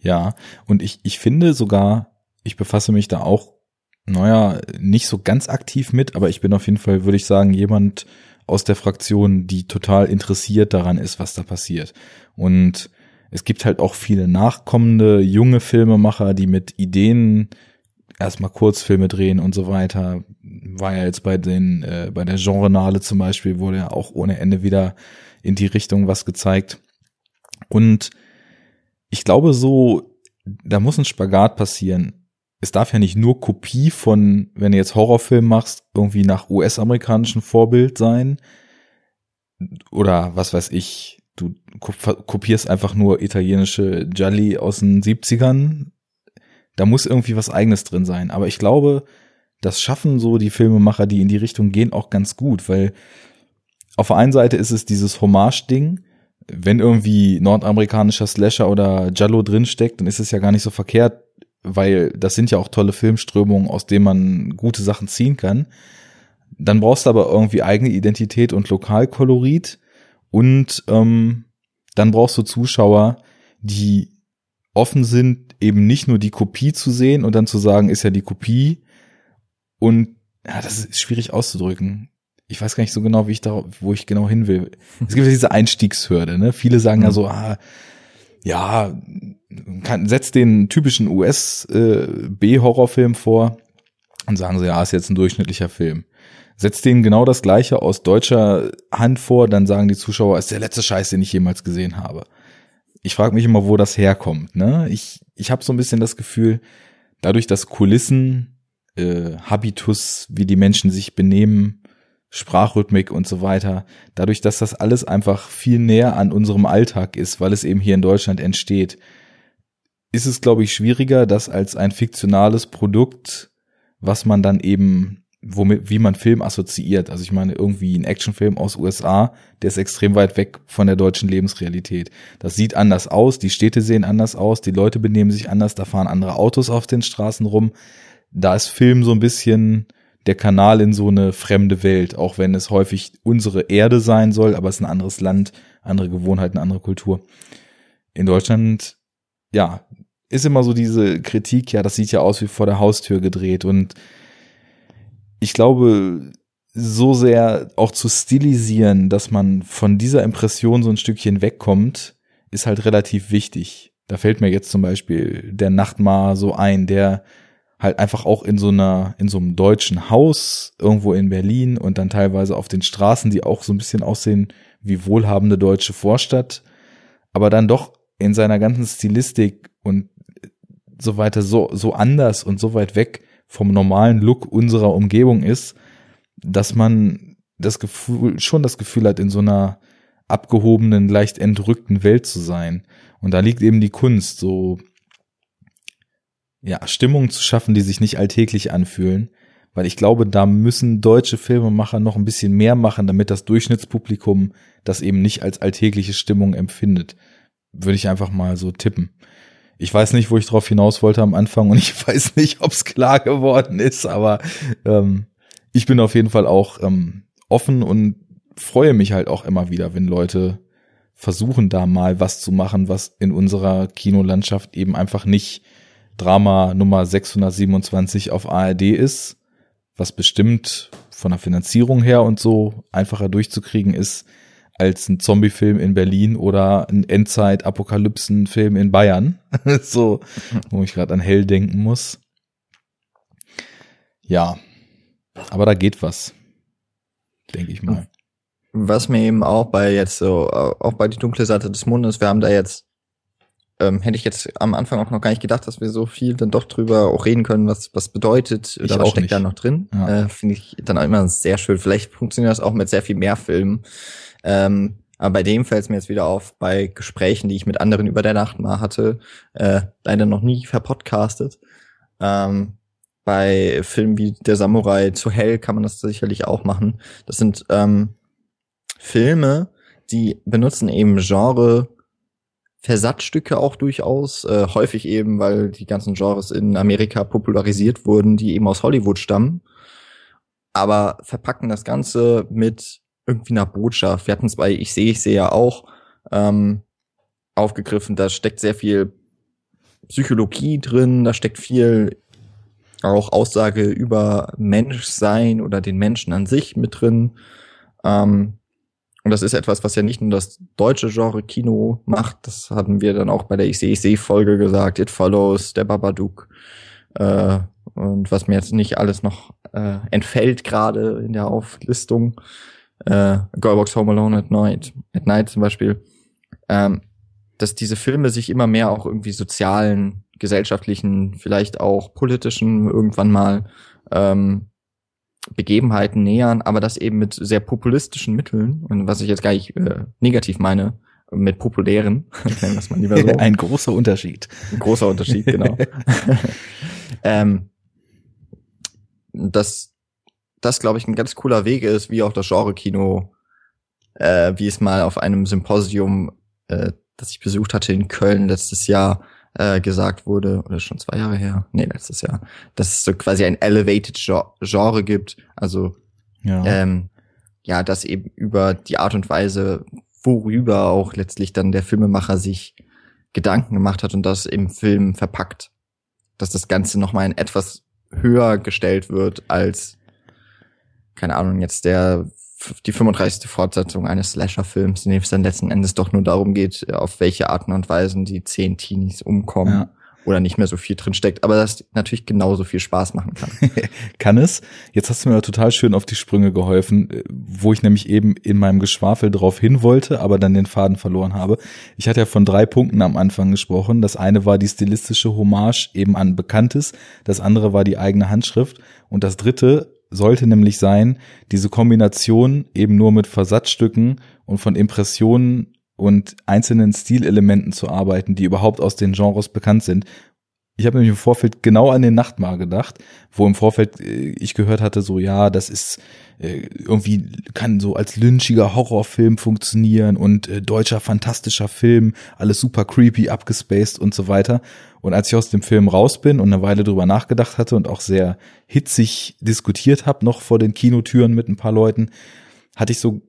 Ja, und ich, ich finde sogar, ich befasse mich da auch, naja, nicht so ganz aktiv mit, aber ich bin auf jeden Fall, würde ich sagen, jemand aus der Fraktion, die total interessiert daran ist, was da passiert. Und es gibt halt auch viele nachkommende junge Filmemacher, die mit Ideen erstmal Kurzfilme drehen und so weiter. War ja jetzt bei den, äh, bei der Genrenale zum Beispiel, wurde ja auch ohne Ende wieder in die Richtung was gezeigt. Und ich glaube so, da muss ein Spagat passieren. Es darf ja nicht nur Kopie von, wenn du jetzt Horrorfilm machst, irgendwie nach US-amerikanischem Vorbild sein. Oder was weiß ich, du kopierst einfach nur italienische Gialli aus den 70ern da muss irgendwie was eigenes drin sein. Aber ich glaube, das schaffen so die Filmemacher, die in die Richtung gehen, auch ganz gut, weil auf der einen Seite ist es dieses Hommage-Ding, wenn irgendwie nordamerikanischer Slasher oder Jallo drinsteckt, dann ist es ja gar nicht so verkehrt, weil das sind ja auch tolle Filmströmungen, aus denen man gute Sachen ziehen kann. Dann brauchst du aber irgendwie eigene Identität und Lokalkolorit und ähm, dann brauchst du Zuschauer, die offen sind, eben nicht nur die Kopie zu sehen und dann zu sagen, ist ja die Kopie. Und ja, das ist schwierig auszudrücken. Ich weiß gar nicht so genau, wie ich da, wo ich genau hin will. Es gibt ja diese Einstiegshürde, ne? Viele sagen mhm. ja so, ah, ja, kann, setzt den typischen US äh, vor und sagen so, ja, ist jetzt ein durchschnittlicher Film. Setzt denen genau das gleiche aus deutscher Hand vor, dann sagen die Zuschauer, ist der letzte Scheiß, den ich jemals gesehen habe ich frage mich immer, wo das herkommt. Ne? Ich, ich habe so ein bisschen das Gefühl, dadurch, dass Kulissen, äh, Habitus, wie die Menschen sich benehmen, Sprachrhythmik und so weiter, dadurch, dass das alles einfach viel näher an unserem Alltag ist, weil es eben hier in Deutschland entsteht, ist es, glaube ich, schwieriger, das als ein fiktionales Produkt, was man dann eben womit, wie man Film assoziiert. Also ich meine, irgendwie ein Actionfilm aus USA, der ist extrem weit weg von der deutschen Lebensrealität. Das sieht anders aus, die Städte sehen anders aus, die Leute benehmen sich anders, da fahren andere Autos auf den Straßen rum. Da ist Film so ein bisschen der Kanal in so eine fremde Welt, auch wenn es häufig unsere Erde sein soll, aber es ist ein anderes Land, andere Gewohnheiten, andere Kultur. In Deutschland, ja, ist immer so diese Kritik, ja, das sieht ja aus wie vor der Haustür gedreht und ich glaube, so sehr auch zu stilisieren, dass man von dieser Impression so ein Stückchen wegkommt, ist halt relativ wichtig. Da fällt mir jetzt zum Beispiel der Nachtmar so ein, der halt einfach auch in so einer, in so einem deutschen Haus irgendwo in Berlin und dann teilweise auf den Straßen, die auch so ein bisschen aussehen wie wohlhabende deutsche Vorstadt, aber dann doch in seiner ganzen Stilistik und so weiter so, so anders und so weit weg vom normalen Look unserer Umgebung ist, dass man das Gefühl, schon das Gefühl hat, in so einer abgehobenen, leicht entrückten Welt zu sein. Und da liegt eben die Kunst, so, ja, Stimmungen zu schaffen, die sich nicht alltäglich anfühlen. Weil ich glaube, da müssen deutsche Filmemacher noch ein bisschen mehr machen, damit das Durchschnittspublikum das eben nicht als alltägliche Stimmung empfindet. Würde ich einfach mal so tippen. Ich weiß nicht, wo ich drauf hinaus wollte am Anfang und ich weiß nicht, ob es klar geworden ist, aber ähm, ich bin auf jeden Fall auch ähm, offen und freue mich halt auch immer wieder, wenn Leute versuchen, da mal was zu machen, was in unserer Kinolandschaft eben einfach nicht Drama Nummer 627 auf ARD ist, was bestimmt von der Finanzierung her und so einfacher durchzukriegen ist, als ein Zombie-Film in Berlin oder ein Endzeit-Apokalypsen-Film in Bayern. so, wo ich gerade an Hell denken muss. Ja, aber da geht was, denke ich mal. Was mir eben auch bei jetzt so, auch bei die dunkle Seite des Mondes, wir haben da jetzt ähm, hätte ich jetzt am Anfang auch noch gar nicht gedacht, dass wir so viel dann doch drüber auch reden können, was was bedeutet Ich oder was steckt nicht. da noch drin. Ja. Äh, Finde ich dann auch immer sehr schön. Vielleicht funktioniert das auch mit sehr viel mehr Filmen. Ähm, aber bei dem fällt es mir jetzt wieder auf, bei Gesprächen, die ich mit anderen über der Nacht mal hatte, äh, leider noch nie verpodcastet. Ähm, bei Filmen wie Der Samurai zu Hell kann man das sicherlich auch machen. Das sind ähm, Filme, die benutzen eben Genre Versatzstücke auch durchaus, äh, häufig eben, weil die ganzen Genres in Amerika popularisiert wurden, die eben aus Hollywood stammen, aber verpacken das Ganze mit irgendwie einer Botschaft. Wir hatten es bei Ich sehe, ich sehe ja auch ähm, aufgegriffen, da steckt sehr viel Psychologie drin, da steckt viel auch Aussage über Menschsein oder den Menschen an sich mit drin. Ähm, und das ist etwas, was ja nicht nur das deutsche Genre Kino macht, das hatten wir dann auch bei der Ich sehe, ich sehe Folge gesagt, It Follows, der Babadook. Äh, und was mir jetzt nicht alles noch äh, entfällt gerade in der Auflistung, äh, Girlbox Home Alone at Night, at Night zum Beispiel, ähm, dass diese Filme sich immer mehr auch irgendwie sozialen, gesellschaftlichen, vielleicht auch politischen irgendwann mal ähm, Begebenheiten nähern, aber das eben mit sehr populistischen Mitteln und was ich jetzt gar nicht äh, negativ meine, mit populären, nennen wir es mal lieber so. Ein großer Unterschied. Ein großer Unterschied, genau. ähm, dass das, glaube ich, ein ganz cooler Weg ist, wie auch das Genre-Kino, äh, wie es mal auf einem Symposium, äh, das ich besucht hatte in Köln letztes Jahr, äh, gesagt wurde, oder schon zwei Jahre her, nee, letztes Jahr, dass es so quasi ein elevated Gen- Genre gibt, also Ja. ähm, ja, dass eben über die Art und Weise, worüber auch letztlich dann der Filmemacher sich Gedanken gemacht hat und das im Film verpackt, dass das Ganze nochmal ein etwas höher gestellt wird als, keine Ahnung, jetzt der die 35. Fortsetzung eines Slasher-Films, in dem es dann letzten Endes doch nur darum geht, auf welche Arten und Weisen die zehn Teenies umkommen Ja. oder nicht mehr so viel drin steckt, aber das natürlich genauso viel Spaß machen kann. Kann es. Jetzt hast du mir total schön auf die Sprünge geholfen, äh, wo ich nämlich eben in meinem Geschwafel drauf hin wollte, aber dann den Faden verloren habe. Ich hatte ja von drei Punkten am Anfang gesprochen. Das eine war die stilistische Hommage eben an Bekanntes, das andere war die eigene Handschrift und das dritte sollte nämlich sein, diese Kombination eben nur mit Versatzstücken und von Impressionen und einzelnen Stilelementen zu arbeiten, die überhaupt aus den Genres bekannt sind. Ich habe nämlich im Vorfeld genau an den Nachtmar gedacht, wo im Vorfeld äh, ich gehört hatte, so ja, das ist äh, irgendwie kann so als lynchiger Horrorfilm funktionieren und äh, deutscher fantastischer Film, alles super creepy, abgespaced und so weiter. Und als ich aus dem Film raus bin und eine Weile drüber nachgedacht hatte und auch sehr hitzig diskutiert habe, noch vor den Kinotüren mit ein paar Leuten, hatte ich so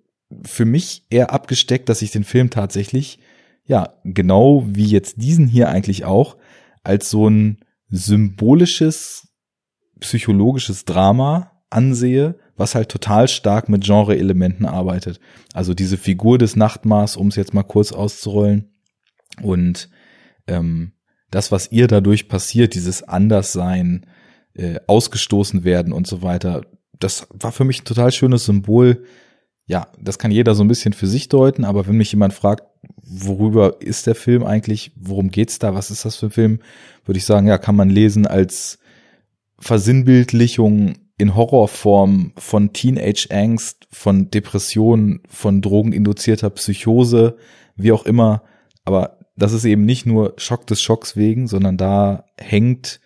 für mich eher abgesteckt, dass ich den Film tatsächlich, ja, genau wie jetzt diesen hier eigentlich auch, als so ein symbolisches, psychologisches Drama ansehe, was halt total stark mit Genre-Elementen arbeitet. Also diese Figur des Nachtmars, um es jetzt mal kurz auszurollen. Und ähm, das, was ihr dadurch passiert, dieses Anderssein, äh, ausgestoßen werden und so weiter, das war für mich ein total schönes Symbol. Ja, das kann jeder so ein bisschen für sich deuten, aber wenn mich jemand fragt, worüber ist der Film eigentlich, worum geht's da, was ist das für ein Film, würde ich sagen, ja, kann man lesen als Versinnbildlichung in Horrorform von Teenage-Angst, von Depression, von drogeninduzierter Psychose, wie auch immer. Aber das ist eben nicht nur Schock des Schocks wegen, sondern da hängt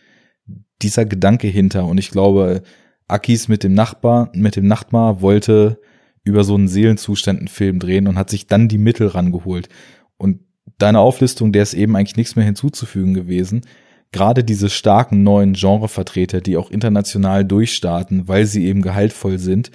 dieser Gedanke hinter. Und ich glaube, Akis mit dem Nachbar, mit dem Nachtmar wollte über so einen Seelenzustand einen Film drehen und hat sich dann die Mittel rangeholt. Und deine Auflistung, der ist eben eigentlich nichts mehr hinzuzufügen gewesen. Gerade diese starken neuen Genrevertreter, die auch international durchstarten, weil sie eben gehaltvoll sind,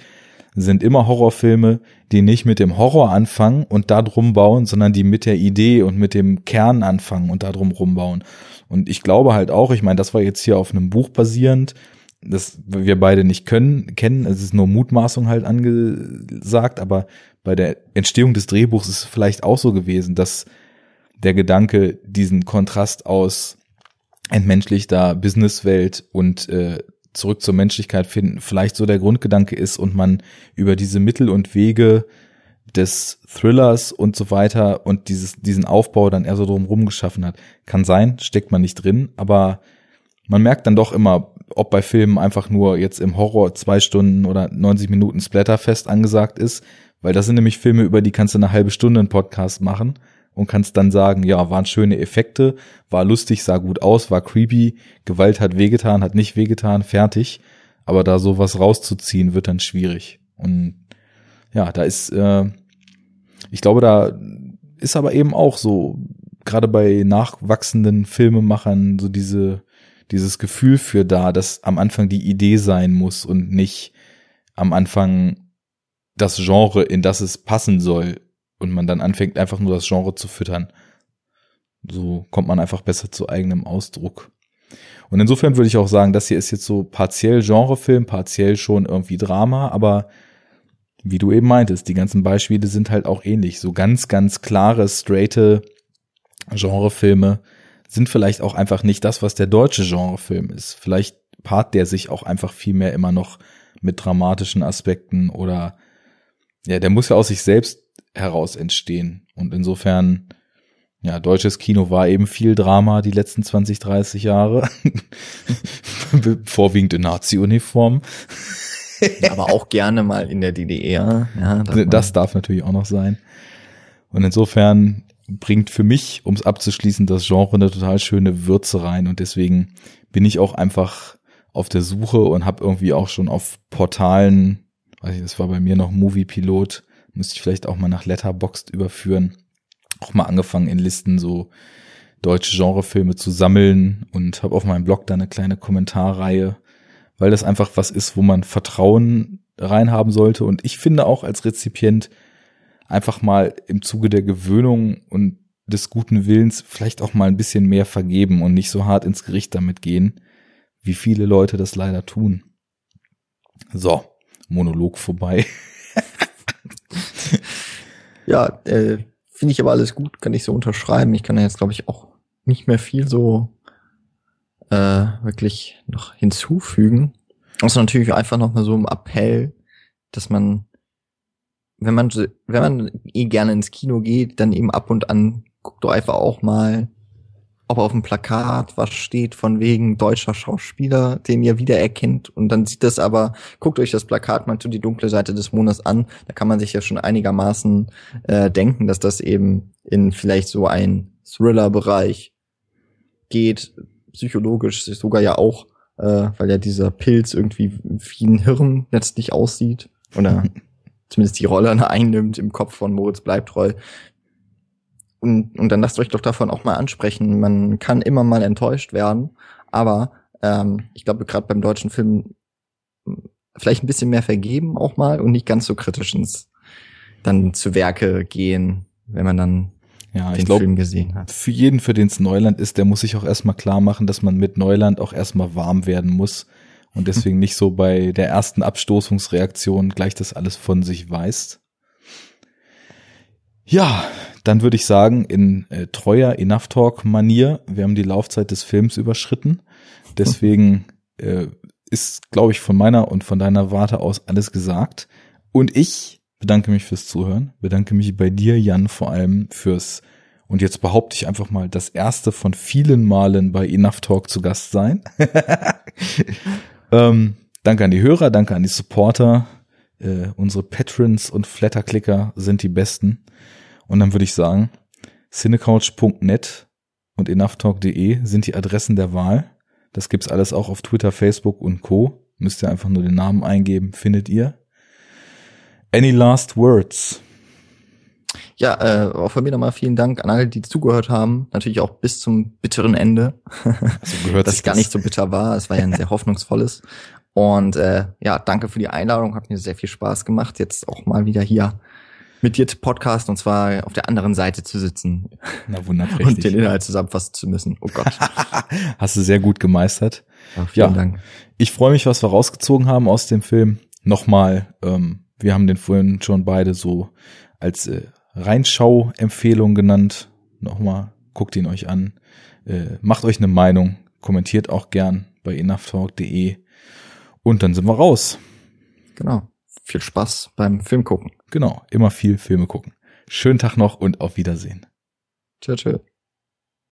sind immer Horrorfilme, die nicht mit dem Horror anfangen und da drum bauen, sondern die mit der Idee und mit dem Kern anfangen und da drum rumbauen. Und ich glaube halt auch, ich meine, das war jetzt hier auf einem Buch basierend, das wir beide nicht können, kennen, es ist nur Mutmaßung halt angesagt, aber bei der Entstehung des Drehbuchs ist es vielleicht auch so gewesen, dass der Gedanke diesen Kontrast aus entmenschlichter Businesswelt und äh, zurück zur Menschlichkeit finden, vielleicht so der Grundgedanke ist und man über diese Mittel und Wege des Thrillers und so weiter und dieses, diesen Aufbau dann eher so drumherum geschaffen hat. Kann sein, steckt man nicht drin, aber man merkt dann doch immer, ob bei Filmen einfach nur jetzt im Horror zwei Stunden oder 90 Minuten Splatterfest angesagt ist, weil das sind nämlich Filme, über die kannst du eine halbe Stunde einen Podcast machen und kannst dann sagen, ja, waren schöne Effekte, war lustig, sah gut aus, war creepy, Gewalt hat wehgetan, hat nicht wehgetan, fertig. Aber da sowas rauszuziehen, wird dann schwierig. Und ja, da ist, äh, ich glaube, da ist aber eben auch so, gerade bei nachwachsenden Filmemachern, so diese, dieses Gefühl für da, dass am Anfang die Idee sein muss und nicht am Anfang das Genre, in das es passen soll. Und man dann anfängt, einfach nur das Genre zu füttern. So kommt man einfach besser zu eigenem Ausdruck. Und insofern würde ich auch sagen, das hier ist jetzt so partiell Genrefilm, partiell schon irgendwie Drama, aber wie du eben meintest, die ganzen Beispiele sind halt auch ähnlich. So ganz, ganz klare, straighte Genrefilme sind vielleicht auch einfach nicht das, was der deutsche Genrefilm ist. Vielleicht paart der sich auch einfach viel mehr immer noch mit dramatischen Aspekten oder ja, der muss ja aus sich selbst heraus entstehen. Und insofern ja, deutsches Kino war eben viel Drama die letzten 20, 30 Jahre. Vorwiegend in Nazi-Uniform. ja, aber auch gerne mal in der DDR. Ja, das darf natürlich auch noch sein. Und insofern bringt für mich, um es abzuschließen, das Genre eine total schöne Würze rein. Und deswegen bin ich auch einfach auf der Suche und habe irgendwie auch schon auf Portalen, weiß ich, das war bei mir noch Movie Pilot, müsste ich vielleicht auch mal nach Letterboxd überführen auch mal angefangen in Listen so deutsche Genrefilme zu sammeln und habe auf meinem Blog da eine kleine Kommentarreihe, weil das einfach was ist, wo man Vertrauen reinhaben sollte. Und ich finde auch als Rezipient einfach mal im Zuge der Gewöhnung und des guten Willens vielleicht auch mal ein bisschen mehr vergeben und nicht so hart ins Gericht damit gehen, wie viele Leute das leider tun. So, Monolog vorbei. ja, äh, Finde ich aber alles gut, kann ich so unterschreiben. Ich kann da jetzt, glaube ich, auch nicht mehr viel so äh, wirklich noch hinzufügen. Außer natürlich einfach noch mal so ein Appell, dass man, wenn man, wenn man eh gerne ins Kino geht, dann eben ab und an guckt doch einfach auch mal ob auf dem Plakat was steht von wegen deutscher Schauspieler, den ihr wiedererkennt. Und dann sieht das aber, guckt euch das Plakat mal zu die dunkle Seite des Monats an. Da kann man sich ja schon einigermaßen äh, denken, dass das eben in vielleicht so ein Thriller-Bereich geht, psychologisch sogar ja auch, äh, weil ja dieser Pilz irgendwie wie ein Hirn letztlich aussieht. Oder zumindest die Rolle einnimmt im Kopf von Moritz Bleibtreu. Und, und dann lasst euch doch davon auch mal ansprechen. Man kann immer mal enttäuscht werden, aber ähm, ich glaube, gerade beim deutschen Film vielleicht ein bisschen mehr vergeben auch mal und nicht ganz so kritisch ins dann zu Werke gehen, wenn man dann ja, den glaub, Film gesehen hat. Für jeden, für den es Neuland ist, der muss sich auch erstmal klar machen, dass man mit Neuland auch erstmal warm werden muss und deswegen nicht so bei der ersten Abstoßungsreaktion gleich das alles von sich weist. Ja, dann würde ich sagen, in äh, treuer Enough Talk Manier, wir haben die Laufzeit des Films überschritten. Deswegen äh, ist, glaube ich, von meiner und von deiner Warte aus alles gesagt. Und ich bedanke mich fürs Zuhören, bedanke mich bei dir, Jan, vor allem fürs, und jetzt behaupte ich einfach mal, das erste von vielen Malen bei Enough Talk zu Gast sein. ähm, danke an die Hörer, danke an die Supporter. Äh, unsere Patrons und Flatterklicker sind die besten. Und dann würde ich sagen, cinecouch.net und enoughtalk.de sind die Adressen der Wahl. Das gibt's alles auch auf Twitter, Facebook und Co. Müsst ihr einfach nur den Namen eingeben, findet ihr. Any last words? Ja, äh, auch von mir nochmal vielen Dank an alle, die zugehört haben. Natürlich auch bis zum bitteren Ende. Also gehört das gar nicht so bitter war. Es war ja ein sehr hoffnungsvolles. Und äh, ja, danke für die Einladung. Hat mir sehr viel Spaß gemacht, jetzt auch mal wieder hier mit dir zu Podcast und zwar auf der anderen Seite zu sitzen. Na wunderbar. Und den Inhalt zusammenfassen zu müssen. Oh Gott. Hast du sehr gut gemeistert. Ja, vielen ja. Dank. Ich freue mich, was wir rausgezogen haben aus dem Film. Nochmal, ähm, wir haben den vorhin schon beide so als äh, Reinschau-Empfehlung genannt. Nochmal, guckt ihn euch an. Äh, macht euch eine Meinung. Kommentiert auch gern bei enoughtalk.de. Und dann sind wir raus. Genau. viel Spaß beim Film gucken. Genau, immer viel Filme gucken. Schönen Tag noch und auf Wiedersehen. Tschö, tschö.